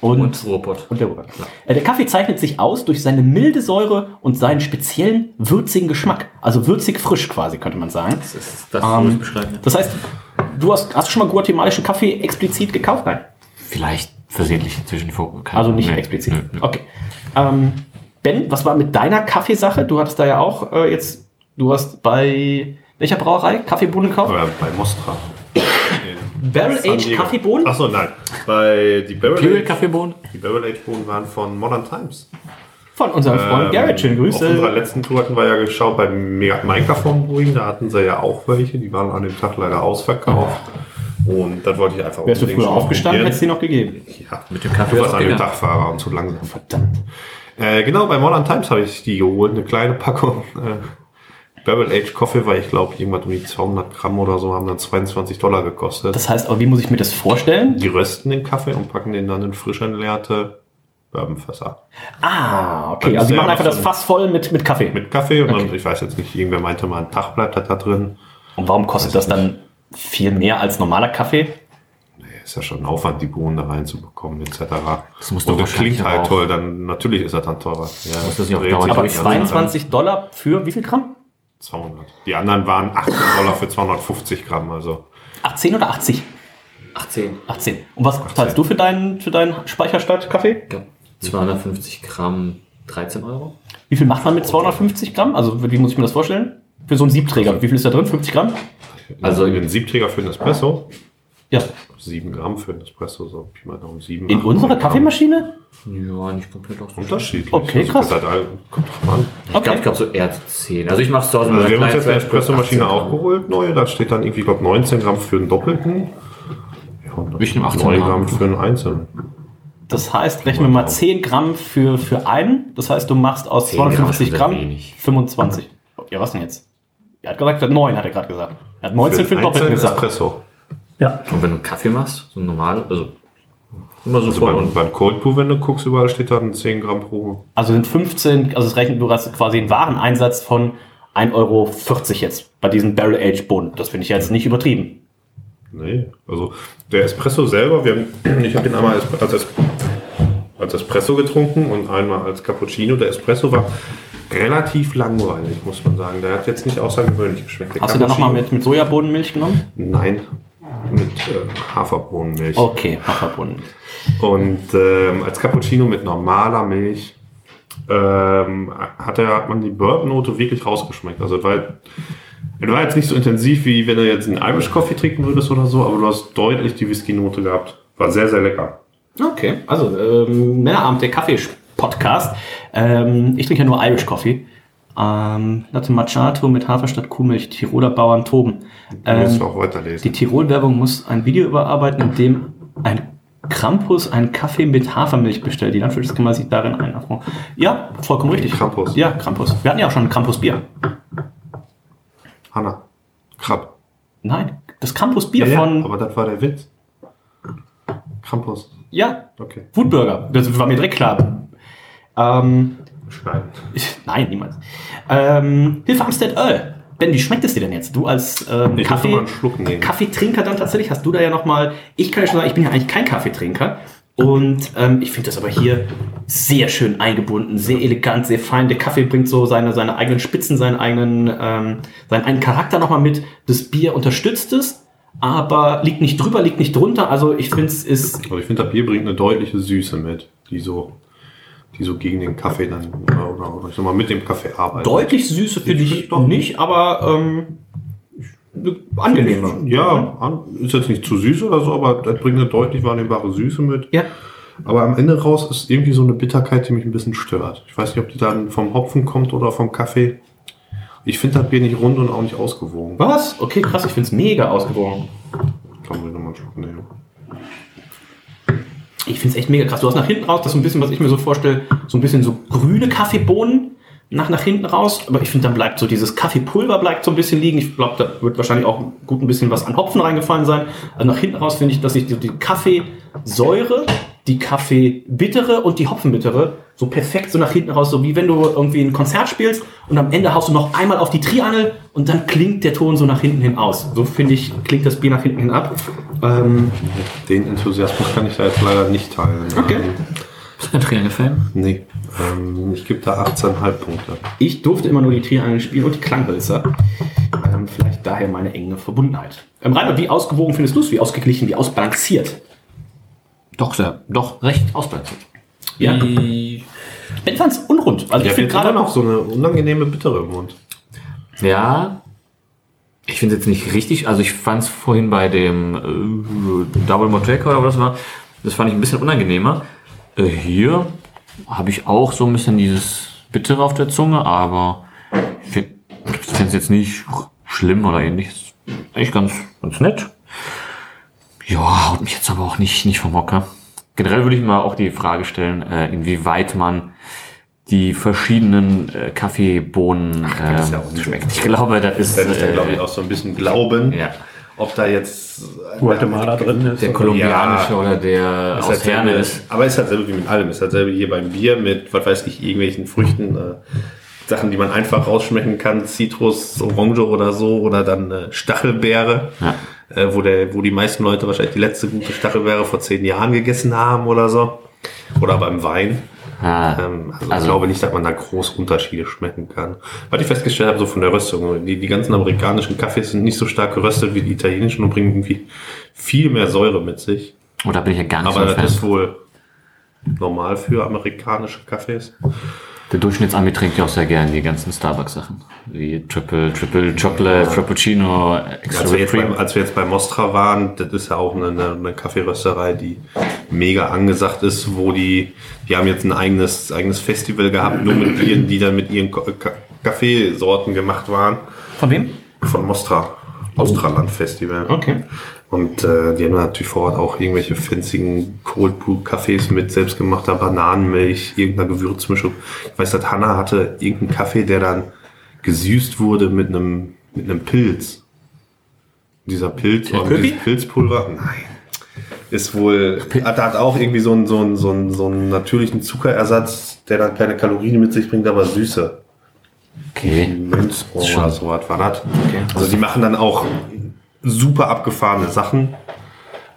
Speaker 1: Und,
Speaker 4: Und Ruhrpott.
Speaker 1: und der Ruhrpott. Äh, Der Kaffee zeichnet sich aus durch seine milde Säure und seinen speziellen würzigen Geschmack. Also würzig frisch quasi, könnte man sagen.
Speaker 4: Das ist das,
Speaker 1: Ähm,
Speaker 4: ich beschreiben.
Speaker 1: Das heißt, du hast, hast du schon mal guatemalischen Kaffee explizit gekauft? Nein.
Speaker 4: Vielleicht versehentlich zwischen die.
Speaker 1: Also nicht explizit. Okay. Ähm, ben, was war mit deiner Kaffeesache? Du hattest da ja auch äh, jetzt, du hast bei welcher Brauerei Kaffeebohnen gekauft?
Speaker 5: Oder bei Mostra.
Speaker 1: Barrel
Speaker 5: Diego.
Speaker 1: Kaffeebohnen?
Speaker 5: Achso, nein. Bei die Barrel
Speaker 4: Imperial
Speaker 5: Aged-
Speaker 4: Kaffeebohnen?
Speaker 5: Die Barrel Aged Bohnen waren von Modern Times.
Speaker 1: Von unserem Freund
Speaker 5: Ähm,
Speaker 1: Garrett. Schöne
Speaker 5: Auf unserer
Speaker 1: Grüße.
Speaker 5: letzten Tour hatten wir ja geschaut bei Microphone Brewing, da hatten sie ja auch welche, die waren an dem Tag leider ausverkauft. Und das wollte ich einfach
Speaker 1: Wärst du früher aufgestanden, hättest du die noch gegeben.
Speaker 5: Ja,
Speaker 4: Mit dem Kaffee
Speaker 5: du warst an dem. Dachfahrer und zu langsam.
Speaker 1: Verdammt.
Speaker 5: Äh, genau, bei Modern Times habe ich die geholt, eine kleine Packung. Äh, Barrel Aged Coffee war, ich glaube, irgendwas um die 200 Gramm oder so, haben dann 22 Dollar gekostet.
Speaker 1: Das heißt, aber wie muss ich mir das vorstellen?
Speaker 5: die rösten den Kaffee und packen den dann in frisch entleerte Bourbonfässer.
Speaker 1: Ah, okay. Also die machen einfach das Fass voll mit, mit Kaffee.
Speaker 5: Mit Kaffee und
Speaker 1: Okay.
Speaker 5: dann, ich weiß jetzt nicht, irgendwer meinte mal, ein Tag bleibt das da drin.
Speaker 1: Und warum kostet das dann viel mehr als normaler Kaffee?
Speaker 5: Ist ja schon ein Aufwand, die Bohnen da reinzubekommen, etc.
Speaker 4: Das muss
Speaker 5: und
Speaker 4: doch
Speaker 5: das klingt halt
Speaker 4: auch-
Speaker 5: toll, dann natürlich ist das dann teurer. Ja,
Speaker 4: Muss das nicht auch
Speaker 1: Aber
Speaker 5: die ganze Zeit.
Speaker 1: 22 Dollar für wie viel Gramm?
Speaker 5: 200. Die anderen waren 18 Dollar für 250 Gramm, also
Speaker 1: 18 oder 80?
Speaker 4: 18.
Speaker 1: 18. Und was zahlst du für deinen, für deinen Speicherstadt-Kaffee?
Speaker 4: Ja. 250 Gramm, 13 Euro.
Speaker 1: Wie viel macht man mit 250 Gramm? Also wie muss ich mir das vorstellen? Für so einen Siebträger. Wie viel ist da drin? 50 Gramm?
Speaker 5: also ein Siebträger für einen Espresso,
Speaker 1: Ja.
Speaker 5: 7 Gramm für einen Espresso, so Pi mal Daumen 7.
Speaker 1: In
Speaker 5: acht
Speaker 1: unserer
Speaker 5: Gramm.
Speaker 1: Kaffeemaschine?
Speaker 4: Ja, nicht komplett aus.
Speaker 5: Unterschiedlich.
Speaker 1: Okay,
Speaker 5: Also,
Speaker 1: krass.
Speaker 5: halt, kommt drauf an.
Speaker 4: Ich glaube, ich glaub so eher 10. Also ich mache es zu Hause
Speaker 5: Also
Speaker 4: mit
Speaker 5: wir haben uns jetzt eine Espressomaschine
Speaker 4: 18
Speaker 5: auch
Speaker 4: Gramm.
Speaker 5: geholt, neue. Da steht dann irgendwie, glaube 19 Gramm für einen Doppelten. Ja,
Speaker 4: Ich nehm 18
Speaker 5: 9
Speaker 4: Gramm.
Speaker 5: Gramm für einen Einzelnen.
Speaker 1: Das heißt, rechnen wir mal 10 Gramm für, für einen. Das heißt, du machst aus
Speaker 4: 10 Gramm ist
Speaker 1: 250
Speaker 4: schon sehr
Speaker 1: Gramm
Speaker 4: wenig.
Speaker 1: 25. Ja, was denn jetzt? Er hat gesagt, 9 hat er gerade gesagt. Er hat 19 für den
Speaker 5: einen
Speaker 1: Doppelten gesagt.
Speaker 5: Espresso.
Speaker 6: Ja,
Speaker 4: Und wenn du einen Kaffee machst, so normal, also immer so
Speaker 5: Also
Speaker 4: voll
Speaker 5: beim,
Speaker 4: und
Speaker 5: beim Cold Brew, wenn du guckst, überall steht dann 10 Gramm pro.
Speaker 1: Also sind 15, also es rechnet, du hast quasi einen Wareneinsatz von 1,40 Euro jetzt bei diesem Barrel Aged Bohnen. Das finde ich jetzt nicht übertrieben.
Speaker 5: Nee, also der Espresso selber, wir haben, ich habe den einmal als, als, als Espresso getrunken und einmal als Cappuccino. Der Espresso war relativ langweilig, muss man sagen. Der hat jetzt nicht außergewöhnlich geschmeckt. Der
Speaker 1: Hast du da nochmal mit, mit Sojabohnenmilch genommen?
Speaker 5: Nein, mit äh, Haferbohnenmilch.
Speaker 1: Okay, Haferbohnen.
Speaker 5: Und ähm, als Cappuccino mit normaler Milch ähm, hat, er, hat man die Bourbon-Note wirklich rausgeschmeckt. Also weil er war jetzt nicht so intensiv, wie wenn du jetzt einen Irish Coffee trinken würdest oder so, aber du hast deutlich die Whisky-Note gehabt. War sehr, sehr lecker.
Speaker 1: Okay, also ähm, Männerabend, der Kaffee-Podcast. Ähm, ich trinke ja nur Irish Coffee. Ähm, Latte Macchiato mit Hafer statt Kuhmilch, Tiroler Bauern toben.
Speaker 5: Du musst
Speaker 1: Ähm,
Speaker 5: auch weiterlesen.
Speaker 1: die Tirol-Werbung muss ein Video überarbeiten, in dem ein Krampus einen Kaffee mit Hafermilch bestellt. Die Landwirtschaftskammern sich darin ein. Ja, vollkommen richtig.
Speaker 5: Krampus.
Speaker 1: Ja, Krampus. Wir hatten ja auch schon ein Krampus-Bier.
Speaker 5: Hanna. Krab.
Speaker 1: Nein, das Krampus-Bier
Speaker 5: Ja, ja,
Speaker 1: von...
Speaker 5: aber das war der Witz. Krampus.
Speaker 1: Ja,
Speaker 5: Okay.
Speaker 1: Wutburger. Das war mir direkt klar. Ähm,
Speaker 5: Schneiden.
Speaker 1: Ich- Nein, niemals. Ähm, Hilfe Amstead Earl. Ben, wie schmeckt es dir denn jetzt? Du als ähm, Kaffee. Kaffeetrinker dann tatsächlich, hast du da ja nochmal, ich kann ja schon sagen, ich bin ja eigentlich kein Kaffeetrinker. Und ähm, ich finde das aber hier sehr schön eingebunden, sehr elegant, sehr fein. Der Kaffee bringt so seine, seine eigenen Spitzen, seinen eigenen, ähm, seinen eigenen Charakter nochmal mit. Das Bier unterstützt es, aber liegt nicht drüber, liegt nicht drunter. Also ich finde es ist
Speaker 5: Also ich finde, das Bier bringt eine deutliche Süße mit, die so, die so gegen den Kaffee dann, oder, oder, ich sag mal, mit dem Kaffee arbeitet.
Speaker 1: deutlich Süße finde ich nicht, aber ähm, angenehmer.
Speaker 5: Ja, an- ist jetzt nicht zu süß oder so, aber das bringt eine deutlich wahrnehmbare Süße mit.
Speaker 1: Ja.
Speaker 5: Aber am Ende raus ist irgendwie so eine Bitterkeit, die mich ein bisschen stört. Ich weiß nicht, ob die dann vom Hopfen kommt oder vom Kaffee. Ich finde das Bier nicht rund und auch nicht ausgewogen.
Speaker 1: Was? Okay, krass, ich finde es mega ausgewogen.
Speaker 5: Kann man nochmal einen Schluck nehmen.
Speaker 1: Ich finde es echt mega krass. Du hast nach hinten raus, das ist so ein bisschen, was ich mir so vorstelle, so ein bisschen so grüne Kaffeebohnen nach, nach hinten raus. Aber ich finde, dann bleibt so dieses Kaffeepulver bleibt so ein bisschen liegen. Ich glaube, da wird wahrscheinlich auch gut ein bisschen was an Hopfen reingefallen sein. Also nach hinten raus finde ich, dass ich die, die Kaffeesäure die Kaffee-Bittere und die Hopfenbittere so perfekt so nach hinten raus, so wie wenn du irgendwie ein Konzert spielst und am Ende haust du noch einmal auf die Triangel und dann klingt der Ton so nach hinten hin aus. So finde ich, klingt das Bier nach hinten hin ab. Ähm,
Speaker 5: Den Enthusiasmus kann ich da jetzt leider nicht teilen.
Speaker 1: Okay.
Speaker 4: Bist du ein Triangle-Fan?
Speaker 5: Nee. Ähm, ich gebe da 18,5 Punkte.
Speaker 1: Ich durfte immer nur die Triangel spielen und die Klanghölzer. Ähm, vielleicht daher meine enge Verbundenheit. Ähm, Reinhard, wie ausgewogen findest du es? Wie ausgeglichen, wie ausbalanciert?
Speaker 4: Doch, sehr, doch, recht ausbalanciert.
Speaker 1: Ja.
Speaker 4: Die-
Speaker 1: Ben fand's unrund. Also ich finde
Speaker 5: gerade noch so eine unangenehme Bittere im Mund.
Speaker 4: Ja, ich finde es jetzt nicht richtig. Also ich fand es vorhin bei dem äh, Double Moteca oder was das war, das fand ich ein bisschen unangenehmer. Äh, hier habe ich auch so ein bisschen dieses Bittere auf der Zunge, aber ich finde es jetzt nicht schlimm oder ähnliches. Echt ganz, ganz nett. Ja, haut mich jetzt aber auch nicht, nicht vom Hocker. Generell würde ich mal auch die Frage stellen, äh, inwieweit man die verschiedenen äh, Kaffeebohnen
Speaker 5: das ist ja
Speaker 4: ähm,
Speaker 5: auch
Speaker 4: schmeckt. Ich glaube, das ist,
Speaker 5: Das ist ja,
Speaker 4: äh,
Speaker 5: glaube ich, auch so ein bisschen Glauben,
Speaker 4: ja,
Speaker 5: ob da jetzt
Speaker 6: Guatemala drin ist.
Speaker 4: der kolumbianische
Speaker 5: Ja.
Speaker 4: oder der
Speaker 5: Ist
Speaker 4: aus
Speaker 5: halt
Speaker 4: Herne
Speaker 5: selbe-
Speaker 4: ist.
Speaker 5: Aber ist halt selber wie mit allem. Ist halt selber hier beim Bier mit, was weiß ich, irgendwelchen Früchten, äh, Sachen, die man einfach rausschmecken kann. Zitrus, Orange oder so. Oder dann äh, Stachelbeere.
Speaker 4: Ja.
Speaker 5: Äh, wo, der, wo die meisten Leute wahrscheinlich die letzte gute Stachelbeere vor zehn Jahren gegessen haben oder so. Oder beim Wein.
Speaker 4: Ah,
Speaker 5: Ähm, also,
Speaker 4: Also-
Speaker 5: ich glaube nicht, dass man da groß Unterschiede schmecken kann. Was ich festgestellt habe, so von der Röstung, die, die ganzen amerikanischen Kaffees sind nicht so stark geröstet wie die italienischen und bringen irgendwie viel mehr Säure mit sich.
Speaker 4: oder bin ich ja gar nicht
Speaker 5: Aber
Speaker 4: so
Speaker 5: das ist
Speaker 4: Fan.
Speaker 5: wohl normal für amerikanische Kaffees.
Speaker 4: Der Durchschnittsami trinkt ja auch sehr gern die ganzen Starbucks-Sachen. Wie Triple, Triple Chocolate, Frappuccino, Extra
Speaker 5: Als wir, jetzt
Speaker 4: Cream.
Speaker 5: beim, als wir jetzt bei Mostra waren, das ist ja auch eine, eine, Kaffeerösterei, die mega angesagt ist, wo die, die haben jetzt ein eigenes, eigenes Festival gehabt, nur mit Bieren, die dann mit ihren Kaffeesorten gemacht waren.
Speaker 1: Von wem?
Speaker 5: Von Mostra. Australand Festival.
Speaker 1: Okay.
Speaker 5: Und äh, die haben natürlich vor Ort auch irgendwelche fanzigen Cold Brew Cafés mit selbstgemachter Bananenmilch, irgendeiner Gewürzmischung. Ich weiß, dass Hanna hatte irgendeinen Kaffee, der dann gesüßt wurde mit einem, mit einem Pilz. Dieser Pilz,
Speaker 1: Köpi?
Speaker 5: dieses Pilzpulver, nein. Ist wohl, hat, hat auch irgendwie so einen, so, einen, so, einen, so einen natürlichen Zuckerersatz, der dann keine Kalorien mit sich bringt, aber Süße.
Speaker 4: Okay.
Speaker 5: Münzrohr oder so was war das. Also die machen dann auch super abgefahrene Sachen.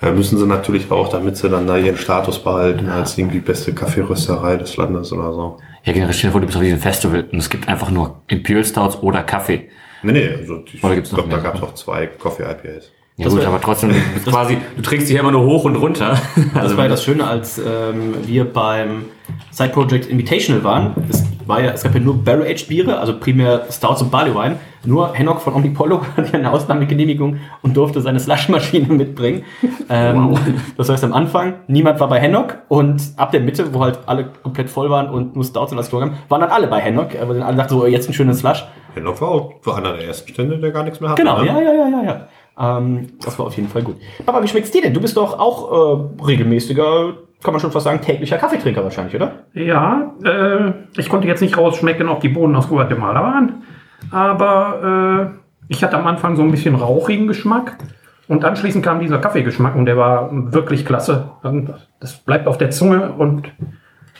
Speaker 5: Äh, müssen sie natürlich auch, damit sie dann da ihren Status behalten, als irgendwie beste Kaffeerösterei des Landes oder so.
Speaker 4: Ja, generell stell dir vor, du bist auf diesem Festival und es gibt einfach nur Imperial Stouts oder Kaffee.
Speaker 5: Nee, nee, also ich glaube, da gab es auch zwei Coffee-IPAs.
Speaker 4: Ja
Speaker 1: Das
Speaker 4: gut, aber trotzdem, du quasi, du trägst dich immer nur hoch und runter.
Speaker 1: Das
Speaker 4: Also,
Speaker 1: war ja das Schöne, als ähm, wir beim Side Project Invitational waren. Es, war ja, es gab ja nur Barrel-Aged Biere, also primär Stouts und Barley Wine. Nur Hennock von Omnipollo <laughs> hatte eine Ausnahmegenehmigung und durfte seine Slushmaschine mitbringen. Ähm, Das heißt, am Anfang, niemand war bei Hennock und ab der Mitte, wo halt alle komplett voll waren und nur Stouts und alles haben, waren dann alle bei Hennock. Aber dann alle dachten so, oh, jetzt ein schönes Slush.
Speaker 5: Hennock war auch einer der ersten Stände, der gar nichts mehr hatte.
Speaker 1: Genau,
Speaker 5: ne?
Speaker 1: ja, ja, ja, ja, ja. Ähm, das war auf jeden Fall gut. Papa, wie schmeckt's dir denn? Du bist doch auch äh, regelmäßiger, kann man schon fast sagen, täglicher Kaffeetrinker wahrscheinlich, oder?
Speaker 6: Ja, äh, ich konnte jetzt nicht rausschmecken, ob die Bohnen aus Guatemala waren. Aber äh, ich hatte am Anfang so ein bisschen rauchigen Geschmack. Und anschließend kam dieser Kaffeegeschmack und der war wirklich klasse. Das bleibt auf der Zunge und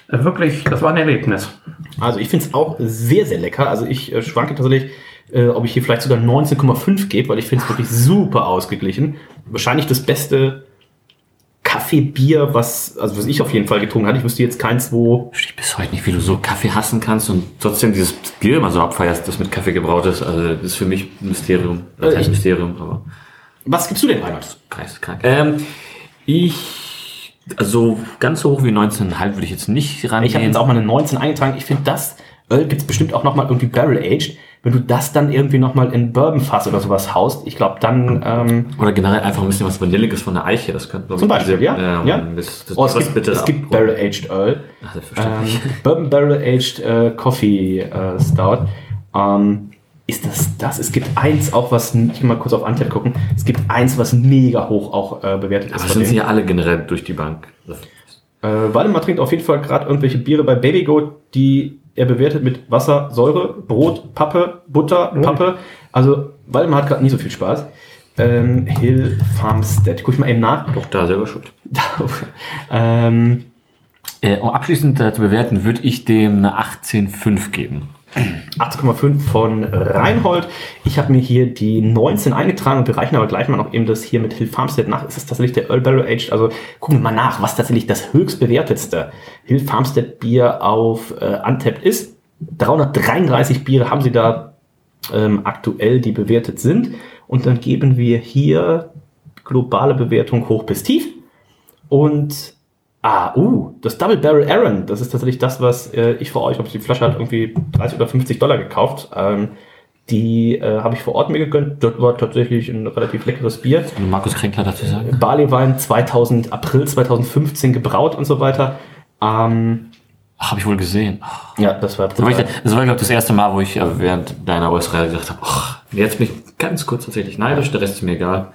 Speaker 6: äh, wirklich, das war ein Erlebnis.
Speaker 1: Also ich finde es auch sehr, sehr lecker. Also ich äh, schwanke tatsächlich, äh, ob ich hier vielleicht sogar 19,5 gebe, weil ich finde es wirklich super ausgeglichen. Wahrscheinlich das beste Kaffeebier, was, also was ich auf jeden Fall getrunken hatte. Ich wüsste jetzt keins, wo.
Speaker 4: Ich bis heute nicht, wie du so Kaffee hassen kannst und trotzdem dieses Bier immer so abfeierst, das mit Kaffee gebraut ist. Also das ist für mich ein Mysterium. Das
Speaker 1: Äh,
Speaker 4: heißt
Speaker 1: ich-
Speaker 4: Mysterium, aber
Speaker 1: Was gibst du denn, Reinhard?
Speaker 4: geisteskrank. Ähm, ich, also ganz so hoch wie 19,5 würde ich jetzt nicht rangehen.
Speaker 1: Ich habe jetzt auch mal eine 19 eingetragen. Ich finde, das Öl gibt es bestimmt auch noch mal irgendwie Barrel-Aged. Wenn du das dann irgendwie noch mal in Bourbon-Fass oder sowas haust, ich glaube, dann... Ähm,
Speaker 4: Oder generell einfach ein bisschen was Vanilliges von der Eiche. Das könnte
Speaker 1: Zum Beispiel, ja,
Speaker 4: Ähm,
Speaker 1: ja.
Speaker 4: Das, das,
Speaker 1: oh, es gibt,
Speaker 4: bitte
Speaker 1: es gibt Barrel-Aged Earl.
Speaker 4: Ach, selbstverständlich.
Speaker 1: Ähm, Bourbon Barrel Aged äh, Coffee äh, Stout. Ähm, ist das das? Es gibt eins auch, was, ich will mal kurz auf Antep gucken, es gibt eins, was mega hoch auch äh, bewertet
Speaker 4: Aber
Speaker 1: ist.
Speaker 4: das
Speaker 1: von
Speaker 4: sind sie ja alle generell durch die Bank.
Speaker 1: Äh, Waldemar trinkt auf jeden Fall gerade irgendwelche Biere bei Babygoat, die er bewertet mit Wasser, Säure, Brot, Pappe, Butter, Pappe. Also Waldemar hat gerade nie so viel Spaß. ähm, Hill Farmstead. Guck ich mal eben nach.
Speaker 4: Doch, da selber schuld. <laughs>
Speaker 1: ähm,
Speaker 4: Äh, um abschließend äh, zu bewerten, würde ich dem eine 18,5 geben.
Speaker 1: 8,5 von Reinhold. Ich habe mir hier die 19 eingetragen und wir reichen aber gleich mal noch eben das hier mit Hill Farmstead nach. Es ist tatsächlich der Earl Barrel Aged. Also gucken wir mal nach, was tatsächlich das höchst bewertetste Hill Farmstead Bier auf äh, Untapped ist. 333 Biere haben sie da ähm, aktuell, die bewertet sind. Und dann geben wir hier globale Bewertung hoch bis tief. Und Ah, uh, das Double Barrel Aaron, das ist tatsächlich das, was äh, ich für euch, ob die Flasche hat irgendwie 30 oder 50 Dollar gekauft. Ähm, die äh, habe ich vor Ort mir gegönnt. Dort war tatsächlich ein relativ leckeres Bier.
Speaker 4: Markus Kränkler dazu sagen.
Speaker 1: Barleywein 2000, April 2015 gebraut und so weiter. Ähm,
Speaker 4: Habe ich wohl gesehen.
Speaker 1: ja, das war
Speaker 4: Das war, ich,
Speaker 1: brutal.
Speaker 4: das war glaube ich, das erste Mal, wo ich äh, während deiner Äußerung gesagt habe, ach, jetzt bin ich ganz kurz tatsächlich neidisch, der Rest ist mir egal.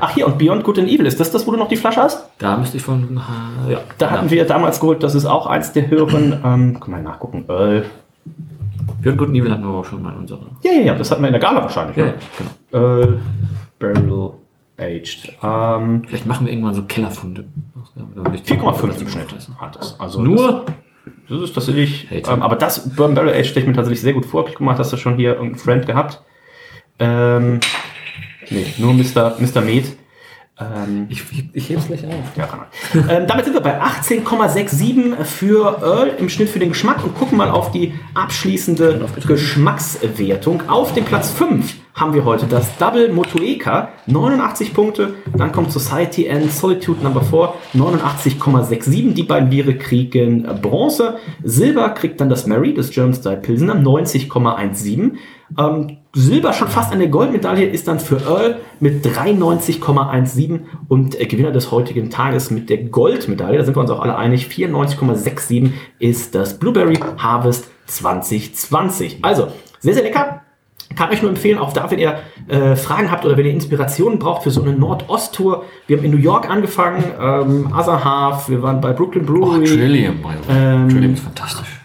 Speaker 1: Ach hier, und Beyond Good and Evil, ist das das, wo du noch die Flasche hast?
Speaker 4: Da müsste ich von, äh, ja.
Speaker 1: Da hatten wir damals geholt, das ist auch eins der höheren. <clears throat> Ähm, kann mal nachgucken. Earl.
Speaker 4: Björn Guten Evil hatten wir auch schon mal in unserer.
Speaker 1: Ja, ja, ja, das hatten wir in der Gala wahrscheinlich.
Speaker 4: Ja,
Speaker 1: ne?
Speaker 4: genau.
Speaker 1: Earl Barrel Aged. Ähm,
Speaker 4: Vielleicht machen wir irgendwann so Kellerfunde.
Speaker 1: 4,5 im Schnitt hat es. Also
Speaker 4: Nur?
Speaker 1: Das, das ist tatsächlich. Ähm, aber das Bourbon Barrel Age stelle ich mir tatsächlich sehr gut vor. Hab Ich guck mal, hast du schon hier irgendeinen Friend gehabt? Ähm, nee, nur Mr. Mr. Med. Ähm,
Speaker 4: Ich, ich, hebe es gleich auf.
Speaker 1: ja, kann man. ähm, damit sind wir bei 18,67 für Earl im Schnitt für den Geschmack und gucken mal auf die abschließende Geschmackswertung. Auf dem Platz 5 haben wir heute das Double Motueka, 89 Punkte. Dann kommt Society and Solitude Number 4, 89,67. Die beiden Biere kriegen Bronze. Silber kriegt dann das Mary, das German Style Pilsener, 90,17. Ähm, Silber schon fast eine Goldmedaille ist dann für Earl mit 93,17 und äh, Gewinner des heutigen Tages mit der Goldmedaille, da sind wir uns auch alle einig, 94,67 ist das Blueberry Harvest 2020. Also, sehr, sehr lecker. Kann euch nur empfehlen, auch da, wenn ihr äh, Fragen habt oder wenn ihr Inspirationen braucht für so eine Nordost-Tour. Wir haben in New York angefangen, ähm, Otherhalf, wir waren bei Brooklyn
Speaker 4: Oh,
Speaker 1: Brewery.
Speaker 4: Trillium.
Speaker 1: Ähm,
Speaker 4: Trillium ist fantastisch.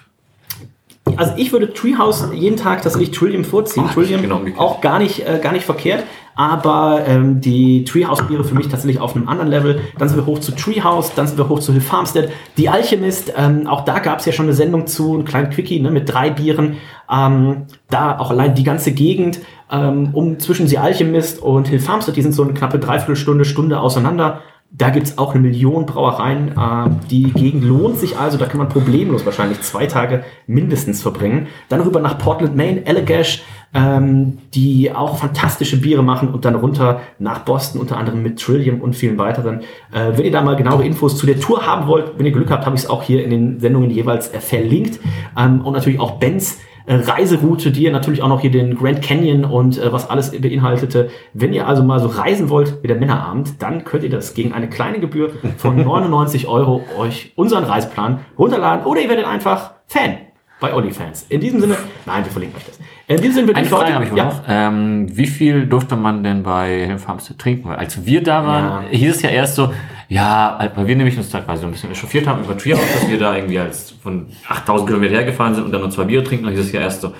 Speaker 1: Also ich würde Treehouse jeden Tag tatsächlich Trillium vorziehen.
Speaker 4: Ach,
Speaker 1: Trillium
Speaker 4: genau
Speaker 1: auch gar nicht, äh, gar nicht verkehrt. Aber ähm, die Treehouse-Biere für mich tatsächlich auf einem anderen Level. Dann sind wir hoch zu Treehouse, dann sind wir hoch zu Hill Farmstead. Die Alchemist, ähm, auch da gab es ja schon eine Sendung zu, einen kleinen Quickie ne, mit drei Bieren. Ähm, da auch allein die ganze Gegend ähm, um zwischen die Alchemist und Hill Farmstead, die sind so eine knappe Dreiviertelstunde, Stunde auseinander. Da gibt's auch eine Million Brauereien. Äh, die Gegend lohnt sich also, da kann man problemlos wahrscheinlich zwei Tage mindestens verbringen. Dann rüber nach Portland, Maine, Allagash, ähm, die auch fantastische Biere machen und dann runter nach Boston, unter anderem mit Trillium und vielen weiteren. Äh, wenn ihr da mal genauere Infos zu der Tour haben wollt, wenn ihr Glück habt, habe ich es auch hier in den Sendungen jeweils äh, verlinkt. Ähm, und natürlich auch Bens äh, Reiseroute, die ihr natürlich auch noch hier den Grand Canyon und äh, was alles beinhaltete. Wenn ihr also mal so reisen wollt wie der Männerabend, dann könnt ihr das gegen eine kleine Gebühr von <laughs> 99 Euro euch unseren Reiseplan runterladen oder ihr werdet einfach Fan bei OnlyFans. In diesem Sinne, nein, wir verlinken euch das. In diesem Sinne würde
Speaker 4: Eine Frage habe ich
Speaker 1: ja.
Speaker 4: noch. Ähm, wie viel durfte man denn bei Farmstead trinken? Weil als wir da waren,
Speaker 1: Ja.
Speaker 4: hieß es ja erst so, ja, weil wir nämlich uns teilweise ein bisschen echauffiert haben über Treehouse, dass wir da irgendwie als von 8000 Kilometer hergefahren sind und dann nur zwei Biere trinken. Dann hieß es ja erst so,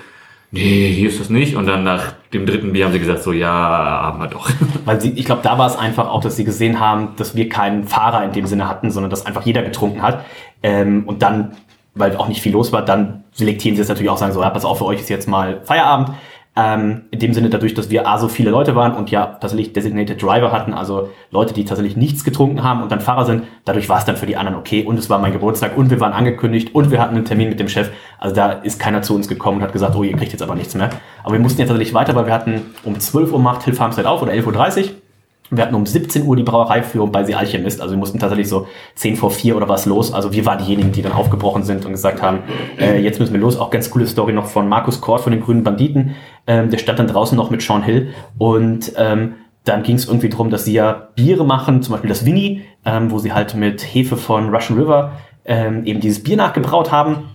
Speaker 4: nee, hier ist das nicht. Und dann nach dem dritten Bier haben sie gesagt so, ja, haben wir doch. <laughs>
Speaker 1: Weil sie, ich glaube, da war es einfach auch, dass sie gesehen haben, dass wir keinen Fahrer in dem Sinne hatten, sondern dass einfach jeder getrunken hat. Ähm, und dann, weil auch nicht viel los war, dann selektieren sie es natürlich auch, sagen so, ja, pass auf, für euch ist jetzt mal Feierabend. Ähm, in dem Sinne dadurch, dass wir A, so viele Leute waren und ja tatsächlich Designated Driver hatten, also Leute, die tatsächlich nichts getrunken haben und dann Fahrer sind, dadurch war es dann für die anderen okay und es war mein Geburtstag und wir waren angekündigt und wir hatten einen Termin mit dem Chef. Also da ist keiner zu uns gekommen und hat gesagt, oh, ihr kriegt jetzt aber nichts mehr. Aber wir mussten jetzt tatsächlich weiter, weil wir hatten um 12 Uhr macht Hill Farmstead auf oder 11.30 Uhr. Wir hatten um 17 Uhr die Brauereiführung bei The Alchemist, also wir mussten tatsächlich so 10 vor 4 oder was los. Also wir waren diejenigen, die dann aufgebrochen sind und gesagt haben, äh, jetzt müssen wir los. Auch ganz coole Story noch von Markus Kort von den Grünen Banditen. Ähm, der stand dann draußen noch mit Sean Hill und ähm, dann ging es irgendwie darum, dass sie ja Biere machen, zum Beispiel das Winnie, ähm, wo sie halt mit Hefe von Russian River ähm, eben dieses Bier nachgebraut haben.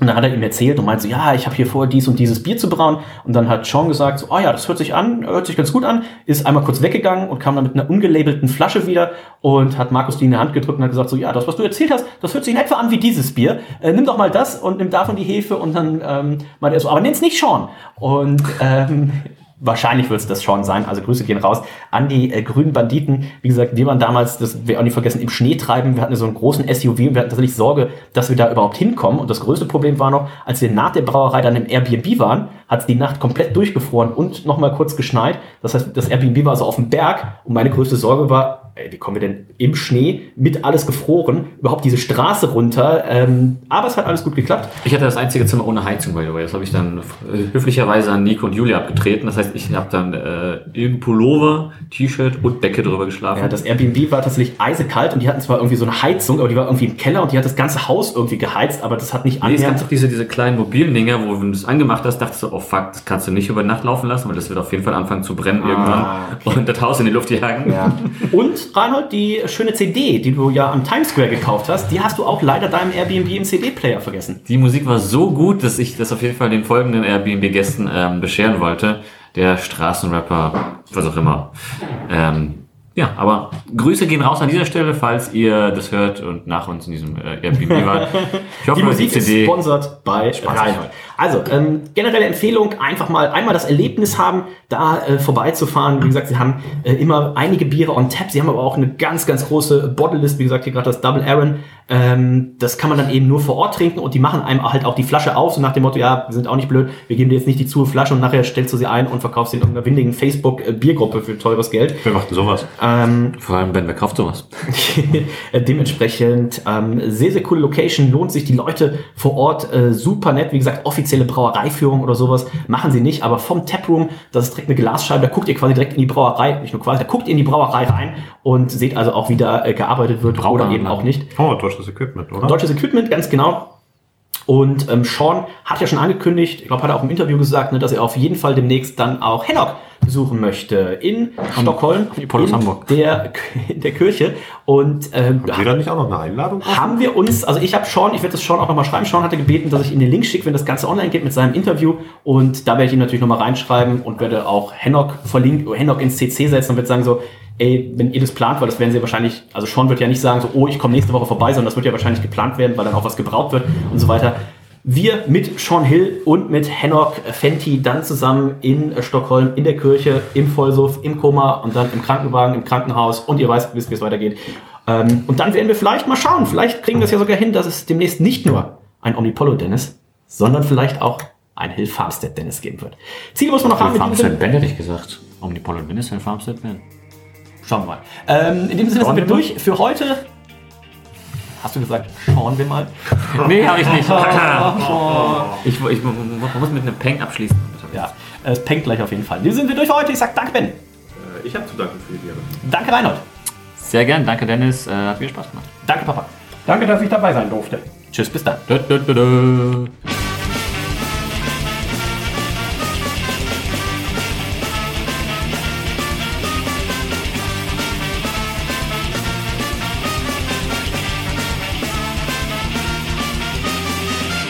Speaker 1: Und dann hat er ihm erzählt und meinte so, ja, ich habe hier vor, dies und dieses Bier zu brauen. Und dann hat Sean gesagt, so, oh ja, das hört sich an, hört sich ganz gut an, ist einmal kurz weggegangen und kam dann mit einer ungelabelten Flasche wieder und hat Markus die in die Hand gedrückt und hat gesagt, so, ja, das, was du erzählt hast, das hört sich in etwa an wie dieses Bier. Äh, nimm doch mal das und nimm davon die Hefe und dann ähm, meinte er so, aber nenn's nicht Sean. Und ähm, Wahrscheinlich wird es das schon sein. Also Grüße gehen raus an die äh, grünen Banditen. Wie gesagt, wir waren damals, das wir auch nicht vergessen, im Schnee treiben. Wir hatten so einen großen SUV und wir hatten tatsächlich Sorge, dass wir da überhaupt hinkommen. Und das größte Problem war noch, als wir nach der Brauerei dann im Airbnb waren, hat es die Nacht komplett durchgefroren und nochmal kurz geschneit. Das heißt, das Airbnb war also auf dem Berg und meine größte Sorge war, wie kommen wir denn im Schnee mit alles gefroren überhaupt diese Straße runter? Ähm, aber es hat alles gut geklappt.
Speaker 4: Ich hatte das einzige Zimmer ohne Heizung, by the way. Das habe ich dann äh, höflicherweise an Nico und Julia abgetreten. Das heißt, ich habe dann äh, Pullover, T-Shirt und Decke drüber geschlafen.
Speaker 1: Ja, das Airbnb war tatsächlich eisekalt und die hatten zwar irgendwie so eine Heizung, aber die war irgendwie im Keller und die hat das ganze Haus irgendwie geheizt, aber das hat nicht
Speaker 4: Nee, es gab doch diese, diese kleinen mobilen Dinger, wo wenn du es angemacht hast, dachtest du, oh fuck, das kannst du nicht über Nacht laufen lassen, weil das wird auf jeden Fall anfangen zu brennen irgendwann und das Haus in die Luft jagen.
Speaker 1: Ja. Und Reinhold, die schöne CD, die du ja am Times Square gekauft hast, die hast du auch leider deinem Airbnb im CD-Player vergessen.
Speaker 4: Die Musik war so gut, dass ich das auf jeden Fall den folgenden Airbnb-Gästen ähm, bescheren wollte. Der Straßenrapper, was auch immer. Ähm, ja, aber Grüße gehen raus an dieser Stelle, falls ihr das hört und nach uns in diesem äh, Airbnb <laughs> wart. Ich hoffe,
Speaker 1: Die Musik
Speaker 4: die
Speaker 1: ist
Speaker 4: CD.
Speaker 1: sponsert bei Reinhold. Also, ähm, generelle Empfehlung, einfach mal einmal das Erlebnis haben, da äh, vorbeizufahren. Wie gesagt, sie haben äh, immer einige Biere on tap. Sie haben aber auch eine ganz, ganz große Bottle-List. Wie gesagt, hier gerade das Double Aaron. Ähm, das kann man dann eben nur vor Ort trinken und die machen einem halt auch die Flasche auf, so nach dem Motto, ja, wir sind auch nicht blöd, wir geben dir jetzt nicht die zu Flasche und nachher stellst du sie ein und verkaufst sie in irgendeiner windigen Facebook-Biergruppe für teures Geld.
Speaker 5: Wer macht denn sowas?
Speaker 1: Ähm,
Speaker 4: Vor allem, Ben, wer kauft sowas? <laughs>
Speaker 1: Dementsprechend ähm, sehr, sehr coole Location, lohnt sich die Leute vor Ort äh, super nett. Wie gesagt, offizielle Brauereiführung oder sowas machen sie nicht, aber vom Taproom, das ist direkt eine Glasscheibe, da guckt ihr quasi direkt in die Brauerei, nicht nur quasi, da guckt ihr in die Brauerei rein und seht also auch, wie da äh, gearbeitet wird oder eben auch nicht.
Speaker 5: Oh, deutsches Equipment, oder?
Speaker 1: Deutsches Equipment, ganz genau. Und ähm, Sean hat ja schon angekündigt, ich glaube, hat er auch im Interview gesagt, ne, dass er auf jeden Fall demnächst dann auch Hennock besuchen möchte in Stockholm,
Speaker 4: Polos
Speaker 1: in
Speaker 4: Hamburg.
Speaker 1: der, in der Kirche. Und ähm,
Speaker 5: Haben wir da nicht auch noch eine Einladung?
Speaker 1: haben wir uns, also ich habe Sean, ich werde das Sean auch nochmal schreiben, Sean hatte gebeten, dass ich ihm den Link schicke, wenn das Ganze online geht mit seinem Interview und da werde ich ihm natürlich nochmal reinschreiben und werde auch Hennock verlinken, Hennock ins CC setzen und werde sagen so, ey, wenn ihr das plant, weil das werden sie wahrscheinlich, also Sean wird ja nicht sagen so, oh, ich komme nächste Woche vorbei, sondern das wird ja wahrscheinlich geplant werden, weil dann auch was gebraut wird und so weiter. Wir mit Sean Hill und mit Hennock Fenty dann zusammen in Stockholm, in der Kirche, im Vollsuff, im Koma und dann im Krankenwagen, im Krankenhaus und ihr weißt, wisst, wie es weitergeht. Ähm, und dann werden wir vielleicht mal schauen, vielleicht kriegen wir es ja sogar hin, dass es demnächst nicht nur ein Omnipollo Dennis, sondern vielleicht auch ein Hill Farmstead Dennis geben wird. Ziele muss man noch haben. Sinne-
Speaker 4: Farmstead Ben hätte ich gesagt. Omnipollo Ben ist ein Farmstead Ben.
Speaker 1: Schauen wir mal. Ähm, in dem Sinne sind wir durch für heute. Hast du gesagt, schauen wir mal?
Speaker 4: Nee, habe ich nicht. <laughs> ich, ich, ich man muss mit einem Peng abschließen.
Speaker 1: Ja, es pengt gleich auf jeden Fall. Wir sind wir durch für heute. Ich sag danke, Ben.
Speaker 5: Äh, Ich habe zu danken für die Biere.
Speaker 1: Danke, Reinhold.
Speaker 4: Sehr gern, danke Dennis, äh, hat viel Spaß gemacht.
Speaker 1: Danke, Papa.
Speaker 6: Danke, dass ich dabei sein durfte.
Speaker 1: Tschüss, bis dann.
Speaker 4: Dö, dö, dö.